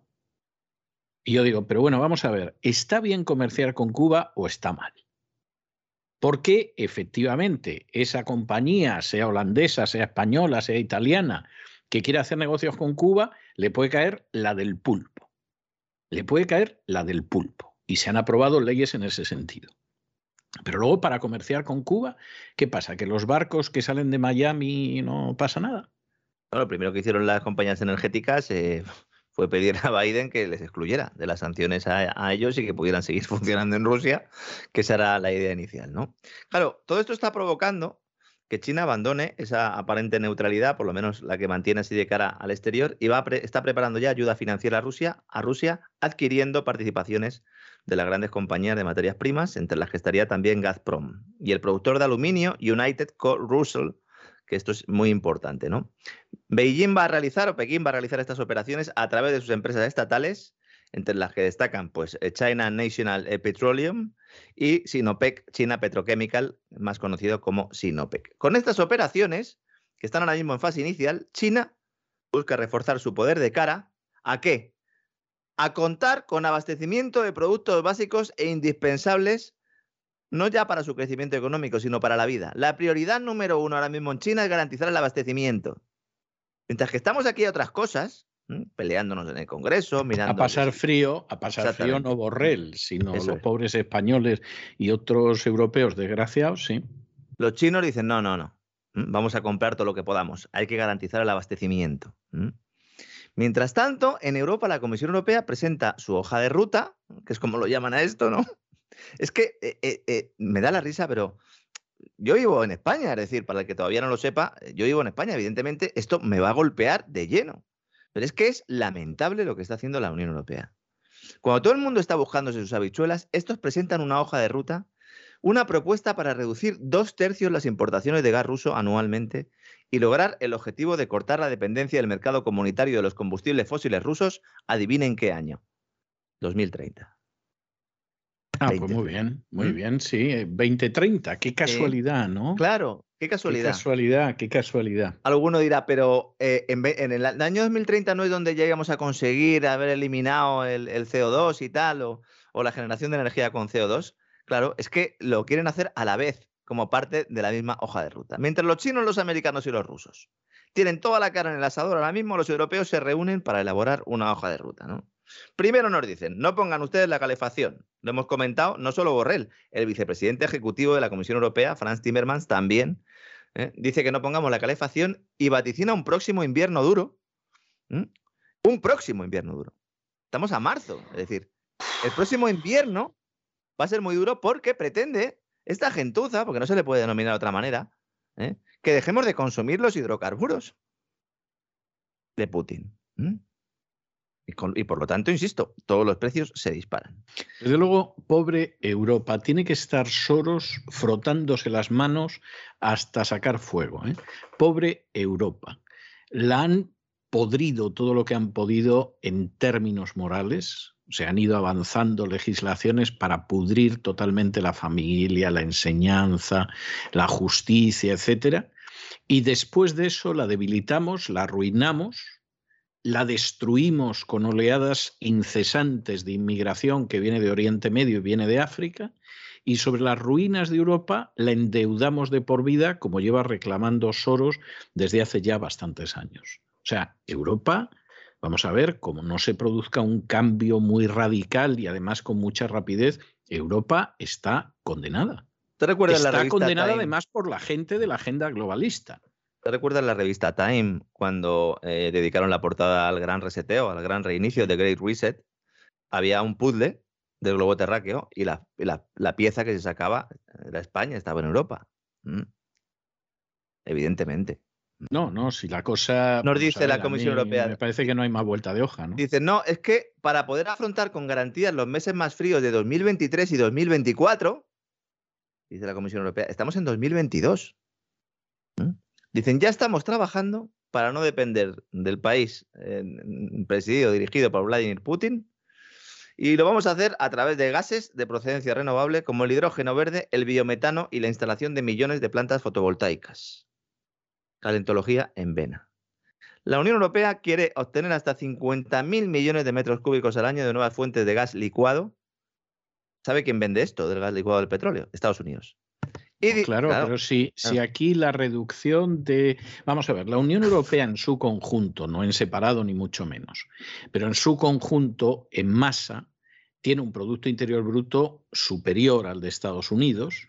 Y yo digo, pero bueno, vamos a ver, ¿está bien comerciar con Cuba o está mal? Porque efectivamente esa compañía, sea holandesa, sea española, sea italiana, que quiere hacer negocios con Cuba, le puede caer la del pulpo. Le puede caer la del pulpo. Y se han aprobado leyes en ese sentido. Pero luego para comerciar con Cuba, ¿qué pasa? ¿Que los barcos que salen de Miami no pasa nada? Bueno, lo primero que hicieron las compañías energéticas eh, fue pedir a Biden que les excluyera de las sanciones a, ellos y que pudieran seguir funcionando en Rusia, que esa era la idea inicial, ¿no? Claro, todo esto está provocando que China abandone esa aparente neutralidad, por lo menos la que mantiene así de cara al exterior, y va está preparando ya ayuda financiera a Rusia, a Rusia, adquiriendo participaciones de las grandes compañías de materias primas, entre las que estaría también Gazprom. Y el productor de aluminio, United Coal Russell, que esto es muy importante, ¿no? Beijing va a realizar, o Pekín va a realizar estas operaciones a través de sus empresas estatales, entre las que destacan pues, China National Petroleum y Sinopec, China Petrochemical, más conocido como Sinopec. Con estas operaciones, que están ahora mismo en fase inicial, China busca reforzar su poder de cara a qué? a contar con abastecimiento de productos básicos e indispensables, no ya para su crecimiento económico, sino para la vida. La prioridad número uno ahora mismo en China es garantizar el abastecimiento. Mientras que estamos aquí a otras cosas, peleándonos en el Congreso, mirando... A pasar frío, a pasar frío no Borrell, sino los pobres españoles y otros europeos desgraciados, sí. Los chinos dicen, no, no, no, vamos a comprar todo lo que podamos, hay que garantizar el abastecimiento. Mientras tanto, en Europa la Comisión Europea presenta su hoja de ruta, que es como lo llaman a esto, ¿no? Es que eh, eh, eh, me da la risa, pero yo vivo en España, es decir, para el que todavía no lo sepa, yo vivo en España, evidentemente esto me va a golpear de lleno. Pero es que es lamentable lo que está haciendo la Unión Europea. Cuando todo el mundo está buscándose sus habichuelas, estos presentan una hoja de ruta, una propuesta para reducir dos tercios las importaciones de gas ruso anualmente y lograr el objetivo de cortar la dependencia del mercado comunitario de los combustibles fósiles rusos, adivinen qué año. 2030. Ah, pues muy bien, muy bien, sí, 2030, qué casualidad, ¿no? Claro, qué casualidad. Qué casualidad, qué casualidad. Alguno dirá, pero eh, en, el año 2030 no es donde llegamos a conseguir haber eliminado el, CO2 y tal, o, o la generación de energía con CO2. Claro, es que lo quieren hacer a la vez como parte de la misma hoja de ruta. Mientras los chinos, los americanos y los rusos tienen toda la cara en el asador, ahora mismo los europeos se reúnen para elaborar una hoja de ruta. ¿no? Primero nos dicen, no pongan ustedes la calefacción. Lo hemos comentado, no solo Borrell, el vicepresidente ejecutivo de la Comisión Europea, Franz Timmermans, también ¿eh? dice que no pongamos la calefacción y vaticina un próximo invierno duro. Un próximo invierno duro. Estamos a marzo, es decir, el próximo invierno va a ser muy duro porque pretende esta gentuza, porque no se le puede denominar de otra manera, ¿eh? que dejemos de consumir los hidrocarburos de Putin. Y, por lo tanto, insisto, todos los precios se disparan. Desde luego, pobre Europa, tiene que estar Soros frotándose las manos hasta sacar fuego. ¿eh? Pobre Europa. La han podrido todo lo que han podido en términos morales. Se han ido avanzando legislaciones para pudrir totalmente la familia, la enseñanza, la justicia, etcétera. Y después de eso la debilitamos, la arruinamos, la destruimos con oleadas incesantes de inmigración que viene de Oriente Medio y viene de África, y sobre las ruinas de Europa la endeudamos de por vida, como lleva reclamando Soros desde hace ya bastantes años. O sea, Europa, vamos a ver, como no se produzca un cambio muy radical y además con mucha rapidez, Europa está condenada. ¿Te recuerdas está la condenada además por la gente de la agenda globalista. ¿Te recuerdas la revista Time cuando eh, dedicaron la portada al gran reseteo, al gran reinicio de Great Reset? Había un puzzle del globo terráqueo y la, pieza que se sacaba era España, estaba en Europa. Mm. Evidentemente. No, no, si la cosa. Nos dice la Comisión Europea. Me parece que no hay más vuelta de hoja, ¿no? Dice, no, es que para poder afrontar con garantías los meses más fríos de 2023 y 2024, dice la Comisión Europea, estamos en 2022. Dicen, ya estamos trabajando para no depender del país presidido, dirigido por Vladimir Putin, y lo vamos a hacer a través de gases de procedencia renovable como el hidrógeno verde, el biometano y la instalación de millones de plantas fotovoltaicas. Calentología en vena. La Unión Europea quiere obtener hasta 50.000 millones de metros cúbicos al año de nuevas fuentes de gas licuado. ¿Sabe quién vende esto del gas licuado del petróleo? Estados Unidos claro, pero si, si aquí la reducción de... Vamos a ver, la Unión Europea en su conjunto, no en separado ni mucho menos, pero en su conjunto, en masa, tiene un Producto Interior Bruto superior al de Estados Unidos.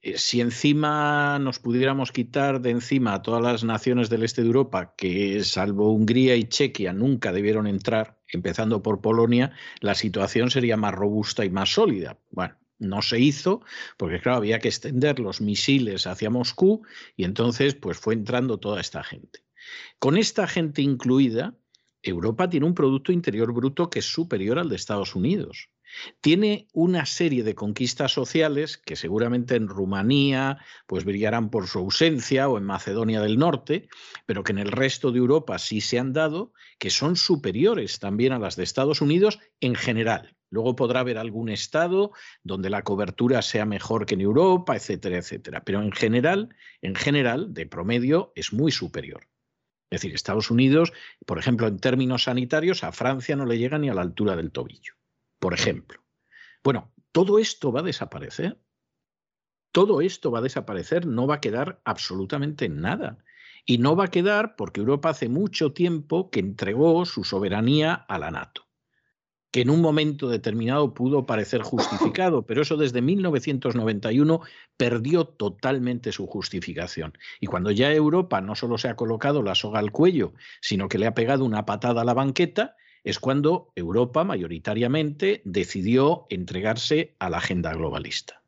Eh, si encima nos pudiéramos quitar de encima a todas las naciones del este de Europa, que salvo Hungría y Chequia nunca debieron entrar, empezando por Polonia, la situación sería más robusta y más sólida. Bueno, no se hizo porque, claro, había que extender los misiles hacia Moscú y entonces pues fue entrando toda esta gente. Con esta gente incluida, Europa tiene un Producto Interior Bruto que es superior al de Estados Unidos. Tiene una serie de conquistas sociales que seguramente en Rumanía pues brillarán por su ausencia o en Macedonia del Norte, pero que en el resto de Europa sí se han dado, que son superiores también a las de Estados Unidos en general. Luego podrá haber algún estado donde la cobertura sea mejor que en Europa, etcétera, etcétera. Pero en general, en general, de promedio, es muy superior. Es decir, Estados Unidos, por ejemplo, en términos sanitarios, a Francia no le llega ni a la altura del tobillo, por ejemplo. Bueno, todo esto va a desaparecer. Todo esto va a desaparecer, no va a quedar absolutamente nada. Y no va a quedar porque Europa hace mucho tiempo que entregó su soberanía a la NATO que en un momento determinado pudo parecer justificado, pero eso desde 1991 perdió totalmente su justificación. Y cuando ya Europa no solo se ha colocado la soga al cuello, sino que le ha pegado una patada a la banqueta, es cuando Europa mayoritariamente decidió entregarse a la agenda globalista.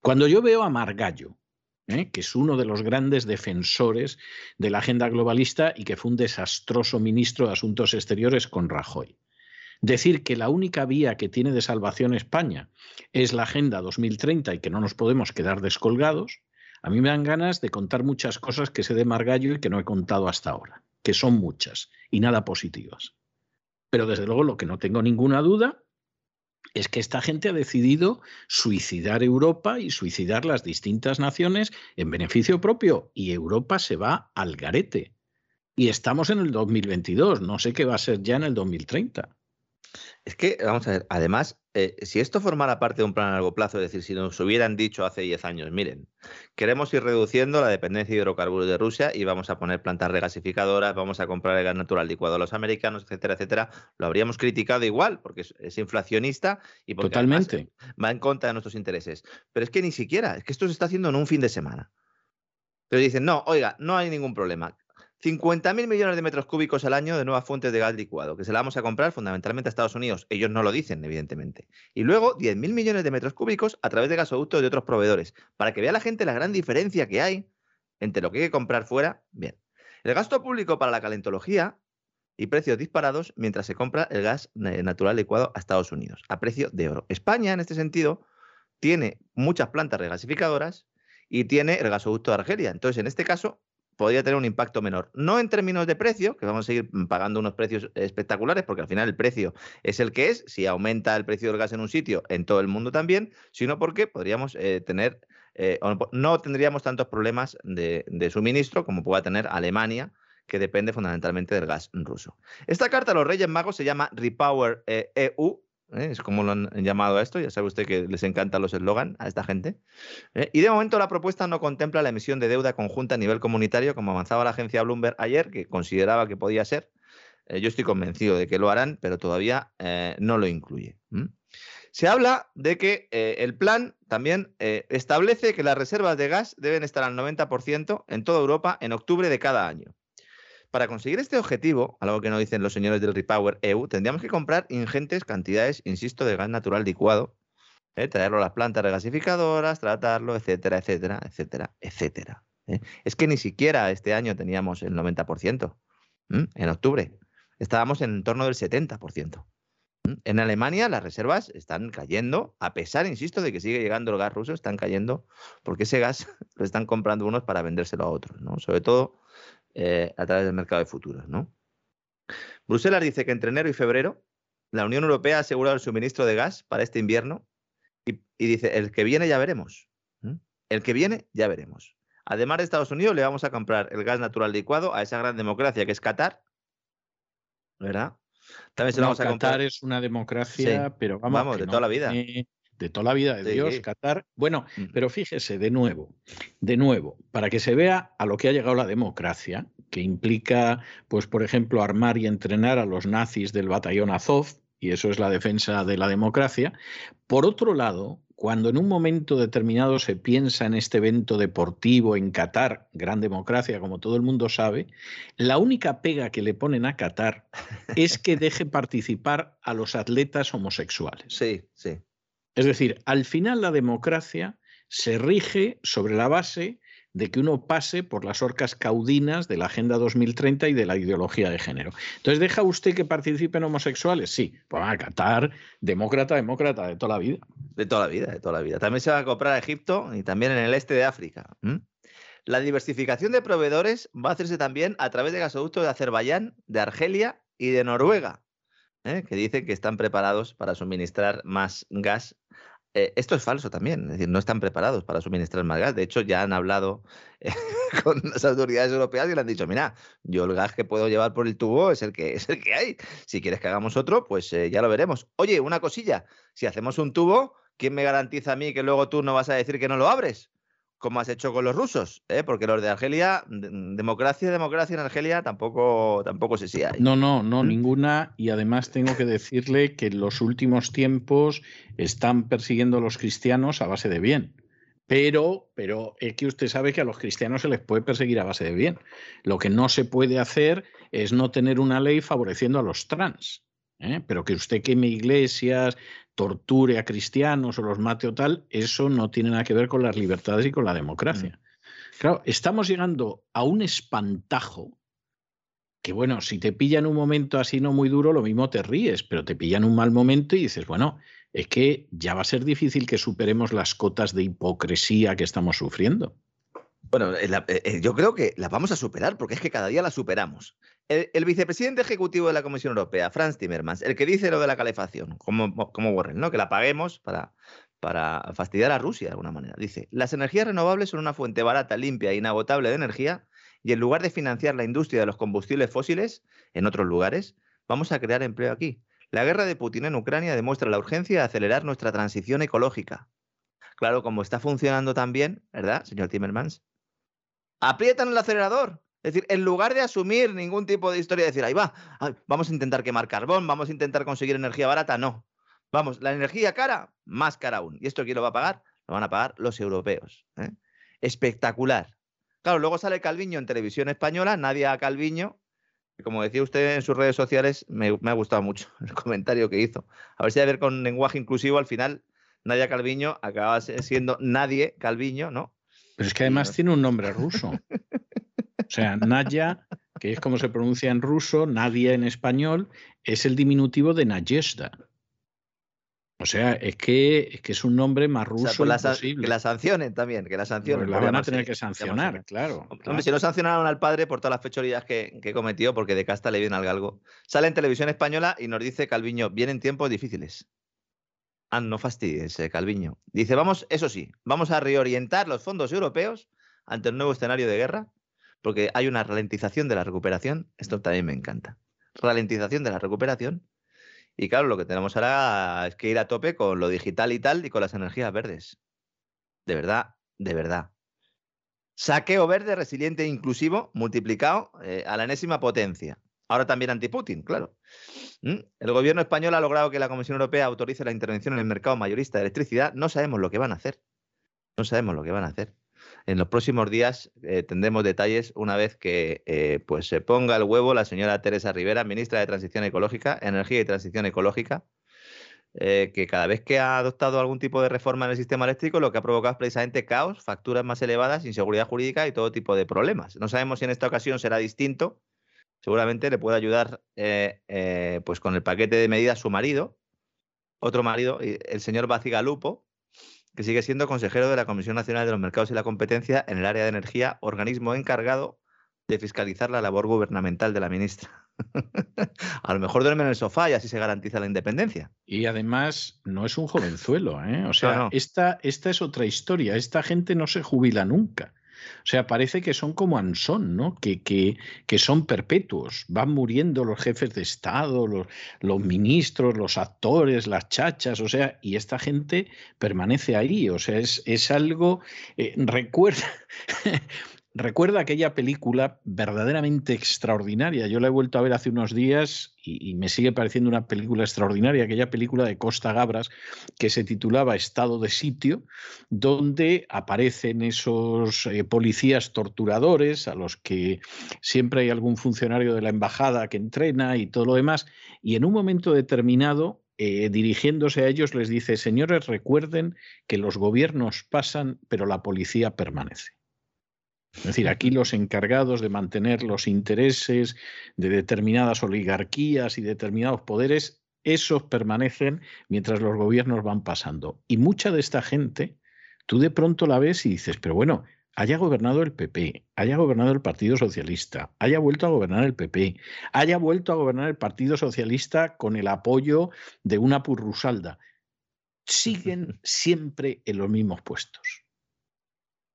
Cuando yo veo a Margallo, ¿eh? que es uno de los grandes defensores de la agenda globalista y que fue un desastroso ministro de Asuntos Exteriores con Rajoy, Decir que la única vía que tiene de salvación España es la Agenda 2030 y que no nos podemos quedar descolgados, a mí me dan ganas de contar muchas cosas que sé de Margallo y que no he contado hasta ahora, que son muchas y nada positivas. Pero desde luego lo que no tengo ninguna duda es que esta gente ha decidido suicidar Europa y suicidar las distintas naciones en beneficio propio y Europa se va al garete. Y estamos en el 2022, no sé qué va a ser ya en el 2030. Es que, vamos a ver, además, eh, si esto formara parte de un plan a largo plazo, es decir, si nos hubieran dicho hace 10 años, miren, queremos ir reduciendo la dependencia de hidrocarburos de Rusia y vamos a poner plantas regasificadoras, vamos a comprar el gas natural licuado a los americanos, etcétera, etcétera, lo habríamos criticado igual, porque es, inflacionista y porque Totalmente. va en contra de nuestros intereses. Pero es que ni siquiera, es que esto se está haciendo en un fin de semana. Pero dicen, no, oiga, no hay ningún problema. 50.000 millones de metros cúbicos al año de nuevas fuentes de gas licuado, que se la vamos a comprar fundamentalmente a Estados Unidos. Ellos no lo dicen, evidentemente. Y luego 10.000 millones de metros cúbicos a través de gasoductos de otros proveedores, para que vea la gente la gran diferencia que hay entre lo que hay que comprar fuera. Bien. El gasto público para la calentología y precios disparados mientras se compra el gas eh, natural licuado a Estados Unidos, a precio de oro. España, en este sentido, tiene muchas plantas regasificadoras y tiene el gasoducto de Argelia. Entonces, en este caso, podría tener un impacto menor. No en términos de precio, que vamos a seguir pagando unos precios espectaculares, porque al final el precio es el que es. Si aumenta el precio del gas en un sitio, en todo el mundo también, sino porque podríamos eh, tener, eh, no tendríamos tantos problemas de, suministro como pueda tener Alemania, que depende fundamentalmente del gas ruso. Esta carta a los Reyes Magos se llama Repower EU, eh, e ¿eh? es como lo han llamado a esto, ya sabe usted que les encantan los eslogan a esta gente. ¿eh? Y de momento la propuesta no contempla la emisión de deuda conjunta a nivel comunitario, como avanzaba la agencia Bloomberg ayer, que consideraba que podía ser. Eh, yo estoy convencido de que lo harán, pero todavía no lo incluye. Se habla de que el plan también establece que las reservas de gas deben estar al 90% en toda Europa en octubre de cada año. Para conseguir este objetivo, algo que no dicen los señores del Repower EU, tendríamos que comprar ingentes cantidades, insisto, de gas natural licuado, ¿eh? traerlo a las plantas regasificadoras, tratarlo, etcétera, etcétera, etcétera, etcétera. ¿eh? Es que ni siquiera este año teníamos el 90%. En octubre estábamos en torno del 70%. En Alemania las reservas están cayendo, a pesar, insisto, de que sigue llegando el gas ruso, están cayendo porque ese gas lo están comprando unos para vendérselo a otros, ¿no? Sobre todo eh, a través del mercado de futuros. ¿no? Bruselas dice que entre enero y febrero la Unión Europea ha asegurado el suministro de gas para este invierno y, dice, el que viene ya veremos. El que viene ya veremos. Además de Estados Unidos, le vamos a comprar el gas natural licuado a esa gran democracia que es Qatar. ¿Verdad? También se lo vamos a Qatar es una democracia, pero vamos, de toda la vida de toda la vida de Dios, Qatar. Bueno, mm. pero fíjese, de nuevo, de nuevo, para que se vea a lo que ha llegado la democracia, que implica, pues, por ejemplo, armar y entrenar a los nazis del batallón Azov, y eso es la defensa de la democracia. Por otro lado, cuando en un momento determinado se piensa en este evento deportivo en Qatar, gran democracia, como todo el mundo sabe, la única pega que le ponen a Qatar es que deje participar a los atletas homosexuales. Sí, sí. Es decir, al final la democracia se rige sobre la base de que uno pase por las orcas caudinas de la Agenda 2030 y de la ideología de género. Entonces, ¿deja usted que participen homosexuales? Sí, pues va a Qatar, demócrata, demócrata, de toda la vida. De toda la vida, de toda la vida. También se va a comprar a Egipto y también en el este de África. La diversificación de proveedores va a hacerse también a través de gasoductos de Azerbaiyán, de Argelia y de Noruega, ¿eh? que dicen que están preparados para suministrar más gas eh, esto es falso también, es decir, no están preparados para suministrar más gas. De hecho, ya han hablado eh, con las autoridades europeas y le han dicho, mira, yo el gas que puedo llevar por el tubo es el que, es el que hay. Si quieres que hagamos otro, pues ya lo veremos. Oye, una cosilla, si hacemos un tubo, ¿quién me garantiza a mí que luego tú no vas a decir que no lo abres? Como has hecho con los rusos, ¿eh? porque los de Argelia, democracia, democracia en Argelia tampoco, tampoco sé si hay. No, no, no, ¿Mm? ninguna. Y además tengo que decirle que en los últimos tiempos están persiguiendo a los cristianos a base de bien. Pero, pero es que usted sabe que a los cristianos se les puede perseguir a base de bien. Lo que no se puede hacer es no tener una ley favoreciendo a los trans. ¿eh? Pero que usted queme iglesias, torture a cristianos o los mate o tal, eso no tiene nada que ver con las libertades y con la democracia. Mm. Claro, estamos llegando a un espantajo que, bueno, si te pilla en un momento así no muy duro, lo mismo te ríes, pero te pilla en un mal momento y dices, bueno, es que ya va a ser difícil que superemos las cotas de hipocresía que estamos sufriendo. Bueno, eh, eh, yo creo que las vamos a superar porque es que cada día las superamos. El, vicepresidente ejecutivo de la Comisión Europea, Franz Timmermans, el que dice lo de la calefacción, como, como Warren, ¿no? que la paguemos para, para fastidiar a Rusia de alguna manera. Dice, las energías renovables son una fuente barata, limpia e inagotable de energía y en lugar de financiar la industria de los combustibles fósiles en otros lugares, vamos a crear empleo aquí. La guerra de Putin en Ucrania demuestra la urgencia de acelerar nuestra transición ecológica. Claro, como está funcionando también, ¿verdad, señor Timmermans? Aprietan el acelerador, es decir, en lugar de asumir ningún tipo de historia, decir, ahí va, vamos a intentar quemar carbón, vamos a intentar conseguir energía barata, no. Vamos, la energía cara, más cara aún. ¿Y esto quién lo va a pagar? Lo van a pagar los europeos. ¿eh? Espectacular. Claro, luego sale Calviño en televisión española, Nadia Calviño, como decía usted en sus redes sociales, me, me ha gustado mucho el comentario que hizo. A ver si a ver con lenguaje inclusivo, al final Nadia Calviño acaba siendo Nadie Calviño, ¿no? Pero es que además tiene un nombre ruso. O sea, Nadia, que es como se pronuncia en ruso, Nadia en español, es el diminutivo de Nayesda. O sea, es que, es que es un nombre más ruso. O sea, pues la, que la sancionen también, que la sancionen. Pues la van a tener que sancionar, claro. Hombre, si no sancionaron al padre por todas las fechorías que, que, cometió, porque de casta le viene al galgo. Sale en televisión española y nos dice Calviño, vienen tiempos difíciles. Ah, no fastidies, eh, Calviño. Dice, vamos, eso sí, vamos a reorientar los fondos europeos ante el nuevo escenario de guerra, porque hay una ralentización de la recuperación. Esto también me encanta. Ralentización de la recuperación y claro, lo que tenemos ahora es que ir a tope con lo digital y tal y con las energías verdes. De verdad, de verdad. Saqueo verde, resiliente e inclusivo, multiplicado eh, a la enésima potencia. Ahora también anti-Putin, claro. ¿Mm? El gobierno español ha logrado que la Comisión Europea autorice la intervención en el mercado mayorista de electricidad. No sabemos lo que van a hacer. No sabemos lo que van a hacer. En los próximos días eh, tendremos detalles una vez que eh, pues se ponga el huevo la señora Teresa Rivera, ministra de Transición Ecológica, Energía y Transición Ecológica, eh, que cada vez que ha adoptado algún tipo de reforma en el sistema eléctrico lo que ha provocado es precisamente caos, facturas más elevadas, inseguridad jurídica y todo tipo de problemas. No sabemos si en esta ocasión será distinto. Seguramente le puede ayudar pues con el paquete de medidas su marido, otro marido, el señor Bacigalupo, que sigue siendo consejero de la Comisión Nacional de los Mercados y la Competencia en el área de energía, organismo encargado de fiscalizar la labor gubernamental de la ministra. a lo mejor duerme en el sofá y así se garantiza la independencia. Y además no es un jovenzuelo, ¿eh? O sea, Esta, esta es otra historia. Esta gente no se jubila nunca. O sea, parece que son como Ansón, ¿no? Que, que, que son perpetuos. Van muriendo los jefes de Estado, los, ministros, los actores, las chachas, o sea, y esta gente permanece ahí. O sea, es, es algo. Eh, recuerda. Recuerda aquella película verdaderamente extraordinaria. Yo la he vuelto a ver hace unos días y, me sigue pareciendo una película extraordinaria, aquella película de Costa Gabras que se titulaba Estado de sitio, donde aparecen esos eh, policías torturadores a los que siempre hay algún funcionario de la embajada que entrena y todo lo demás, y en un momento determinado eh, dirigiéndose a ellos les dice, señores, recuerden que los gobiernos pasan, pero la policía permanece. Es decir, aquí los encargados de mantener los intereses de determinadas oligarquías y determinados poderes, esos permanecen mientras los gobiernos van pasando. Y mucha de esta gente, tú de pronto la ves y dices, pero bueno, haya gobernado el PP, haya gobernado el Partido Socialista, haya vuelto a gobernar el PP, haya vuelto a gobernar el Partido Socialista con el apoyo de una purrusalda, siguen siempre en los mismos puestos.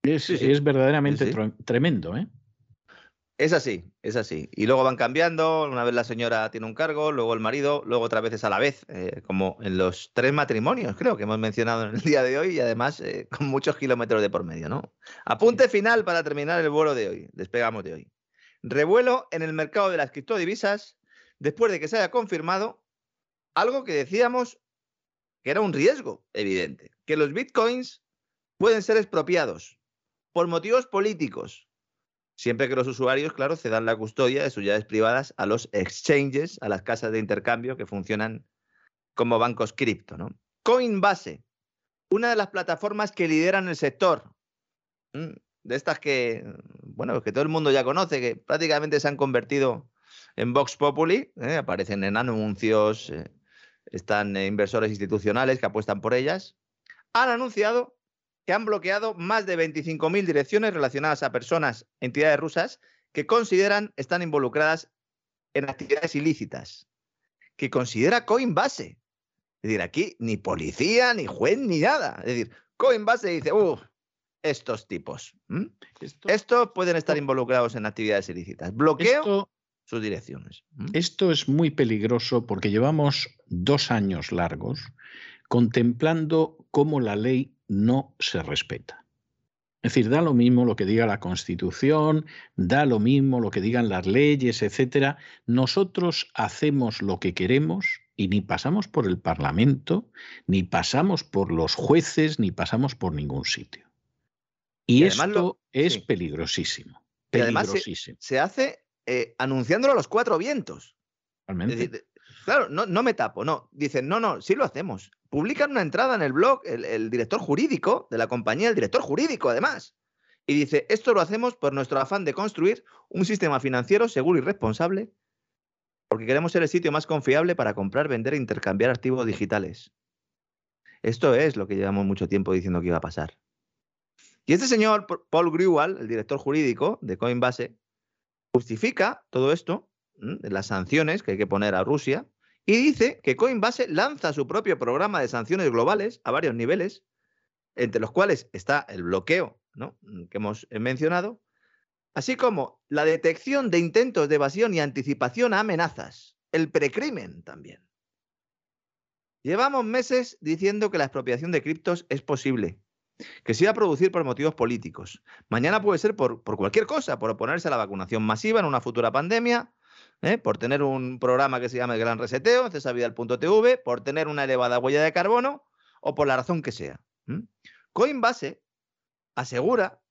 Es, verdaderamente tremendo, ¿eh? Es así, es así. Y luego van cambiando, una vez la señora tiene un cargo, luego el marido, luego otra vez es a la vez, eh, como en los tres matrimonios, creo que hemos mencionado en el día de hoy y además eh, con muchos kilómetros de por medio, ¿no? Apunte final para terminar el vuelo de hoy, despegamos de hoy. Revuelo en el mercado de las criptodivisas después de que se haya confirmado algo que decíamos que era un riesgo evidente, que los bitcoins pueden ser expropiados por motivos políticos, siempre que los usuarios, claro, cedan la custodia de sus llaves privadas a los exchanges, a las casas de intercambio que funcionan como bancos cripto. ¿no? Coinbase, una de las plataformas que lideran el sector, de estas que, bueno, que todo el mundo ya conoce, que prácticamente se han convertido en Vox Populi, ¿eh? aparecen en anuncios, eh, están inversores institucionales que apuestan por ellas, han anunciado que han bloqueado más de 25.000 direcciones relacionadas a personas, entidades rusas, que consideran están involucradas en actividades ilícitas, que considera Coinbase. Es decir, aquí ni policía, ni juez, ni nada. Es decir, Coinbase dice, uff, estos tipos. Estos pueden estar involucrados en actividades ilícitas. Bloqueo sus direcciones. Esto es muy peligroso porque llevamos dos años largos contemplando cómo la ley no se respeta. Es decir, da lo mismo lo que diga la Constitución, da lo mismo lo que digan las leyes, etcétera. Nosotros hacemos lo que queremos y ni pasamos por el Parlamento, ni pasamos por los jueces, ni pasamos por ningún sitio. Y, esto es peligrosísimo. Peligrosísimo. se, hace eh, anunciándolo a los cuatro vientos. claro, no, me tapo, no. Dicen, no, no, sí lo hacemos. Publican una entrada en el blog, el, director jurídico de la compañía, el director jurídico además, y dice, esto lo hacemos por nuestro afán de construir un sistema financiero seguro y responsable, porque queremos ser el sitio más confiable para comprar, vender e intercambiar activos digitales. Esto es lo que llevamos mucho tiempo diciendo que iba a pasar. Y este señor, Paul Grewal, el director jurídico de Coinbase, justifica todo esto, las sanciones que hay que poner a Rusia, y dice que Coinbase lanza su propio programa de sanciones globales a varios niveles, entre los cuales está el bloqueo que hemos mencionado, así como la detección de intentos de evasión y anticipación a amenazas, el precrimen también. Llevamos meses diciendo que la expropiación de criptos es posible, que se iba a producir por motivos políticos. Mañana puede ser por, cualquier cosa, por oponerse a la vacunación masiva en una futura pandemia, ¿eh? por tener un programa que se llama el Gran Reseteo, cesavidal.tv, por tener una elevada huella de carbono o por la razón que sea. Coinbase asegura,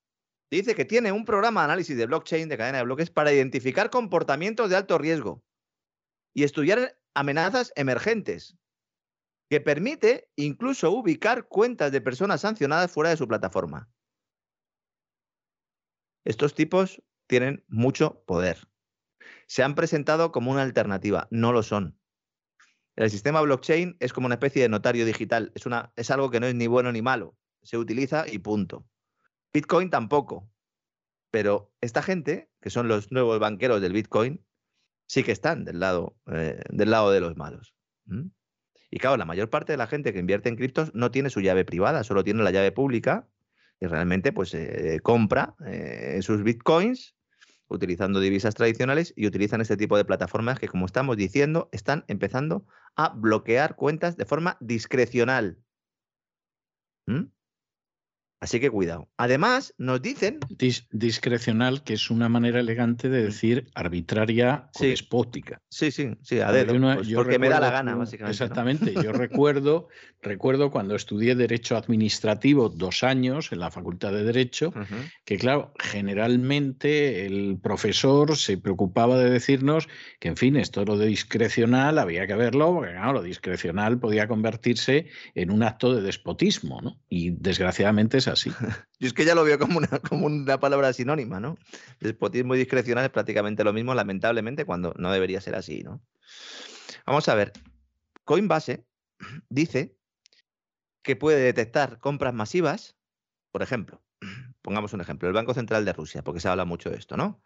dice que tiene un programa de análisis de blockchain, de cadena de bloques, para identificar comportamientos de alto riesgo y estudiar amenazas emergentes que permite incluso ubicar cuentas de personas sancionadas fuera de su plataforma. Estos tipos tienen mucho poder. Se han presentado como una alternativa, no lo son. El sistema blockchain es como una especie de notario digital, es, una, es algo que no es ni bueno ni malo, se utiliza y punto. Bitcoin tampoco, pero esta gente, que son los nuevos banqueros del Bitcoin, sí que están del lado, eh, del lado de los malos. Y claro, la mayor parte de la gente que invierte en criptos no tiene su llave privada, solo tiene la llave pública y realmente pues eh, compra eh, sus bitcoins utilizando divisas tradicionales y utilizan este tipo de plataformas que, como estamos diciendo, están empezando a bloquear cuentas de forma discrecional. ¿Mm? Así que cuidado. Además, nos dicen. discrecional, que es una manera elegante de mm. decir arbitraria o despótica. Sí, sí, sí, a dedo, pues porque me da la gana, básicamente. Exactamente. Yo recuerdo, recuerdo cuando estudié Derecho Administrativo dos años en la Facultad de Derecho, que, claro, generalmente el profesor se preocupaba de decirnos que, en fin, esto lo de discrecional había que verlo, porque, claro, lo discrecional podía convertirse en un acto de despotismo, ¿no? Y desgraciadamente es así. Yo es que ya lo veo como una, como una palabra sinónima, ¿no? Despotismo y discrecional es prácticamente lo mismo, lamentablemente, cuando no debería ser así, ¿no? Vamos a ver. Coinbase dice que puede detectar compras masivas, por ejemplo, pongamos un ejemplo, el Banco Central de Rusia, porque se habla mucho de esto, ¿no?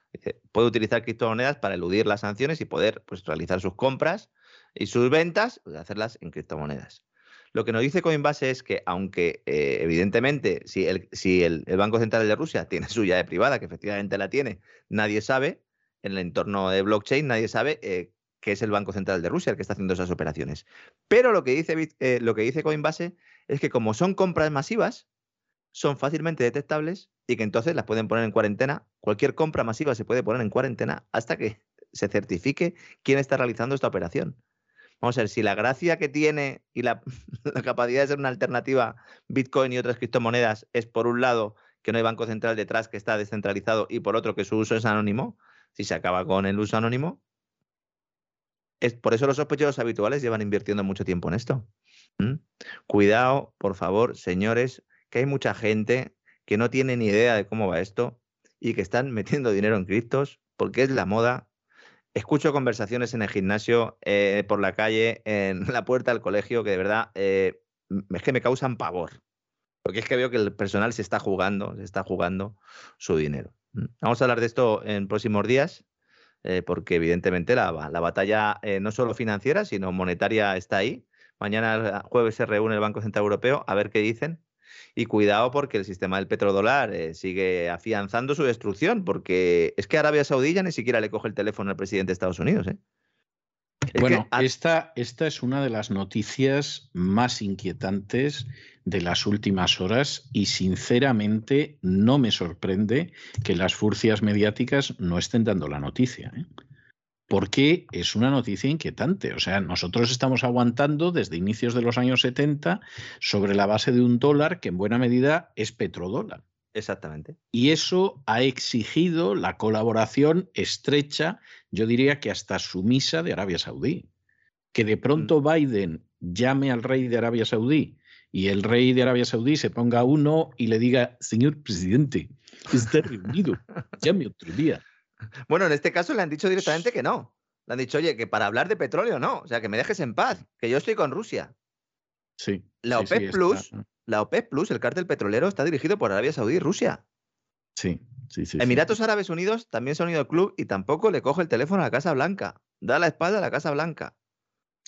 Puede utilizar criptomonedas para eludir las sanciones y poder pues, realizar sus compras y sus ventas, pues, hacerlas en criptomonedas. Lo que nos dice Coinbase es que, aunque eh, evidentemente, si, el, Banco Central de Rusia tiene su llave privada, que efectivamente la tiene, nadie sabe, en el entorno de blockchain, nadie sabe eh, qué es el Banco Central de Rusia el que está haciendo esas operaciones. Pero lo que dice, eh, lo que dice Coinbase es que como son compras masivas, son fácilmente detectables y que entonces las pueden poner en cuarentena. Cualquier compra masiva se puede poner en cuarentena hasta que se certifique quién está realizando esta operación. Vamos a ver, si la gracia que tiene y la, capacidad de ser una alternativa Bitcoin y otras criptomonedas es por un lado que no hay banco central detrás que está descentralizado y por otro que su uso es anónimo, si se acaba con el uso anónimo, es por eso los sospechosos habituales llevan invirtiendo mucho tiempo en esto. Cuidado, por favor, señores, que hay mucha gente que no tiene ni idea de cómo va esto y que están metiendo dinero en criptos porque es la moda Escucho conversaciones en el gimnasio, eh, por la calle, en la puerta del colegio, que de verdad eh, es que me causan pavor. Porque es que veo que el personal se está jugando, se está jugando su dinero. Mm. Vamos a hablar de esto en próximos días, eh, porque evidentemente la, la batalla no solo financiera, sino monetaria está ahí. Mañana jueves se reúne el Banco Central Europeo a ver qué dicen y cuidado porque el sistema del petrodólar eh, sigue afianzando su destrucción, porque es que Arabia Saudí ya ni siquiera le coge el teléfono al presidente de Estados Unidos. ¿eh? bueno, esta, esta es una de las noticias más inquietantes de las últimas horas y sinceramente no me sorprende que las furcias mediáticas no estén dando la noticia. ¿eh? Porque es una noticia inquietante. O sea, nosotros estamos aguantando desde inicios de los años 70 sobre la base de un dólar que en buena medida es petrodólar. Exactamente. Y eso ha exigido la colaboración estrecha, yo diría que hasta sumisa de Arabia Saudí. Que de pronto mm. Biden llame al rey de Arabia Saudí y el rey de Arabia Saudí se ponga uno y le diga, señor presidente, está reunido, llame otro día. Bueno, en este caso le han dicho directamente que no. Le han dicho, oye, que para hablar de petróleo no, o sea, que me dejes en paz, que yo estoy con Rusia. Sí. La OPEP Plus, la OPEP Plus, el cártel petrolero, está dirigido por Arabia Saudí y Rusia. Sí, sí, sí. Emiratos Árabes Unidos también se ha unido al club y tampoco le coge el teléfono a la Casa Blanca. Da la espalda a la Casa Blanca.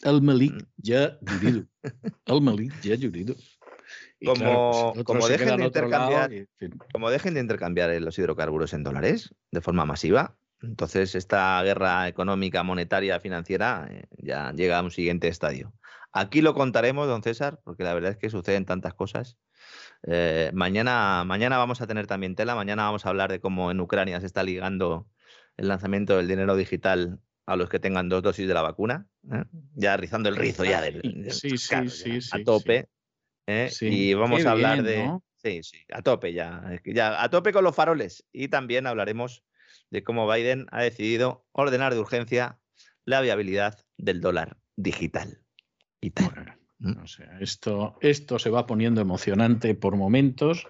El Malik mm. ya jurido. El Malik ya jurido. Como, como, dejen de intercambiar, como dejen de intercambiar los hidrocarburos en dólares de forma masiva, entonces esta guerra económica, monetaria, financiera eh, ya llega a un siguiente estadio. Aquí lo contaremos, don César, porque la verdad es que suceden tantas cosas. Eh, mañana, mañana vamos a tener también tela, mañana vamos a hablar de cómo en Ucrania se está ligando el lanzamiento del dinero digital a los que tengan dos dosis de la vacuna, ¿eh? ya rizando el rizo ya del, sí, sí, sí, a tope. Y vamos a hablar de... Sí, sí, a tope ya, ya, a tope con los faroles. Y también hablaremos de cómo Biden ha decidido ordenar de urgencia la viabilidad del dólar digital. Y tal. ¿Mm? esto, esto se va poniendo emocionante por momentos.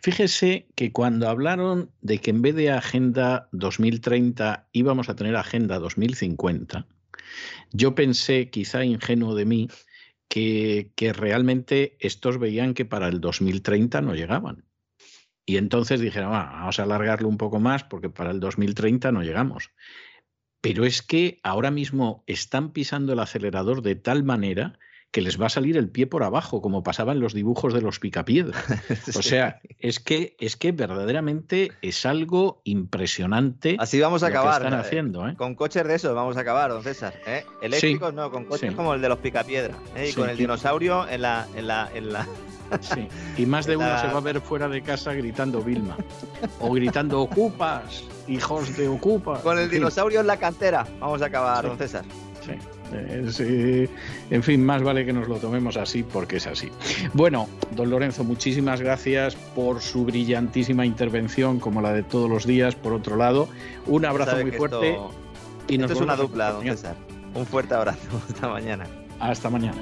Fíjese que cuando hablaron de que en vez de Agenda 2030 íbamos a tener Agenda 2050, yo pensé, quizá ingenuo de mí, que, realmente estos veían que para el 2030 no llegaban. Y entonces dijeron, vamos a alargarlo un poco más porque para el 2030 no llegamos. Pero es que ahora mismo están pisando el acelerador de tal manera que les va a salir el pie por abajo, como pasaba en los dibujos de los picapiedras. O sea, es que, es que verdaderamente es algo impresionante. Así vamos a acabar. están haciendo, ¿eh? Con coches de esos vamos a acabar, don César. ¿eh? Eléctricos no, con coches como el de los picapiedras. ¿eh? Y con el dinosaurio en la, en la, en la, Sí. Y más de uno se va a ver fuera de casa gritando Vilma. O gritando Ocupas, hijos de Ocupas. Con el dinosaurio en la cantera. Vamos a acabar, don César. Sí. En fin, más vale que nos lo tomemos así porque es así. Bueno, don Lorenzo, muchísimas gracias por su brillantísima intervención, como la de todos los días. Por otro lado, un abrazo muy fuerte. y nos esto es una dupla, don César. Un fuerte abrazo. Hasta mañana. Hasta mañana.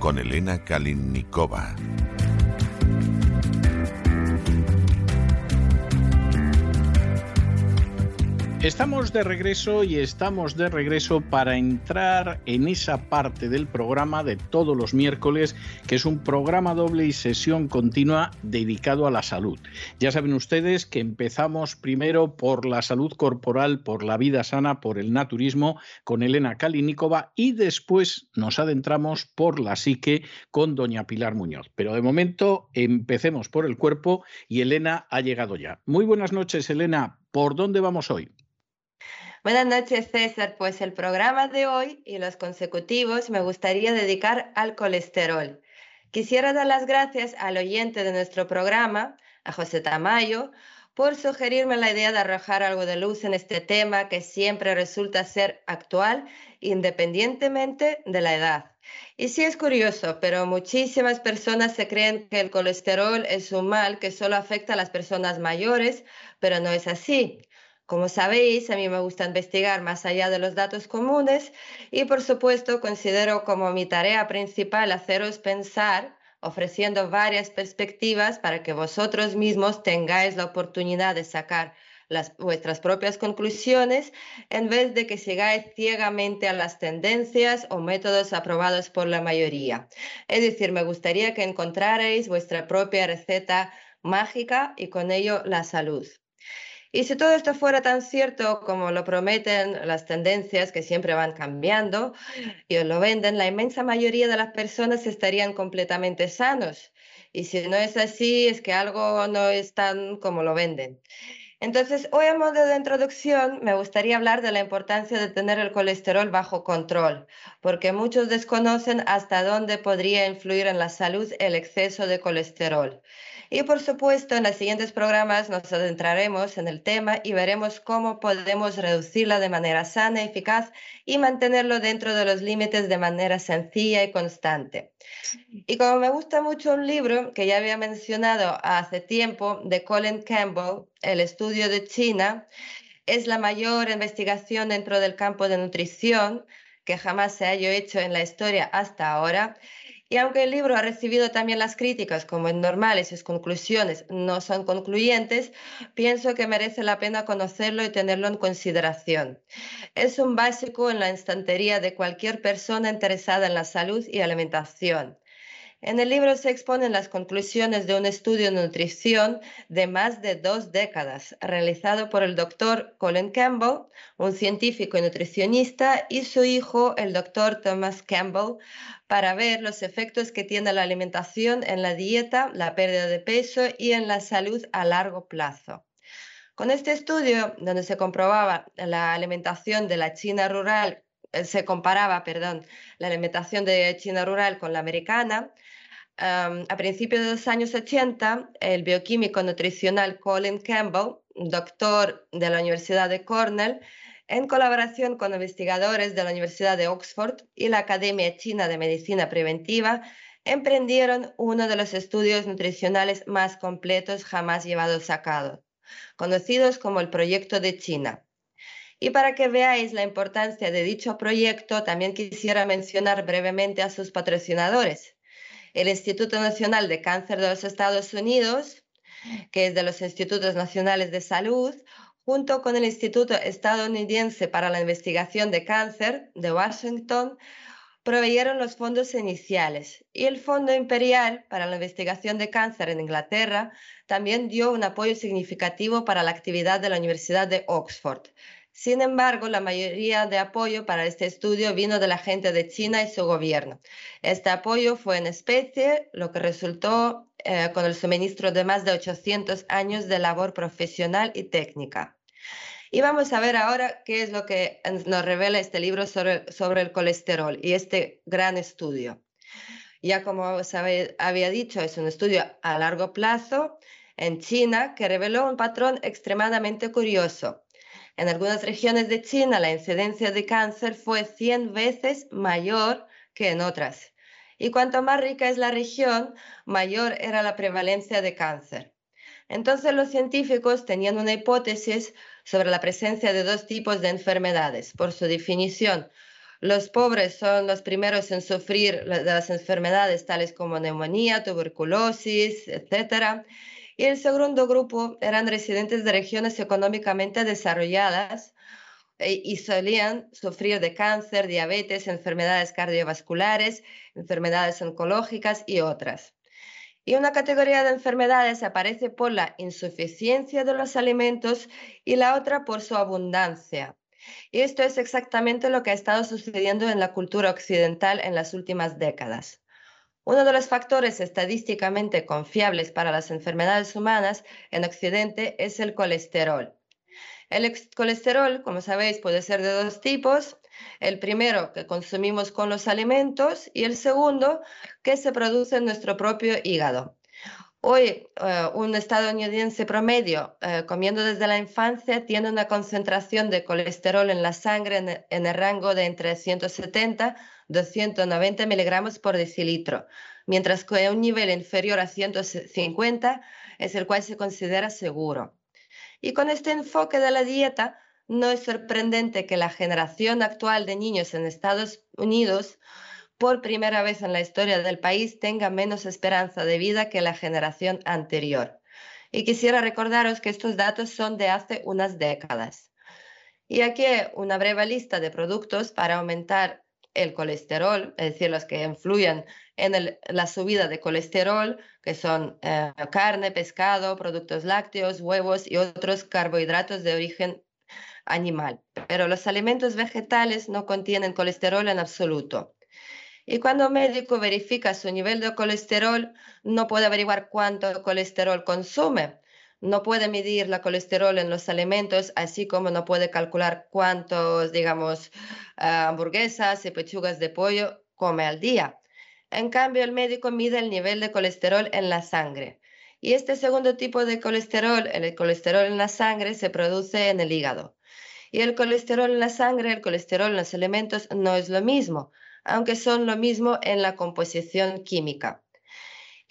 Con Elena Kalinnikova. Estamos de regreso y estamos de regreso para entrar en esa parte del programa de todos los miércoles, que es un programa doble y sesión continua dedicado a la salud. Ya saben ustedes que empezamos primero por la salud corporal, por la vida sana, por el naturismo con Elena Kalinikova y después nos adentramos por la psique con doña Pilar Muñoz. Pero de momento empecemos por el cuerpo y Elena ha llegado ya. Muy buenas noches, Elena. ¿Por dónde vamos hoy? Buenas noches, César. Pues el programa de hoy y los consecutivos me gustaría dedicar al colesterol. Quisiera dar las gracias al oyente de nuestro programa, a José Tamayo, por sugerirme la idea de arrojar algo de luz en este tema que siempre resulta ser actual independientemente de la edad. Y sí es curioso, pero muchísimas personas se creen que el colesterol es un mal que solo afecta a las personas mayores, pero no es así. Como sabéis, a mí me gusta investigar más allá de los datos comunes y por supuesto considero como mi tarea principal haceros pensar ofreciendo varias perspectivas para que vosotros mismos tengáis la oportunidad de sacar vuestras propias conclusiones en vez de que sigáis ciegamente a las tendencias o métodos aprobados por la mayoría. Es decir, me gustaría que encontrarais vuestra propia receta mágica y con ello la salud. Y si todo esto fuera tan cierto como lo prometen las tendencias que siempre van cambiando y lo venden, la inmensa mayoría de las personas estarían completamente sanos. Y si no es así, es que algo no es tan como lo venden. Entonces, hoy a modo de introducción me gustaría hablar de la importancia de tener el colesterol bajo control, porque muchos desconocen hasta dónde podría influir en la salud el exceso de colesterol. Y por supuesto, en los siguientes programas nos adentraremos en el tema y veremos cómo podemos reducirla de manera sana, eficaz y mantenerlo dentro de los límites de manera sencilla y constante. Y como me gusta mucho un libro que ya había mencionado hace tiempo de Colin Campbell, El estudio de China, es la mayor investigación dentro del campo de nutrición que jamás se haya hecho en la historia hasta ahora y aunque el libro ha recibido también las críticas, como es normal y sus conclusiones no son concluyentes, pienso que merece la pena conocerlo y tenerlo en consideración. Es un básico en la instantería de cualquier persona interesada en la salud y alimentación. En el libro se exponen las conclusiones de un estudio de nutrición de más de dos décadas, realizado por el doctor Colin Campbell, un científico y nutricionista, y su hijo, el doctor Thomas Campbell, para ver los efectos que tiene la alimentación en la dieta, la pérdida de peso y en la salud a largo plazo. Con este estudio, donde se comprobaba la alimentación de la China rural eh, se comparaba, perdón, la alimentación de China rural con la americana, a principios de los años 80, el bioquímico nutricional Colin Campbell, doctor de la Universidad de Cornell, en colaboración con investigadores de la Universidad de Oxford y la Academia China de Medicina Preventiva, emprendieron uno de los estudios nutricionales más completos jamás llevados a cabo, conocidos como el Proyecto de China. Y para que veáis la importancia de dicho proyecto, también quisiera mencionar brevemente a sus patrocinadores. El Instituto Nacional de Cáncer de los Estados Unidos, que es de los Institutos Nacionales de Salud, junto con el Instituto Estadounidense para la Investigación de Cáncer de Washington, proveyeron los fondos iniciales y el Fondo Imperial para la Investigación de Cáncer en Inglaterra también dio un apoyo significativo para la actividad de la Universidad de Oxford. Sin embargo, la mayoría de apoyo para este estudio vino de la gente de China y su gobierno. Este apoyo fue en especie, lo que resultó eh, con el suministro de más de 800 años de labor profesional y técnica. Y vamos a ver ahora qué es lo que nos revela este libro sobre, sobre el colesterol y este gran estudio. Ya como os había dicho, es un estudio a largo plazo en China que reveló un patrón extremadamente curioso. En algunas regiones de China la incidencia de cáncer fue 100 veces mayor que en otras. Y cuanto más rica es la región, mayor era la prevalencia de cáncer. Entonces los científicos tenían una hipótesis sobre la presencia de dos tipos de enfermedades. Por su definición, los pobres son los primeros en sufrir las enfermedades tales como neumonía, tuberculosis, etc y el segundo grupo eran residentes de regiones económicamente desarrolladas eh, y solían sufrir de cáncer, diabetes, enfermedades cardiovasculares, enfermedades oncológicas y otras. Y una categoría de enfermedades aparece por la insuficiencia de los alimentos y la otra por su abundancia. Y esto es exactamente lo que ha estado sucediendo en la cultura occidental en las últimas décadas. Uno de los factores estadísticamente confiables para las enfermedades humanas en Occidente es el colesterol. El colesterol, como sabéis, puede ser de dos tipos. El primero que consumimos con los alimentos y el segundo que se produce en nuestro propio hígado. Hoy, eh, un estadounidense promedio eh, comiendo desde la infancia tiene una concentración de colesterol en la sangre en, en el rango de entre 170 290 miligramos por decilitro, mientras que un nivel inferior a 150 es el cual se considera seguro. Y con este enfoque de la dieta, no es sorprendente que la generación actual de niños en Estados Unidos, por primera vez en la historia del país, tenga menos esperanza de vida que la generación anterior. Y quisiera recordaros que estos datos son de hace unas décadas. Y aquí una breve lista de productos para aumentar el colesterol, es decir, los que influyen en la subida de colesterol, que son eh, carne, pescado, productos lácteos, huevos y otros carbohidratos de origen animal. Pero los alimentos vegetales no contienen colesterol en absoluto. Y cuando un médico verifica su nivel de colesterol, no puede averiguar cuánto colesterol consume. No puede medir la colesterol en los alimentos, así como no puede calcular cuántos, digamos, ah, hamburguesas y pechugas de pollo come al día. En cambio, el médico mide el nivel de colesterol en la sangre. Y este segundo tipo de colesterol, el colesterol en la sangre, se produce en el hígado. Y el colesterol en la sangre, el colesterol en los alimentos no es lo mismo, aunque son lo mismo en la composición química.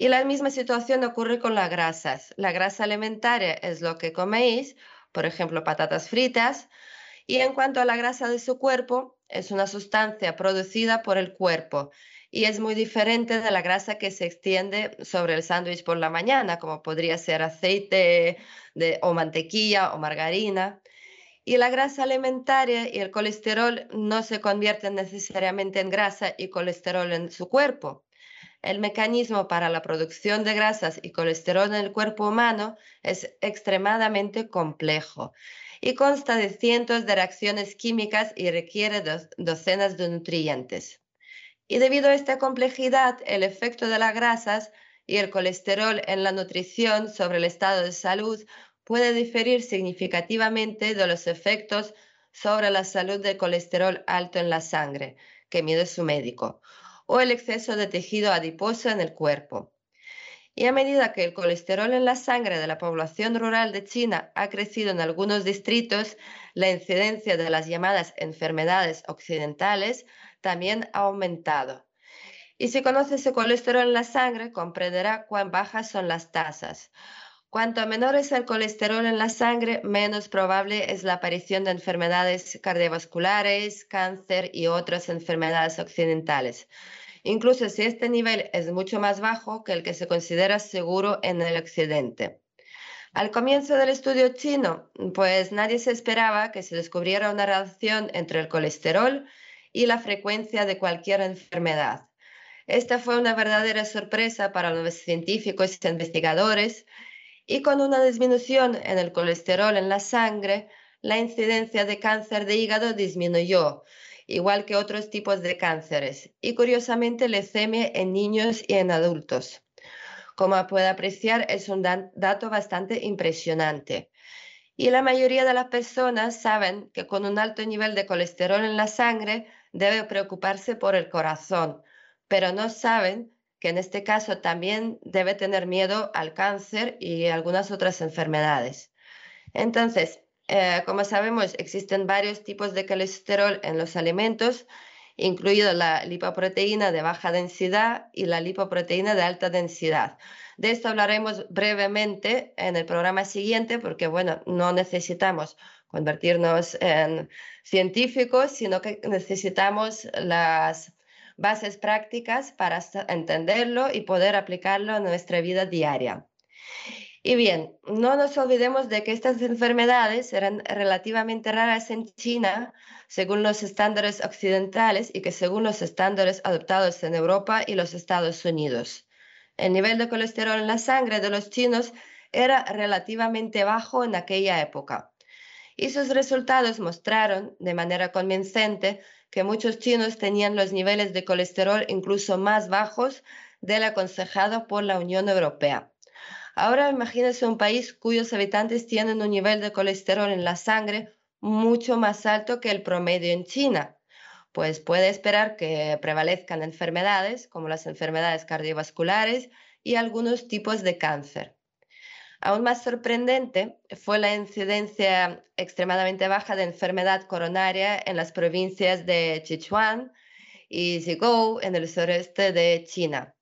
Y la misma situación ocurre con las grasas. La grasa alimentaria es lo que coméis, por ejemplo, patatas fritas. Y en cuanto a la grasa de su cuerpo, es una sustancia producida por el cuerpo y es muy diferente de la grasa que se extiende sobre el sándwich por la mañana, como podría ser aceite o mantequilla o margarina. Y la grasa alimentaria y el colesterol no se convierten necesariamente en grasa y colesterol en su cuerpo. El mecanismo para la producción de grasas y colesterol en el cuerpo humano es extremadamente complejo y consta de cientos de reacciones químicas y requiere docenas de nutrientes. Y debido a esta complejidad, el efecto de las grasas y el colesterol en la nutrición sobre el estado de salud puede diferir significativamente de los efectos sobre la salud del colesterol alto en la sangre que mide su médico o el exceso de tejido adiposo en el cuerpo. Y a medida que el colesterol en la sangre de la población rural de China ha crecido en algunos distritos, la incidencia de las llamadas enfermedades occidentales también ha aumentado. Y si conoce ese colesterol en la sangre, comprenderá cuán bajas son las tasas. Cuanto menor es el colesterol en la sangre, menos probable es la aparición de enfermedades cardiovasculares, cáncer y otras enfermedades occidentales. Incluso si este nivel es mucho más bajo que el que se considera seguro en el occidente. Al comienzo del estudio chino, pues nadie se esperaba que se descubriera una relación entre el colesterol y la frecuencia de cualquier enfermedad. Esta fue una verdadera sorpresa para los científicos y investigadores y con una disminución en el colesterol en la sangre, la incidencia de cáncer de hígado disminuyó, igual que otros tipos de cánceres, y curiosamente leucemia en niños y en adultos. Como puede apreciar, es un dato bastante impresionante. Y la mayoría de las personas saben que con un alto nivel de colesterol en la sangre debe preocuparse por el corazón, pero no saben que en este caso también debe tener miedo al cáncer y algunas otras enfermedades. Entonces, eh, como sabemos, existen varios tipos de colesterol en los alimentos, incluido la lipoproteína de baja densidad y la lipoproteína de alta densidad. De esto hablaremos brevemente en el programa siguiente porque, bueno, no necesitamos convertirnos en científicos, sino que necesitamos las bases prácticas para entenderlo y poder aplicarlo en nuestra vida diaria. Y bien, no nos olvidemos de que estas enfermedades eran relativamente raras en China según los estándares occidentales y que según los estándares adoptados en Europa y los Estados Unidos. El nivel de colesterol en la sangre de los chinos era relativamente bajo en aquella época. Y sus resultados mostraron de manera convincente que muchos chinos tenían los niveles de colesterol incluso más bajos del aconsejado por la Unión Europea. Ahora imagínense un país cuyos habitantes tienen un nivel de colesterol en la sangre mucho más alto que el promedio en China, pues puede esperar que prevalezcan enfermedades como las enfermedades cardiovasculares y algunos tipos de cáncer. Aún más sorprendente fue la incidencia extremadamente baja de enfermedad coronaria en las provincias de Sichuan y Zhigou en el sureste de China.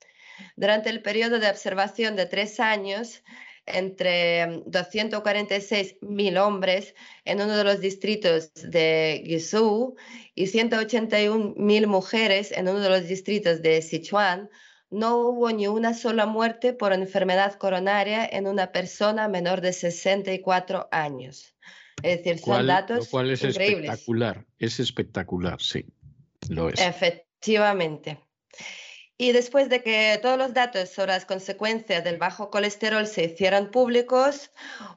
Durante el periodo de observación de tres años, entre 246.000 hombres en uno de los distritos de Guizhou y 181.000 mujeres en uno de los distritos de Sichuan, no hubo ni una sola muerte por enfermedad coronaria en una persona menor de 64 años. Es decir, son datos lo cual es espectacular, es espectacular, sí. Lo es. Efectivamente. Y después de que todos los datos sobre las consecuencias del bajo colesterol se hicieran públicos,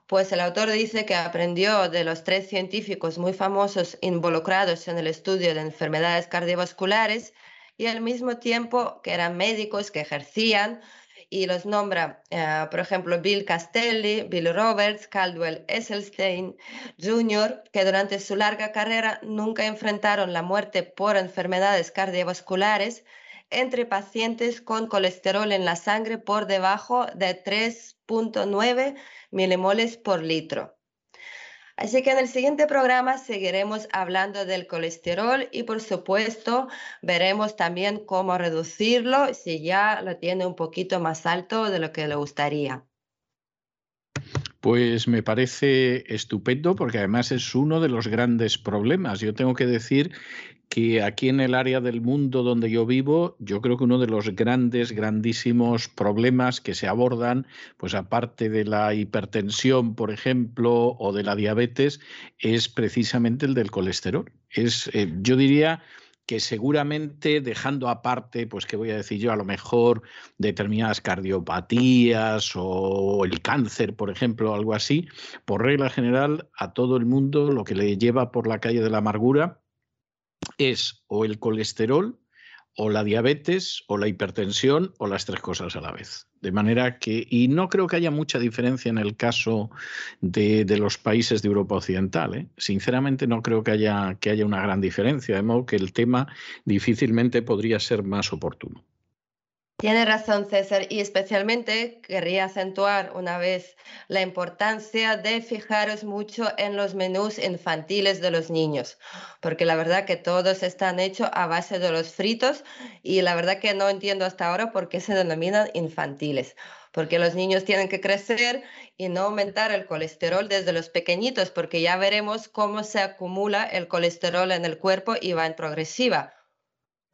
pues el autor dice que aprendió de los tres científicos muy famosos involucrados en el estudio de enfermedades cardiovasculares y al mismo tiempo que eran médicos que ejercían y los nombra, eh, por ejemplo, Bill Castelli, Bill Roberts, Caldwell Esselstein Jr., que durante su larga carrera nunca enfrentaron la muerte por enfermedades cardiovasculares, entre pacientes con colesterol en la sangre por debajo de 3.9 milimoles por litro. Así que en el siguiente programa seguiremos hablando del colesterol y por supuesto veremos también cómo reducirlo si ya lo tiene un poquito más alto de lo que le gustaría. Pues me parece estupendo porque además es uno de los grandes problemas. Yo tengo que decir que aquí en el área del mundo donde yo vivo, yo creo que uno de los grandes, grandísimos problemas que se abordan, pues aparte de la hipertensión, por ejemplo, o de la diabetes, es precisamente el del colesterol. Es, eh, yo diría que seguramente dejando aparte, pues qué voy a decir yo, a lo mejor determinadas cardiopatías o el cáncer, por ejemplo, algo así, por regla general a todo el mundo lo que le lleva por la calle de la amargura es o el colesterol, o la diabetes, o la hipertensión, o las tres cosas a la vez. De manera que, y no creo que haya mucha diferencia en el caso de, los países de Europa Occidental. ¿eh? Sinceramente no creo que haya, que haya una gran diferencia, de modo que el tema difícilmente podría ser más oportuno. Tiene razón César y especialmente querría acentuar una vez la importancia de fijaros mucho en los menús infantiles de los niños, porque la verdad que todos están hechos a base de los fritos y la verdad que no entiendo hasta ahora por qué se denominan infantiles, porque los niños tienen que crecer y no aumentar el colesterol desde los pequeñitos, porque ya veremos cómo se acumula el colesterol en el cuerpo y va en progresiva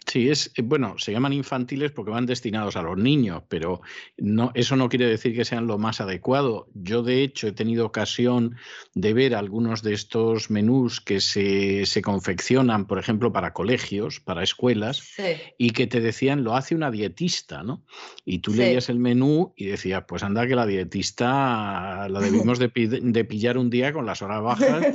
Sí, es eh, bueno, se llaman infantiles porque van destinados a los niños, pero no, eso no quiere decir que sean lo más adecuado. Yo, de hecho, he tenido ocasión de ver algunos de estos menús que se, se confeccionan, por ejemplo, para colegios, para escuelas, y que te decían lo hace una dietista, ¿no? Y tú leías el menú y decías, pues anda que la dietista la debimos de, de pillar un día con las horas bajas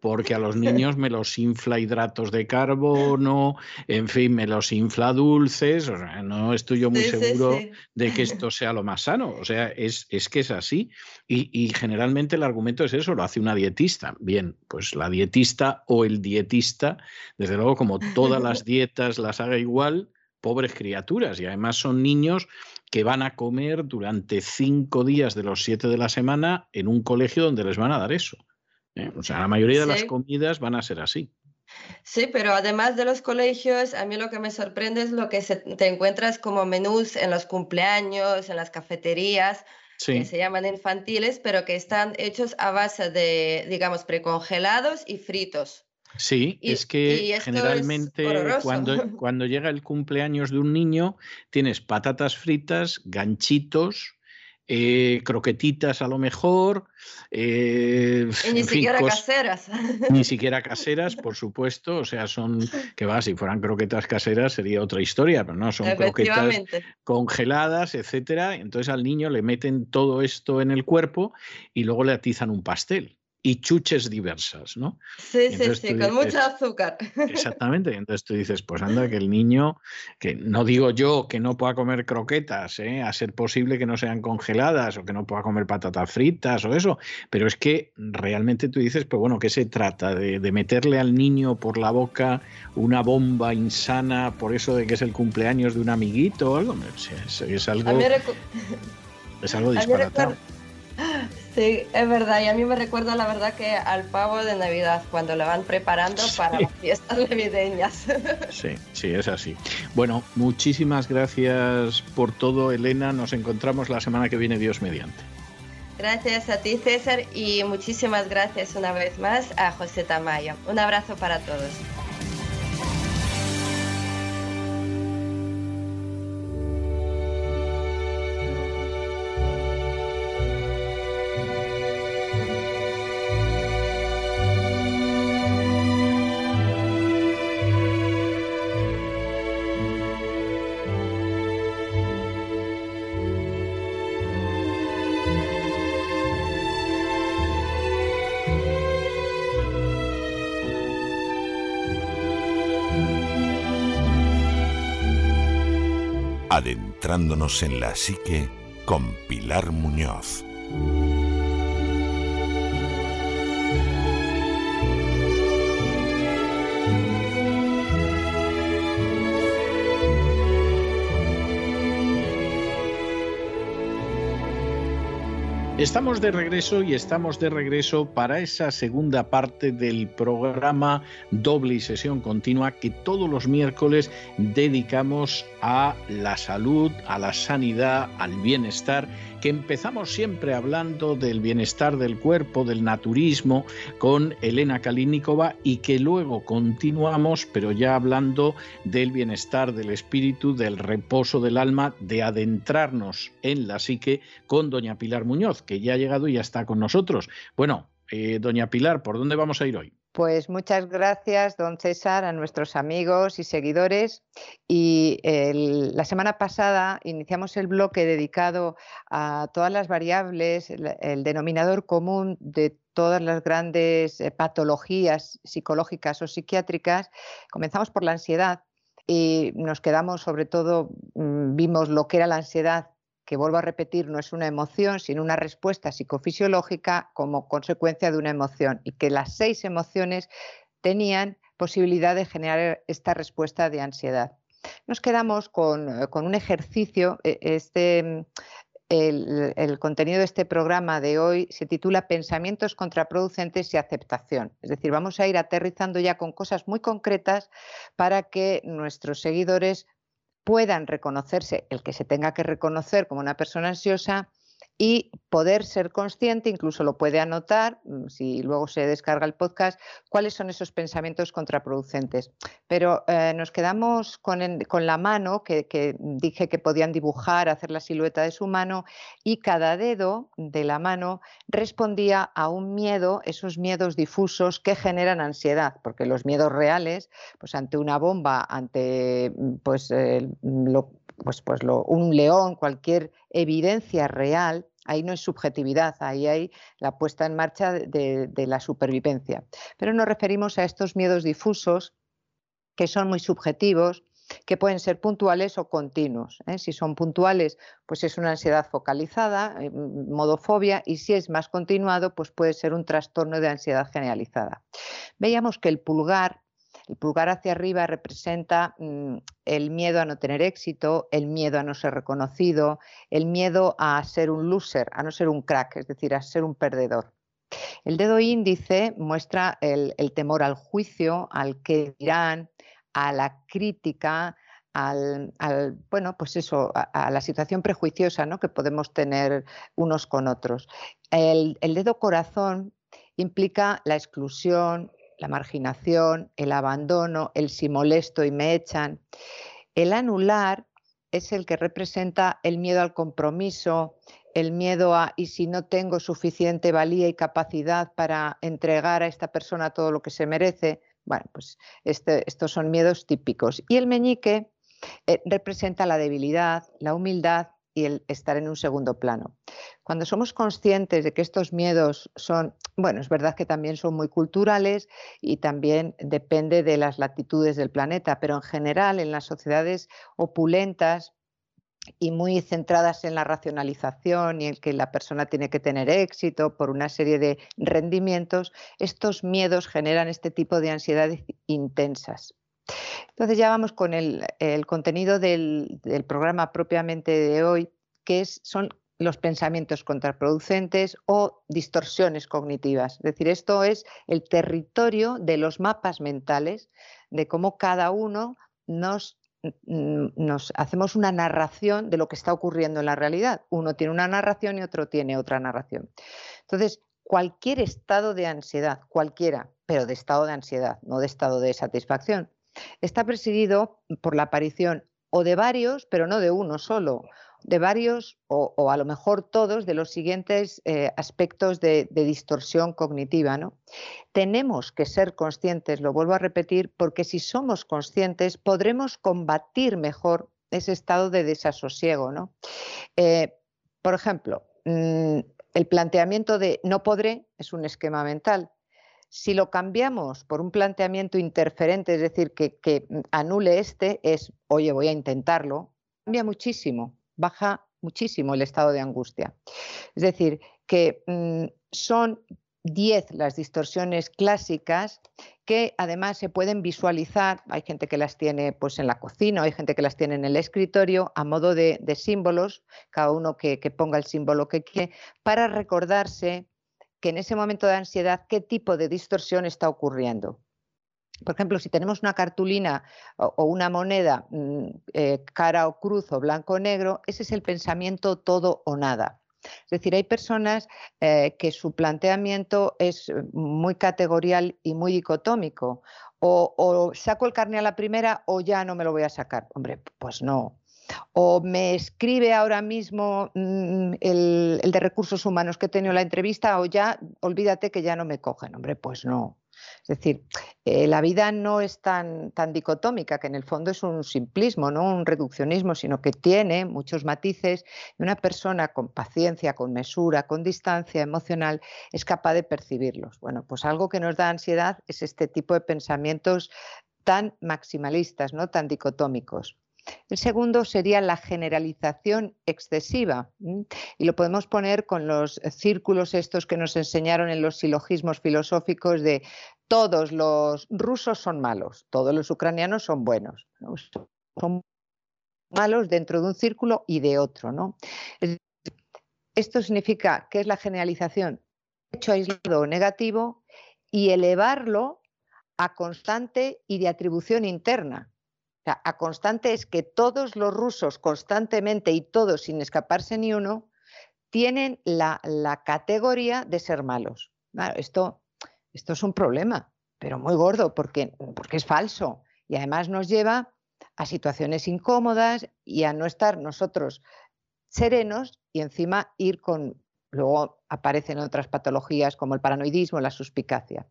porque a los niños me los infla hidratos de carbono, en fin, me los infla dulces, o sea, no estoy yo muy seguro de que esto sea lo más sano, o sea, es, es que es así. Y, y, generalmente el argumento es eso, lo hace una dietista. Bien, pues la dietista o el dietista, desde luego como todas las dietas las haga igual, pobres criaturas, y además son niños que van a comer durante cinco días de los siete de la semana en un colegio donde les van a dar eso. ¿Eh? O sea, la mayoría de las comidas van a ser así. Sí, pero además de los colegios, a mí lo que me sorprende es lo que te encuentras como menús en los cumpleaños, en las cafeterías, que se llaman infantiles, pero que están hechos a base de, digamos, precongelados y fritos. Sí, es que generalmente cuando, cuando llega el cumpleaños de un niño, tienes patatas fritas, ganchitos, eh, croquetitas a lo mejor. Eh, y ni siquiera caseras. Ni siquiera caseras, por supuesto. O sea, son, que va, si fueran croquetas caseras sería otra historia, pero no, son croquetas congeladas, etcétera. Entonces al niño le meten todo esto en el cuerpo y luego le atizan un pastel y chuches diversas, ¿no? Sí, sí, sí, con mucho azúcar. Exactamente, entonces tú dices, pues anda, que el niño, que no digo yo que no pueda comer croquetas, ¿eh? a ser posible que no sean congeladas o que no pueda comer patatas fritas o eso, pero es que realmente tú dices, pues bueno, ¿qué se trata? ¿De, meterle al niño por la boca una bomba insana por eso de que es el cumpleaños de un amiguito o algo? Es, algo... Es algo disparatado. Sí, es verdad. Y a mí me recuerda la verdad que al pavo de Navidad, cuando lo van preparando para las fiestas navideñas. Sí, sí, es así. Bueno, muchísimas gracias por todo, Elena. Nos encontramos la semana que viene, Dios mediante. Gracias a ti, César, y muchísimas gracias una vez más a José Tamayo. Un abrazo para todos. En la psique con Pilar Muñoz. Estamos de regreso y estamos de regreso para esa segunda parte del programa doble y sesión continua que todos los miércoles dedicamos a la salud, a la sanidad, al bienestar que empezamos siempre hablando del bienestar del cuerpo, del naturismo, con Elena Kalinikova y que luego continuamos, pero ya hablando del bienestar del espíritu, del reposo del alma, de adentrarnos en la psique con doña Pilar Muñoz, que ya ha llegado y ya está con nosotros. Bueno, eh, doña Pilar, ¿por dónde vamos a ir hoy? Pues muchas gracias, don César, a nuestros amigos y seguidores. Y la semana pasada iniciamos el bloque dedicado a todas las variables, el, denominador común de todas las grandes eh, patologías psicológicas o psiquiátricas. Comenzamos por la ansiedad y nos quedamos sobre todo, mm, vimos lo que era la ansiedad que vuelvo a repetir, no es una emoción, sino una respuesta psicofisiológica como consecuencia de una emoción y que las seis emociones tenían posibilidad de generar esta respuesta de ansiedad. Nos quedamos con, eh, un ejercicio, e, este, el, el, contenido de este programa de hoy se titula Pensamientos contraproducentes y aceptación. Es decir, vamos a ir aterrizando ya con cosas muy concretas para que nuestros seguidores puedan reconocerse, el que se tenga que reconocer como una persona ansiosa, y poder ser consciente, incluso lo puede anotar, mm, si luego se descarga el podcast, cuáles son esos pensamientos contraproducentes. Pero eh, nos quedamos con, la mano, que, dije que podían dibujar, hacer la silueta de su mano, y cada dedo de la mano respondía a un miedo, esos miedos difusos que generan ansiedad, porque los miedos reales, pues ante una bomba, ante mm, pues, lo pues, pues un león, cualquier evidencia real, ahí no es subjetividad, ahí hay la puesta en marcha de, la supervivencia. Pero nos referimos a estos miedos difusos que son muy subjetivos, que pueden ser puntuales o continuos. ¿eh? Si son puntuales, pues es una ansiedad focalizada, eh, modofobia, y si es más continuado, pues puede ser un trastorno de ansiedad generalizada. Veíamos que el pulgar el pulgar hacia arriba representa mm, el miedo a no tener éxito, el miedo a no ser reconocido, el miedo a ser un loser, a no ser un crack, es decir, a ser un perdedor. El dedo índice muestra el, temor al juicio, al que dirán, a la crítica, al, bueno, pues eso, a, la situación prejuiciosa ¿no? que podemos tener unos con otros. el dedo corazón implica la exclusión, la marginación, el abandono, el si molesto y me echan. El anular es el que representa el miedo al compromiso, el miedo a y si no tengo suficiente valía y capacidad para entregar a esta persona todo lo que se merece. Bueno, pues este, estos son miedos típicos. Y el meñique eh, representa la debilidad, la humildad y el estar en un segundo plano. Cuando somos conscientes de que estos miedos son, bueno, es verdad que también son muy culturales y también depende de las latitudes del planeta, pero en general en las sociedades opulentas y muy centradas en la racionalización y en que la persona tiene que tener éxito por una serie de rendimientos, estos miedos generan este tipo de ansiedades intensas. Entonces ya vamos con el, contenido del, programa propiamente de hoy, que son los pensamientos contraproducentes o distorsiones cognitivas. Es decir, esto es el territorio de los mapas mentales, de cómo cada uno nos, hacemos una narración de lo que está ocurriendo en la realidad. Uno tiene una narración y otro tiene otra narración. Entonces, cualquier estado de ansiedad, cualquiera, pero de estado de ansiedad, no de estado de satisfacción, está presidido por la aparición o de varios, pero no de uno solo, de varios o, a lo mejor todos de los siguientes eh, aspectos de, distorsión cognitiva. ¿no? Tenemos que ser conscientes, lo vuelvo a repetir, porque si somos conscientes podremos combatir mejor ese estado de desasosiego. ¿no? Eh, por ejemplo, mm, el planteamiento de no podré es un esquema mental. Si lo cambiamos por un planteamiento interferente, es decir, que, anule este, es, oye, voy a intentarlo, cambia muchísimo, baja muchísimo el estado de angustia. Es decir, que mm, son 10 las distorsiones clásicas que además se pueden visualizar, hay gente que las tiene pues en la cocina, hay gente que las tiene en el escritorio a modo de, símbolos, cada uno que, que, ponga el símbolo que quiere, para recordarse que en ese momento de ansiedad qué tipo de distorsión está ocurriendo. Por ejemplo, si tenemos una cartulina o, una moneda mm, eh, cara o cruz o blanco o negro, ese es el pensamiento todo o nada. Es decir, hay personas eh, que su planteamiento es muy categorial y muy dicotómico. O, saco el carne a la primera o ya no me lo voy a sacar. Hombre, pues no. O me escribe ahora mismo mm, el, de recursos humanos que he tenido la entrevista o ya olvídate que ya no me cogen. Hombre, pues no. Es decir, eh, la vida no es tan, tan dicotómica, que en el fondo es un simplismo, no un reduccionismo, sino que tiene muchos matices y una persona con paciencia, con mesura, con distancia emocional es capaz de percibirlos. Bueno, pues algo que nos da ansiedad es este tipo de pensamientos tan maximalistas, ¿no? tan dicotómicos. El segundo sería la generalización excesiva y lo podemos poner con los círculos estos que nos enseñaron en los silogismos filosóficos de todos los rusos son malos, todos los ucranianos son buenos. Son malos dentro de un círculo y de otro. ¿no? Esto significa que es la generalización hecho aislado negativo y elevarlo a constante y de atribución interna a constante es que todos los rusos constantemente y todos sin escaparse ni uno tienen la, categoría de ser malos. esto, es un problema, pero muy gordo porque, porque es falso y además nos lleva a situaciones incómodas y a no estar nosotros serenos y encima ir con, luego aparecen otras patologías como el paranoidismo, la suspicacia.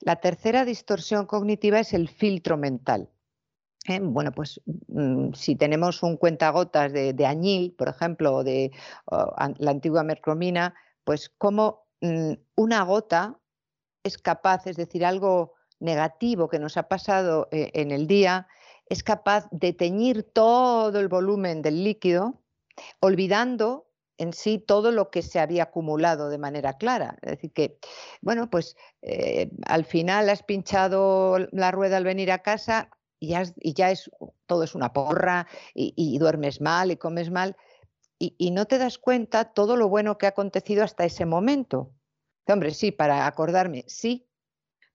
La tercera distorsión cognitiva es el filtro mental. Bueno, pues mm, si tenemos un cuentagotas de, de añil, por ejemplo, o de la antigua mercromina, pues como mm, una gota es capaz, es decir, algo negativo que nos ha pasado eh, en el día, es capaz de teñir todo el volumen del líquido, olvidando en sí todo lo que se había acumulado de manera clara. Es decir, que, bueno, pues eh, al final has pinchado la rueda al venir a casa, y ya, es, todo es una porra y, duermes mal y comes mal y, no te das cuenta todo lo bueno que ha acontecido hasta ese momento. Hombre, sí, para acordarme, sí,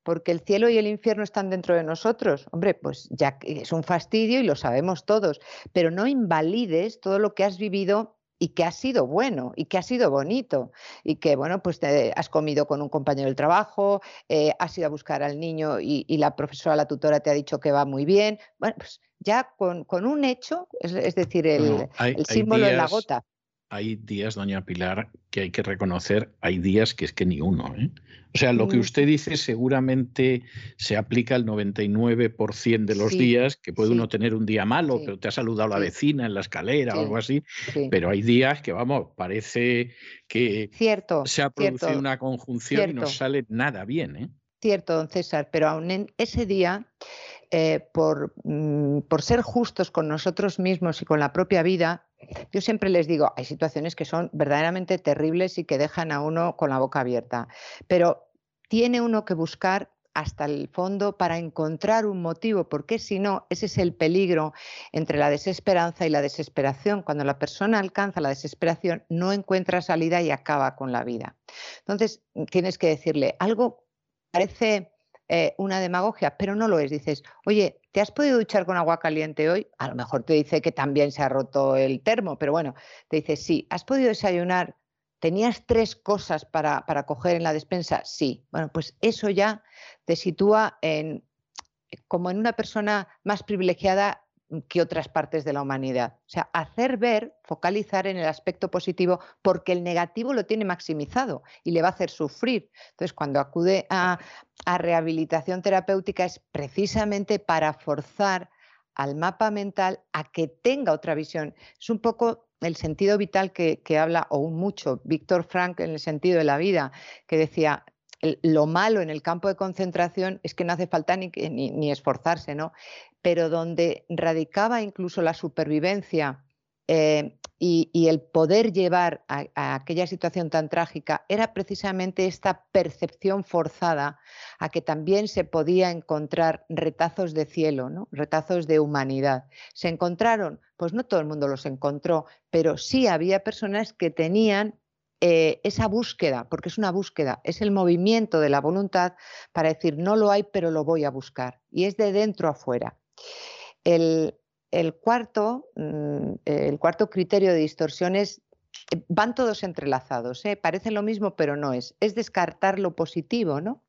porque el cielo y el infierno están dentro de nosotros. Hombre, pues ya es un fastidio y lo sabemos todos, pero no invalides todo lo que has vivido y que ha sido bueno y que ha sido bonito y que, bueno, pues te has comido con un compañero del trabajo, eh, has ido a buscar al niño y, la profesora, la tutora te ha dicho que va muy bien. Bueno, pues ya con, un hecho, es, decir, el, símbolo de la gota hay días, doña Pilar, que hay que reconocer, hay días que es que ni uno. ¿eh? O sea, lo que usted dice seguramente se aplica al 99% de los días, que puede uno tener un día malo, pero te ha saludado la vecina en la escalera o algo así, pero hay días que, vamos, parece que se ha producido una conjunción y no sale nada bien. ¿eh? Cierto, don César, pero aún en ese día, eh, por, mm, por ser justos con nosotros mismos y con la propia vida, yo siempre les digo, hay situaciones que son verdaderamente terribles y que dejan a uno con la boca abierta, pero tiene uno que buscar hasta el fondo para encontrar un motivo, porque si no, ese es el peligro entre la desesperanza y la desesperación. Cuando la persona alcanza la desesperación, no encuentra salida y acaba con la vida. Entonces, tienes que decirle, algo parece eh, una demagogia, pero no lo es. Dices, oye, ¿te has podido duchar con agua caliente hoy? A lo mejor te dice que también se ha roto el termo, pero bueno, te dice, sí, ¿has podido desayunar? ¿Tenías tres cosas para, para coger en la despensa? Sí. Bueno, pues eso ya te sitúa en como en una persona más privilegiada que otras partes de la humanidad. O sea, hacer ver, focalizar en el aspecto positivo, porque el negativo lo tiene maximizado y le va a hacer sufrir. Entonces, cuando acude a, rehabilitación terapéutica es precisamente para forzar al mapa mental a que tenga otra visión. Es un poco el sentido vital que, que habla, o un mucho, Víctor Frank en el sentido de la vida, que decía, lo malo en el campo de concentración es que no hace falta ni, esforzarse, ¿no? Pero donde radicaba incluso la supervivencia eh, y, el poder llevar a, aquella situación tan trágica era precisamente esta percepción forzada a que también se podía encontrar retazos de cielo, ¿no? retazos de humanidad. ¿Se encontraron? Pues no todo el mundo los encontró, pero sí había personas que tenían eh, esa búsqueda, porque es una búsqueda, es el movimiento de la voluntad para decir no lo hay, pero lo voy a buscar. Y es de dentro a fuera. El, cuarto, mm, el cuarto criterio de distorsiones eh, van todos entrelazados, ¿eh? parecen lo mismo, pero no es. Es descartar lo positivo, ¿no?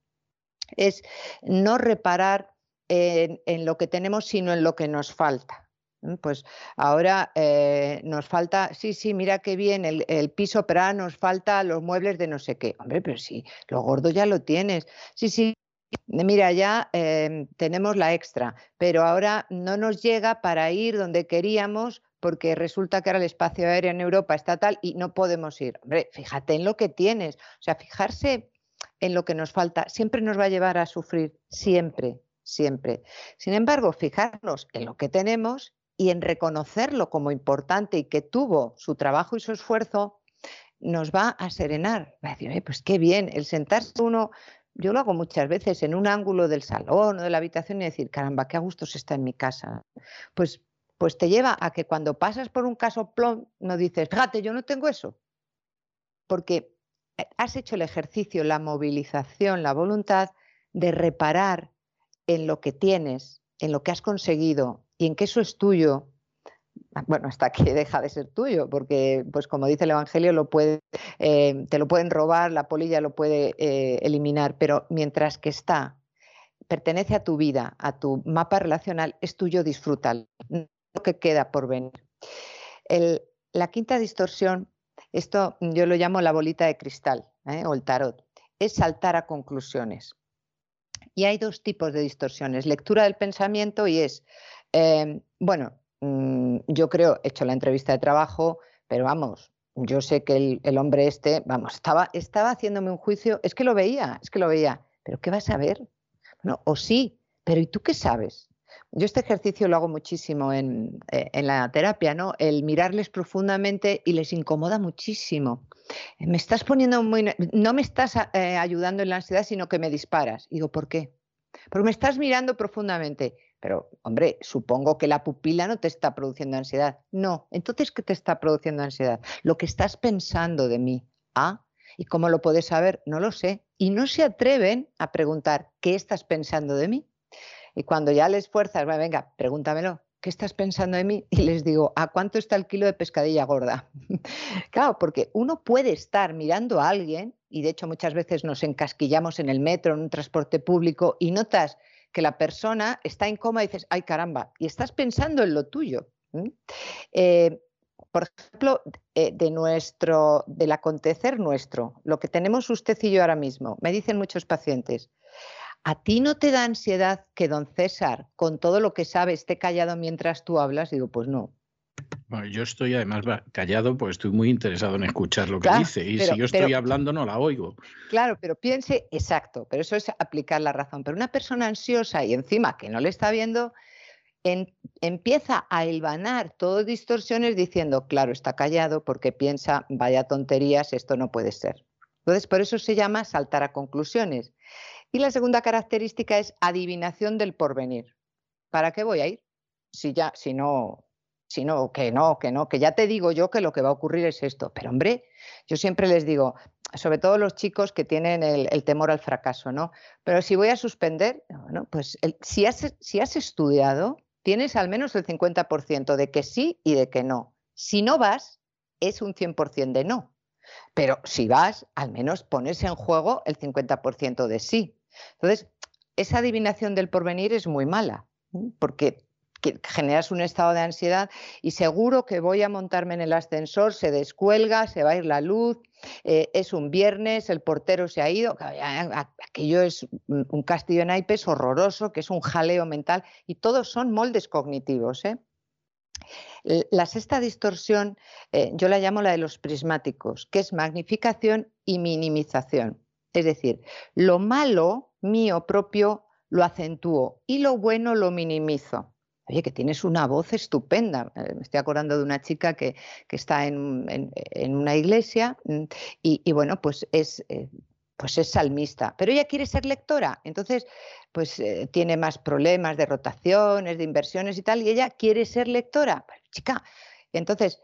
Es no reparar en lo que tenemos, sino en lo que nos falta. Pues ahora eh, nos falta, sí, sí, mira qué bien el, piso, pero nos falta los muebles de no sé qué. Hombre, pero sí, lo gordo ya lo tienes. Sí, sí, mira, ya em, tenemos la extra, pero ahora no nos llega para ir donde queríamos porque resulta que ahora el espacio aéreo en Europa está tal y no podemos ir. Hombre, fíjate en lo que tienes. O sea, fijarse en lo que nos falta siempre nos va a llevar a sufrir, siempre, siempre. Sin embargo, fijarnos en lo que tenemos y en reconocerlo como importante y que tuvo su trabajo y su esfuerzo, nos va a serenar. Va a decir, pues qué bien, el sentarse uno, yo lo hago muchas veces en un ángulo del salón o de la habitación y decir, caramba, qué a gusto se está en mi casa. Pues, pues te lleva a que cuando pasas por un caso plom, no dices, fíjate, yo no tengo eso. Porque has hecho el ejercicio, la movilización, la voluntad de reparar en lo que tienes, en lo que has conseguido, y en que eso es tuyo, ah, bueno, hasta que deja de ser tuyo, porque, pues como dice el Evangelio, eh, te lo pueden robar, la polilla lo puede eh, eliminar, pero mientras que está, pertenece a tu vida, a tu mapa relacional, es tuyo, disfrútalo, lo que queda por venir. la quinta distorsión, esto yo lo llamo la bolita de cristal ¿eh? o el tarot, es saltar a conclusiones. Y hay dos tipos de distorsiones, lectura del pensamiento y es Em, bueno, mm, yo creo, he hecho la entrevista de trabajo, pero vamos, yo sé que el, hombre este, vamos, estaba, estaba haciéndome un juicio, es que lo veía, es que lo veía, pero ¿qué vas a ver? Bueno, o sí, pero ¿y tú qué sabes? Yo este ejercicio lo hago muchísimo en, eh, la terapia, ¿no? El mirarles profundamente y les incomoda muchísimo. Me estás poniendo muy... No me estás eh, ayudando en la ansiedad, sino que me disparas. digo, ¿por qué? Porque me estás mirando profundamente. Pero, hombre, supongo que la pupila no te está produciendo ansiedad. No, entonces, ¿qué te está produciendo ansiedad? Lo que estás pensando de mí. Ah, ¿y cómo lo puedes saber? No lo sé. Y no se atreven a preguntar, ¿qué estás pensando de mí? Y cuando ya les fuerzas, venga, pregúntamelo, ¿qué estás pensando de mí? Y les digo, ¿a cuánto está el kilo de pescadilla gorda? claro, porque uno puede estar mirando a alguien, y de hecho muchas veces nos encasquillamos en el metro, en un transporte público, y notas que la persona está en coma y dices, ay caramba, y estás pensando en lo tuyo. Eh, por ejemplo, eh, de nuestro, del acontecer nuestro, lo que tenemos usted y yo ahora mismo, me dicen muchos pacientes, ¿a ti no te da ansiedad que don César, con todo lo que sabe, esté callado mientras tú hablas? Digo, pues no. Bueno, yo estoy además callado porque estoy muy interesado en escuchar lo que dice y si yo estoy hablando no la oigo. Claro, pero piense, exacto, pero eso es aplicar la razón. Pero una persona ansiosa y encima que no le está viendo, empieza a hilvanar todo distorsiones diciendo, claro, está callado porque piensa, vaya tonterías, esto no puede ser. Entonces, por eso se llama saltar a conclusiones. Y la segunda característica es adivinación del porvenir. ¿Para qué voy a ir? Si ya, si no, sino que no, que no, que ya te digo yo que lo que va a ocurrir es esto. Pero hombre, yo siempre les digo, sobre todo los chicos que tienen el, temor al fracaso, ¿no? Pero si voy a suspender, bueno, pues si, has, si has estudiado, tienes al menos el 50% de que sí y de que no. Si no vas, es un 100% de no. Pero si vas, al menos pones en juego el 50% de sí. Entonces, esa adivinación del porvenir es muy mala, porque generas un estado de ansiedad y seguro que voy a montarme en el ascensor, se descuelga, se va a ir la luz, eh, es un viernes, el portero se ha ido, aquello es un castillo en naipes horroroso, que es un jaleo mental y todos son moldes cognitivos. ¿eh? La sexta distorsión eh, yo la llamo la de los prismáticos, que es magnificación y minimización. Es decir, lo malo mío propio lo acentúo y lo bueno lo minimizo. Oye, que tienes una voz estupenda. Eh, me estoy acordando de una chica que, está en, una iglesia mm, y, bueno, pues es, eh, pues es salmista, pero ella quiere ser lectora. Entonces, pues eh, tiene más problemas de rotaciones, de inversiones y tal, y ella quiere ser lectora. chica, entonces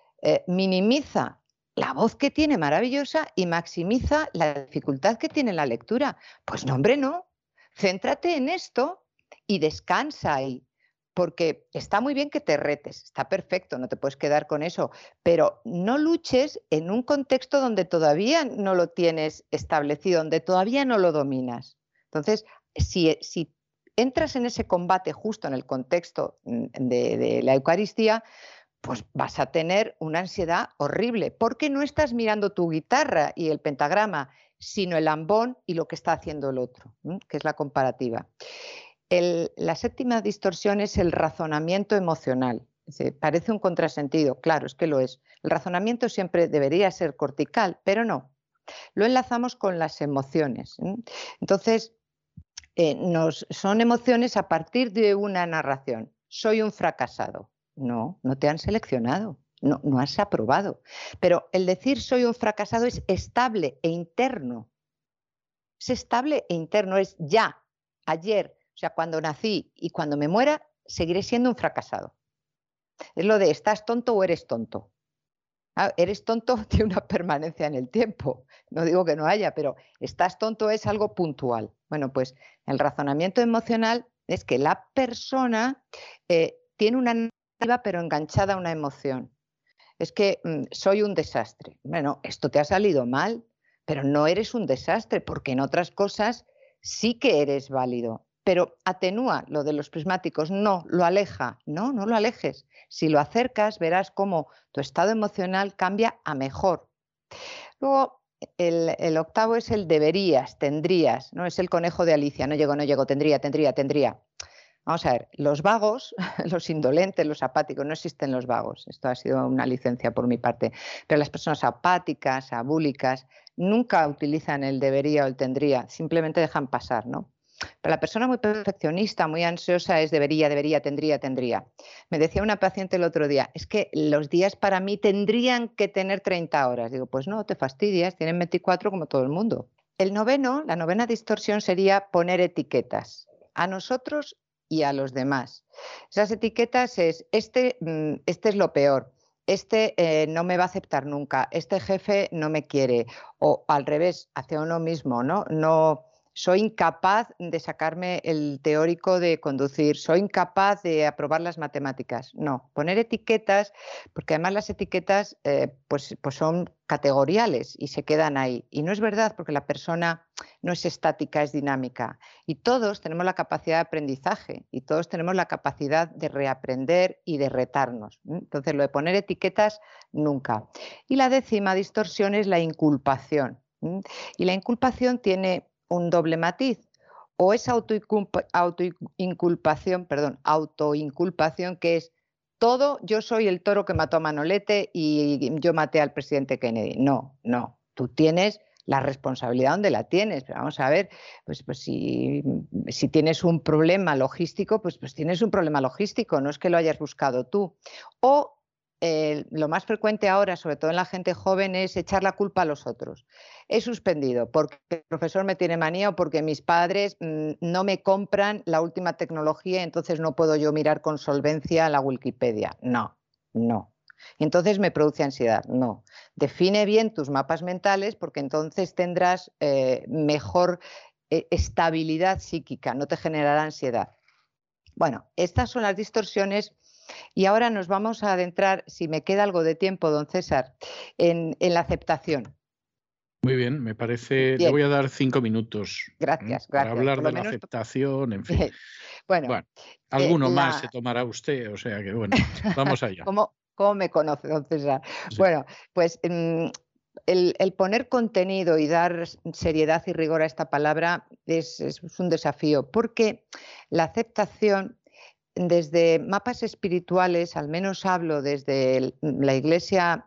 minimiza la voz que tiene maravillosa y maximiza la dificultad que tiene la lectura. Pues no, hombre, no. Céntrate en esto y descansa ahí porque está muy bien que te retes, está perfecto, no te puedes quedar con eso, pero no luches en un contexto donde todavía no lo tienes establecido, donde todavía no lo dominas. Entonces, si, si entras en ese combate justo en el contexto mm, de, de la Eucaristía, pues vas a tener una ansiedad horrible, porque no estás mirando tu guitarra y el pentagrama, sino el ambón y lo que está haciendo el otro, que es la comparativa la séptima distorsión es el razonamiento emocional. parece un contrasentido, claro, es que lo es. El razonamiento siempre debería ser cortical, pero no. Lo enlazamos con las emociones. Entonces, eh, son emociones a partir de una narración. Soy un fracasado. No, no te han seleccionado, no, no has aprobado. Pero el decir soy un fracasado es estable e interno. Es estable e interno, es ya, ayer, sea, cuando nací y cuando me muera, seguiré siendo un fracasado. Es lo de estás tonto o eres tonto. Ah, eres tonto tiene una permanencia en el tiempo. No digo que no haya, pero estás tonto es algo puntual. Bueno, pues el razonamiento emocional es que la persona eh, tiene una narrativa pero enganchada a una emoción. Es que mm, soy un desastre. Bueno, esto te ha salido mal, pero no eres un desastre porque en otras cosas sí que eres válido pero atenúa lo de los prismáticos, no, lo aleja, no, no lo alejes. Si lo acercas, verás cómo tu estado emocional cambia a mejor. Luego, el, octavo es el deberías, tendrías, no es el conejo de Alicia, no llego, no llego, tendría, tendría, tendría. Vamos a ver, los vagos, los indolentes, los apáticos, no existen los vagos. Esto ha sido una licencia por mi parte. Pero las personas apáticas, abúlicas, nunca utilizan el debería o el tendría, simplemente dejan pasar, ¿no? Para la persona muy perfeccionista, muy ansiosa, es debería, debería, tendría, tendría. Me decía una paciente el otro día, es que los días para mí tendrían que tener 30 horas. Digo, pues no, te fastidias, tienen 24 como todo el mundo. El noveno, la novena distorsión sería poner etiquetas a nosotros y a los demás. Esas etiquetas es, este, mm, este es lo peor, este eh, no me va a aceptar nunca, este jefe no me quiere, o al revés, hacia uno mismo, ¿no? No soy incapaz de sacarme el teórico de conducir, soy incapaz de aprobar las matemáticas. No, poner etiquetas, porque además las etiquetas eh, pues, pues son categoriales y se quedan ahí. Y no es verdad porque la persona no es estática, es dinámica. Y todos tenemos la capacidad de aprendizaje y todos tenemos la capacidad de reaprender y de retarnos. Entonces, lo de poner etiquetas, nunca. Y la décima distorsión es la inculpación. Y la inculpación tiene un doble matiz. O esa autoinculpación, perdón, autoinculpación que es todo, yo soy el toro que mató a Manolete y yo maté al presidente Kennedy. No, no, tú tienes la responsabilidad donde la tienes. Pero vamos a ver, pues, pues si, si, tienes un problema logístico, pues, pues tienes un problema logístico, no es que lo hayas buscado tú. Lo más frecuente ahora, sobre todo en la gente joven, es echar la culpa a los otros. He suspendido porque el profesor me tiene manía o porque mis padres mm, no me compran la última tecnología, entonces no puedo yo mirar con solvencia la Wikipedia. No, no. entonces me produce ansiedad. No. Define bien tus mapas mentales porque entonces tendrás eh, mejor eh, estabilidad psíquica, no te generará ansiedad. Bueno, estas son las distorsiones y ahora nos vamos a adentrar, si me queda algo de tiempo, don César, en, la aceptación. Muy bien, me parece. Le voy a dar cinco minutos. Gracias, gracias. Para hablar de la aceptación, en fin. Bueno, eh, alguno más se tomará usted, o sea que bueno, vamos allá. ¿Cómo, me conoce, don César? Bueno, pues mm, el, poner contenido y dar seriedad y rigor a esta palabra es, es un desafío, porque la aceptación desde mapas espirituales, al menos hablo desde la iglesia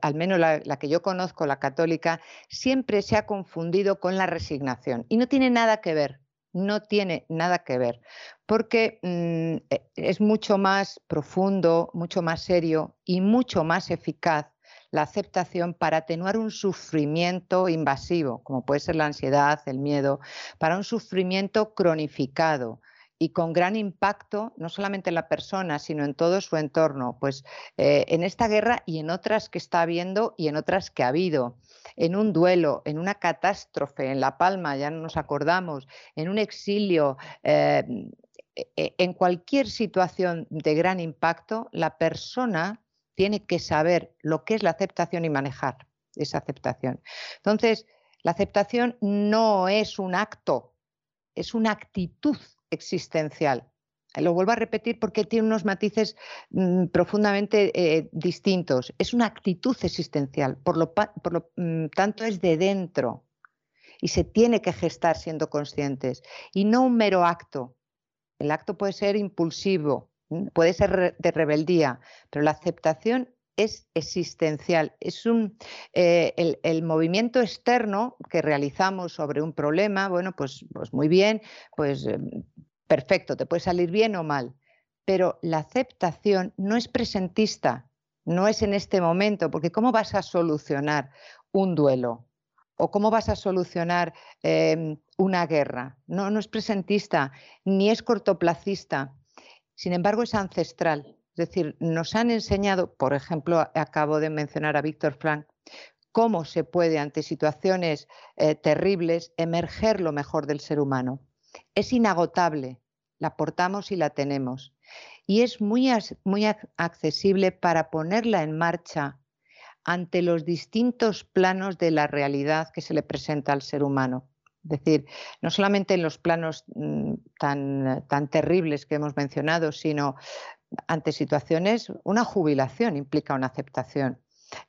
al menos la, que yo conozco, la católica, siempre se ha confundido con la resignación. Y no tiene nada que ver, no tiene nada que ver, porque mm, e, es mucho más profundo, mucho más serio y mucho más eficaz la aceptación para atenuar un sufrimiento invasivo, como puede ser la ansiedad, el miedo, para un sufrimiento cronificado, y con gran impacto, no solamente en la persona, sino en todo su entorno, pues eh, en esta guerra y en otras que está habiendo y en otras que ha habido, en un duelo, en una catástrofe, en La Palma, ya no nos acordamos, en un exilio, eh, e, en cualquier situación de gran impacto, la persona tiene que saber lo que es la aceptación y manejar esa aceptación. Entonces, la aceptación no es un acto, es una actitud existencial. Lo vuelvo a repetir porque tiene unos matices mm, profundamente eh, distintos. Es una actitud existencial, por lo, mm, tanto es de dentro y se tiene que gestar siendo conscientes y no un mero acto. El acto puede ser impulsivo, puede ser de rebeldía, pero la aceptación es existencial, es un, eh, el, movimiento externo que realizamos sobre un problema, bueno, pues, pues muy bien, pues em, perfecto, te puede salir bien o mal, pero la aceptación no es presentista, no es en este momento, porque ¿cómo vas a solucionar un duelo? ¿O cómo vas a solucionar em, una guerra? No, no es presentista, ni es cortoplacista, sin embargo es ancestral. Es decir, nos han enseñado, por ejemplo, acabo de mencionar a Víctor Frank, cómo se puede ante situaciones eh, terribles emerger lo mejor del ser humano. Es inagotable, la aportamos y la tenemos. Y es muy, muy accesible para ponerla en marcha ante los distintos planos de la realidad que se le presenta al ser humano. Es decir, no solamente en los planos mm, tan, tan terribles que hemos mencionado, sino ante situaciones, una jubilación implica una aceptación.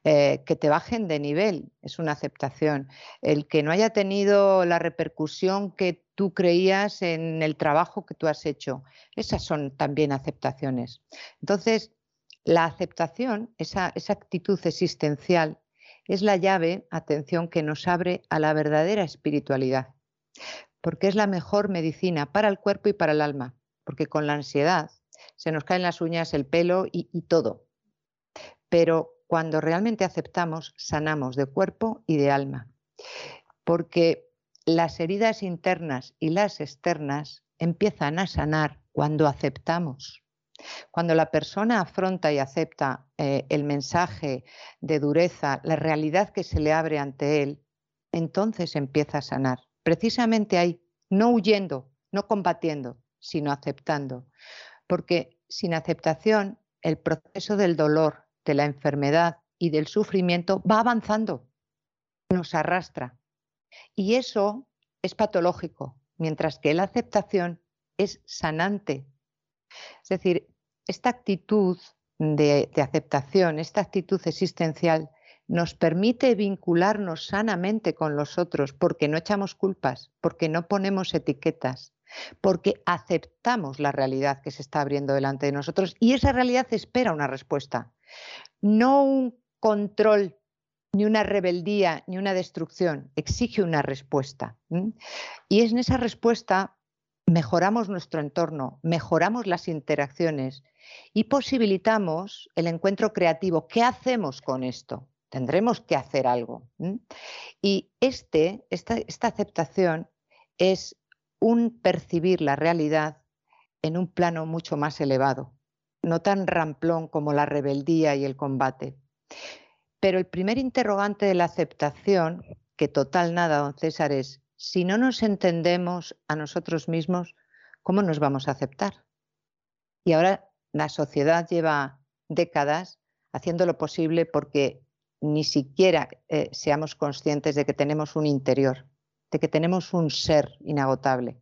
Eh, que te bajen de nivel es una aceptación. El que no haya tenido la repercusión que tú creías en el trabajo que tú has hecho, esas son también aceptaciones. Entonces, la aceptación, esa, esa actitud existencial, es la llave, atención, que nos abre a la verdadera espiritualidad, porque es la mejor medicina para el cuerpo y para el alma, porque con la ansiedad se nos caen las uñas, el pelo y, todo. Pero cuando realmente aceptamos, sanamos de cuerpo y de alma. Porque las heridas internas y las externas empiezan a sanar cuando aceptamos. Cuando la persona afronta y acepta eh, el mensaje de dureza, la realidad que se le abre ante él, entonces empieza a sanar. Precisamente ahí, no huyendo, no combatiendo, sino aceptando porque sin aceptación el proceso del dolor, de la enfermedad y del sufrimiento va avanzando, nos arrastra. Y eso es patológico, mientras que la aceptación es sanante. Es decir, esta actitud de, aceptación, esta actitud existencial, nos permite vincularnos sanamente con los otros porque no echamos culpas, porque no ponemos etiquetas, porque aceptamos la realidad que se está abriendo delante de nosotros y esa realidad espera una respuesta, no un control, ni una rebeldía, ni una destrucción, exige una respuesta. Y en esa respuesta mejoramos nuestro entorno, mejoramos las interacciones y posibilitamos el encuentro creativo. ¿Qué hacemos con esto? Tendremos que hacer algo. Y este, esta, esta aceptación es un percibir la realidad en un plano mucho más elevado, no tan ramplón como la rebeldía y el combate. Pero el primer interrogante de la aceptación, que total nada, don César, es, si no nos entendemos a nosotros mismos, ¿cómo nos vamos a aceptar? Y ahora la sociedad lleva décadas haciendo lo posible porque ni siquiera eh, seamos conscientes de que tenemos un interior de que tenemos un ser inagotable.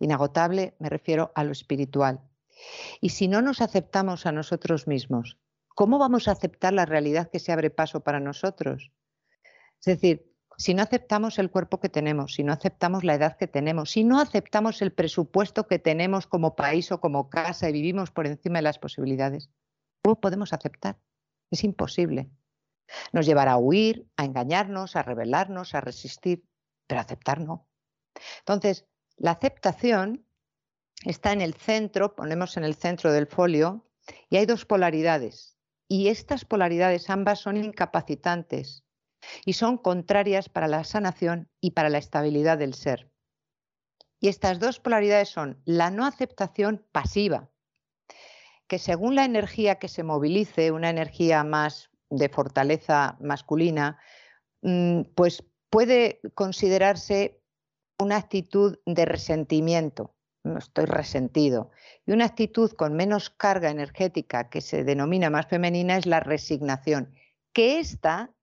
Inagotable me refiero a lo espiritual. Y si no nos aceptamos a nosotros mismos, ¿cómo vamos a aceptar la realidad que se abre paso para nosotros? Es decir, si no aceptamos el cuerpo que tenemos, si no aceptamos la edad que tenemos, si no aceptamos el presupuesto que tenemos como país o como casa y vivimos por encima de las posibilidades, ¿cómo podemos aceptar? Es imposible. Nos llevará a huir, a engañarnos, a rebelarnos, a resistir, pero aceptar no. Entonces, la aceptación está en el centro, ponemos en el centro del folio, y hay dos polaridades. Y estas polaridades ambas son incapacitantes y son contrarias para la sanación y para la estabilidad del ser. Y estas dos polaridades son la no aceptación pasiva, que según la energía que se movilice, una energía más de fortaleza masculina, mm, pues puede considerarse una actitud de resentimiento, no estoy resentido, y una actitud con menos carga energética que se denomina más femenina es la resignación, que esta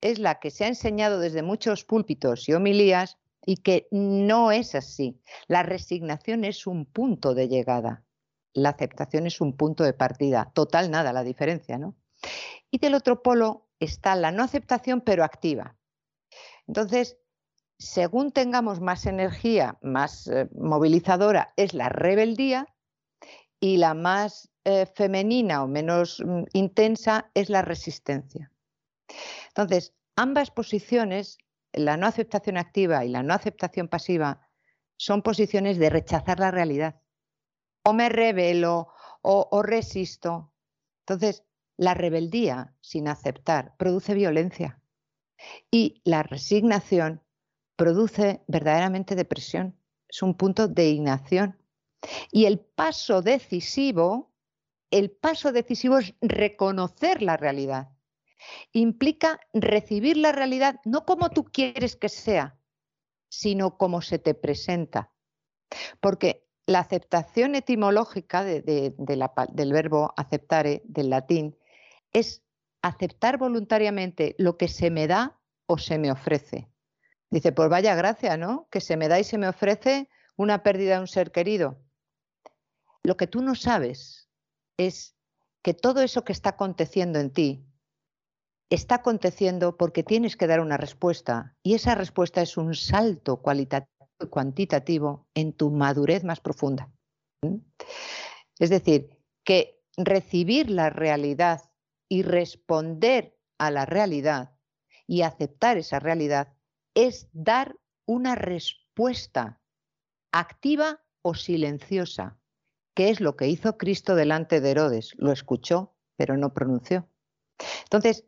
es la que se ha enseñado desde muchos púlpitos y homilías y que no es así. La resignación es un punto de llegada, la aceptación es un punto de partida, total nada la diferencia, ¿no? Y del otro polo está la no aceptación pero activa. Entonces, según tengamos más energía, más eh, movilizadora, es la rebeldía y la más eh, femenina o menos mm, intensa es la resistencia. Entonces, ambas posiciones, la no aceptación activa y la no aceptación pasiva, son posiciones de rechazar la realidad. O me rebelo o resisto. Entonces, la rebeldía sin aceptar produce violencia y la resignación produce verdaderamente depresión. Es un punto de inacción. Y el paso decisivo, el paso decisivo es reconocer la realidad. Implica recibir la realidad no como tú quieres que sea, sino como se te presenta. Porque la aceptación etimológica del verbo aceptare del latín es aceptar voluntariamente lo que se me da o se me ofrece. Dice, pues vaya gracia, ¿no? Que se me da y se me ofrece una pérdida de un ser querido. Lo que tú no sabes es que todo eso que está aconteciendo en ti está aconteciendo porque tienes que dar una respuesta y esa respuesta es un salto cualitativo y cuantitativo en tu madurez más profunda. Es decir, que recibir la realidad y responder a la realidad y aceptar esa realidad es dar una respuesta activa o silenciosa, que es lo que hizo Cristo delante de Herodes. Lo escuchó, pero no pronunció. Entonces,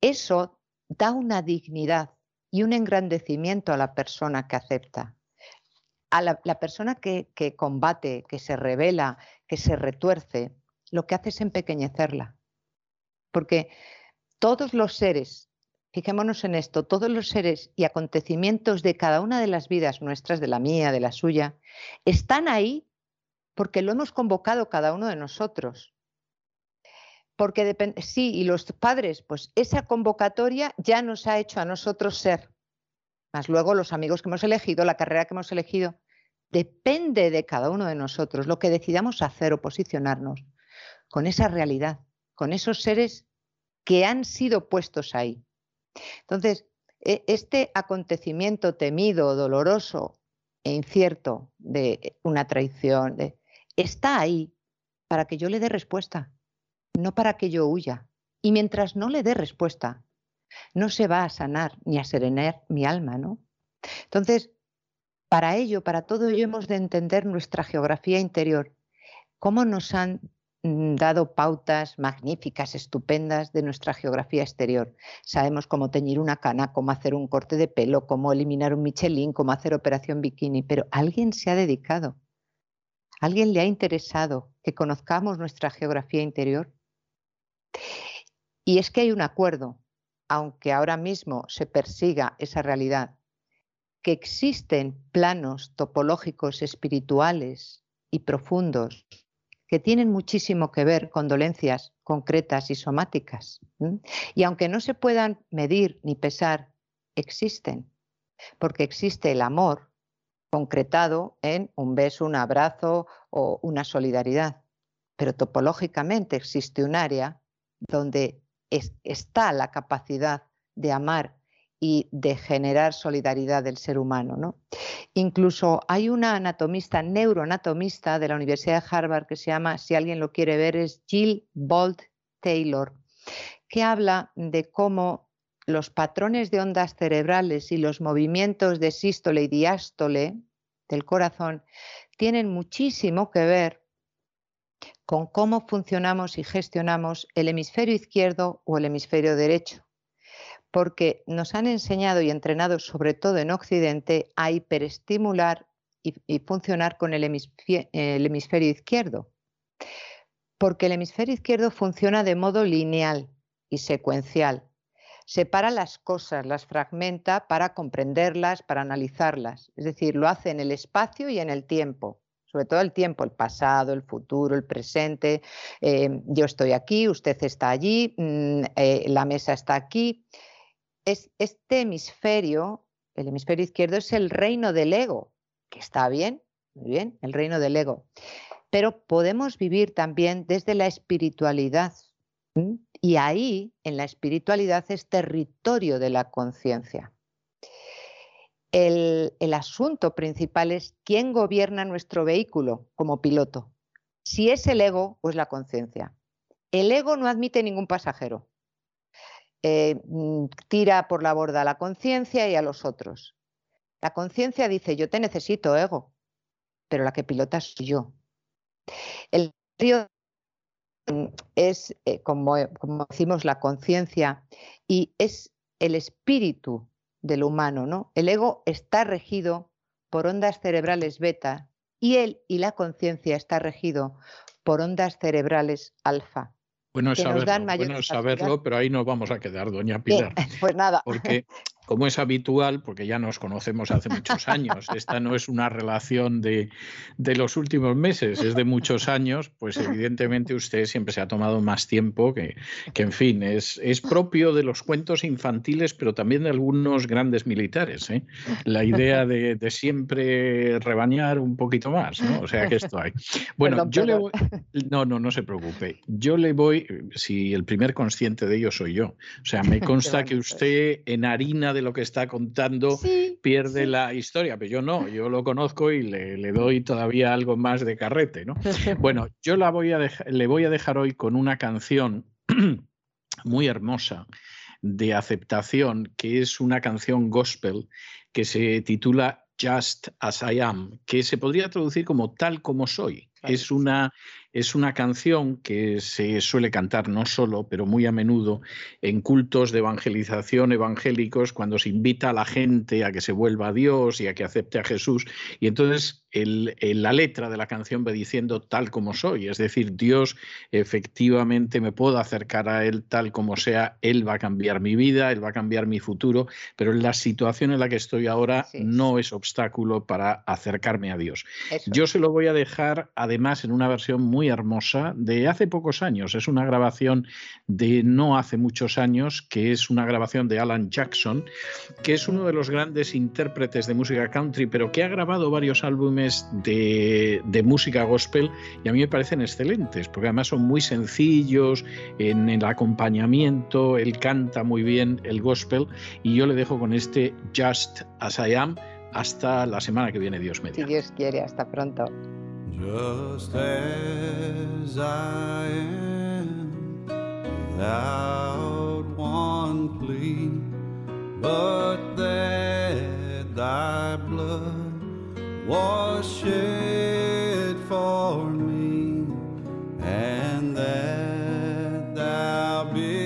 eso da una dignidad y un engrandecimiento a la persona que acepta. A la, persona que, que combate, que se revela, que se retuerce, lo que hace es empequeñecerla porque todos los seres, fijémonos en esto, todos los seres y acontecimientos de cada una de las vidas nuestras, de la mía, de la suya, están ahí porque lo hemos convocado cada uno de nosotros. Porque sí, y los padres, pues esa convocatoria ya nos ha hecho a nosotros ser. Más luego los amigos que hemos elegido, la carrera que hemos elegido, depende de cada uno de nosotros lo que decidamos hacer o posicionarnos con esa realidad, con esos seres que han sido puestos ahí. Entonces, e, este acontecimiento temido, doloroso e incierto de una traición, está ahí para que yo le dé respuesta, no para que yo huya. Y mientras no le dé respuesta, no se va a sanar ni a serenar mi alma, ¿no? Entonces, para ello, para todo ello hemos de entender nuestra geografía interior, cómo nos han dado pautas magníficas, estupendas de nuestra geografía exterior. Sabemos cómo teñir una cana, cómo hacer un corte de pelo, cómo eliminar un Michelin, cómo hacer operación bikini, pero alguien se ha dedicado, alguien le ha interesado que conozcamos nuestra geografía interior. Y es que hay un acuerdo, aunque ahora mismo se persiga esa realidad, que existen planos topológicos espirituales y profundos que tienen muchísimo que ver con dolencias concretas y somáticas. Y aunque no se puedan medir ni pesar, existen, porque existe el amor concretado en un beso, un abrazo o una solidaridad. Pero topológicamente existe un área donde está la capacidad de amar y de generar solidaridad del ser humano. ¿no? Incluso hay una anatomista, neuroanatomista de la Universidad de Harvard que se llama, si alguien lo quiere ver, es Jill Bolt Taylor, que habla de cómo los patrones de ondas cerebrales y los movimientos de sístole y diástole del corazón tienen muchísimo que ver con cómo funcionamos y gestionamos el hemisferio izquierdo o el hemisferio derecho porque nos han enseñado y entrenado, sobre todo en Occidente, a hiperestimular y, funcionar con el hemisferio, izquierdo. Porque el hemisferio izquierdo funciona de modo lineal y secuencial. Separa las cosas, las fragmenta para comprenderlas, para analizarlas. Es decir, lo hace en el espacio y en el tiempo sobre todo el tiempo, el pasado, el futuro, el presente. Eh, yo estoy aquí, usted está allí, mm, eh, la mesa está aquí es este hemisferio, el hemisferio izquierdo es el reino del ego, que está bien, muy bien, el reino del ego. Pero podemos vivir también desde la espiritualidad. Y ahí, en la espiritualidad, es territorio de la conciencia. El, el, asunto principal es quién gobierna nuestro vehículo como piloto. Si es el ego o es la conciencia. El ego no admite ningún pasajero. Eh, mm, tira por la borda a la conciencia y a los otros. La conciencia dice, yo te necesito, ego, pero la que pilota soy yo. El río mm, es, eh, como, como, decimos, la conciencia y es el espíritu del humano, ¿no? El ego está regido por ondas cerebrales beta y él y la conciencia está regido por ondas cerebrales alfa. Bueno, saberlo, bueno saberlo, pero ahí nos vamos a quedar, doña Pilar. pues nada. Porque como es habitual, porque ya nos conocemos hace muchos años, esta no es una relación de, los últimos meses, es de muchos años, pues evidentemente usted siempre se ha tomado más tiempo que, que en fin, es, es propio de los cuentos infantiles, pero también de algunos grandes militares. ¿eh? La idea de, siempre rebañar un poquito más, ¿no? O sea que esto hay. Bueno, yo le voy... No, no, no se preocupe. Yo le voy, si el primer consciente de ello soy yo. O sea, me consta que usted en harina de lo que está contando pierde la historia, pero yo no, yo lo conozco y le, doy todavía algo más de carrete, ¿no? Bueno, yo la voy a le voy a dejar hoy con una canción muy hermosa de aceptación, que es una canción gospel que se titula Just as I am, que se podría traducir como tal como soy. Es una es una canción que se suele cantar no solo, pero muy a menudo en cultos de evangelización evangélicos cuando se invita a la gente a que se vuelva a Dios y a que acepte a Jesús. Y entonces la letra de la canción va diciendo tal como soy, es decir, Dios efectivamente me puedo acercar a Él tal como sea, Él va a cambiar mi vida, Él va a cambiar mi futuro, pero la situación en la que estoy ahora no es obstáculo para acercarme a Dios. Yo se lo voy a dejar además en una versión muy hermosa de hace pocos años. Es una grabación de no hace muchos años, que es una grabación de Alan Jackson, que es uno de los grandes intérpretes de música country, pero que ha grabado varios álbumes de, música gospel y a mí me parecen excelentes, porque además son muy sencillos en el acompañamiento, él canta muy bien el gospel y yo le dejo con este Just As I Am hasta la semana que viene, Dios mediante. Si Dios quiere, hasta pronto. Just as I am, without one plea, but that thy blood was shed for me, and that thou bidst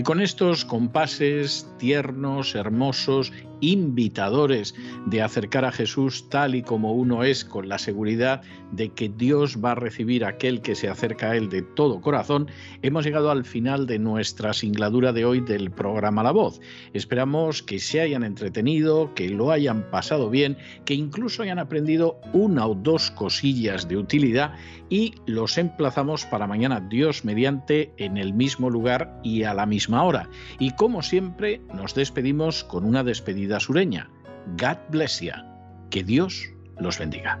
Y con estos compases tiernos, hermosos invitadores de acercar a Jesús tal y como uno es, con la seguridad de que Dios va a recibir a aquel que se acerca a Él de todo corazón, hemos llegado al final de nuestra singladura de hoy del programa La Voz. Esperamos que se hayan entretenido, que lo hayan pasado bien, que incluso hayan aprendido una o dos cosillas de utilidad y los emplazamos para mañana, Dios mediante, en el mismo lugar y a la misma hora. Y como siempre, nos despedimos con una despedida sureña. God bless you. Que Dios los bendiga.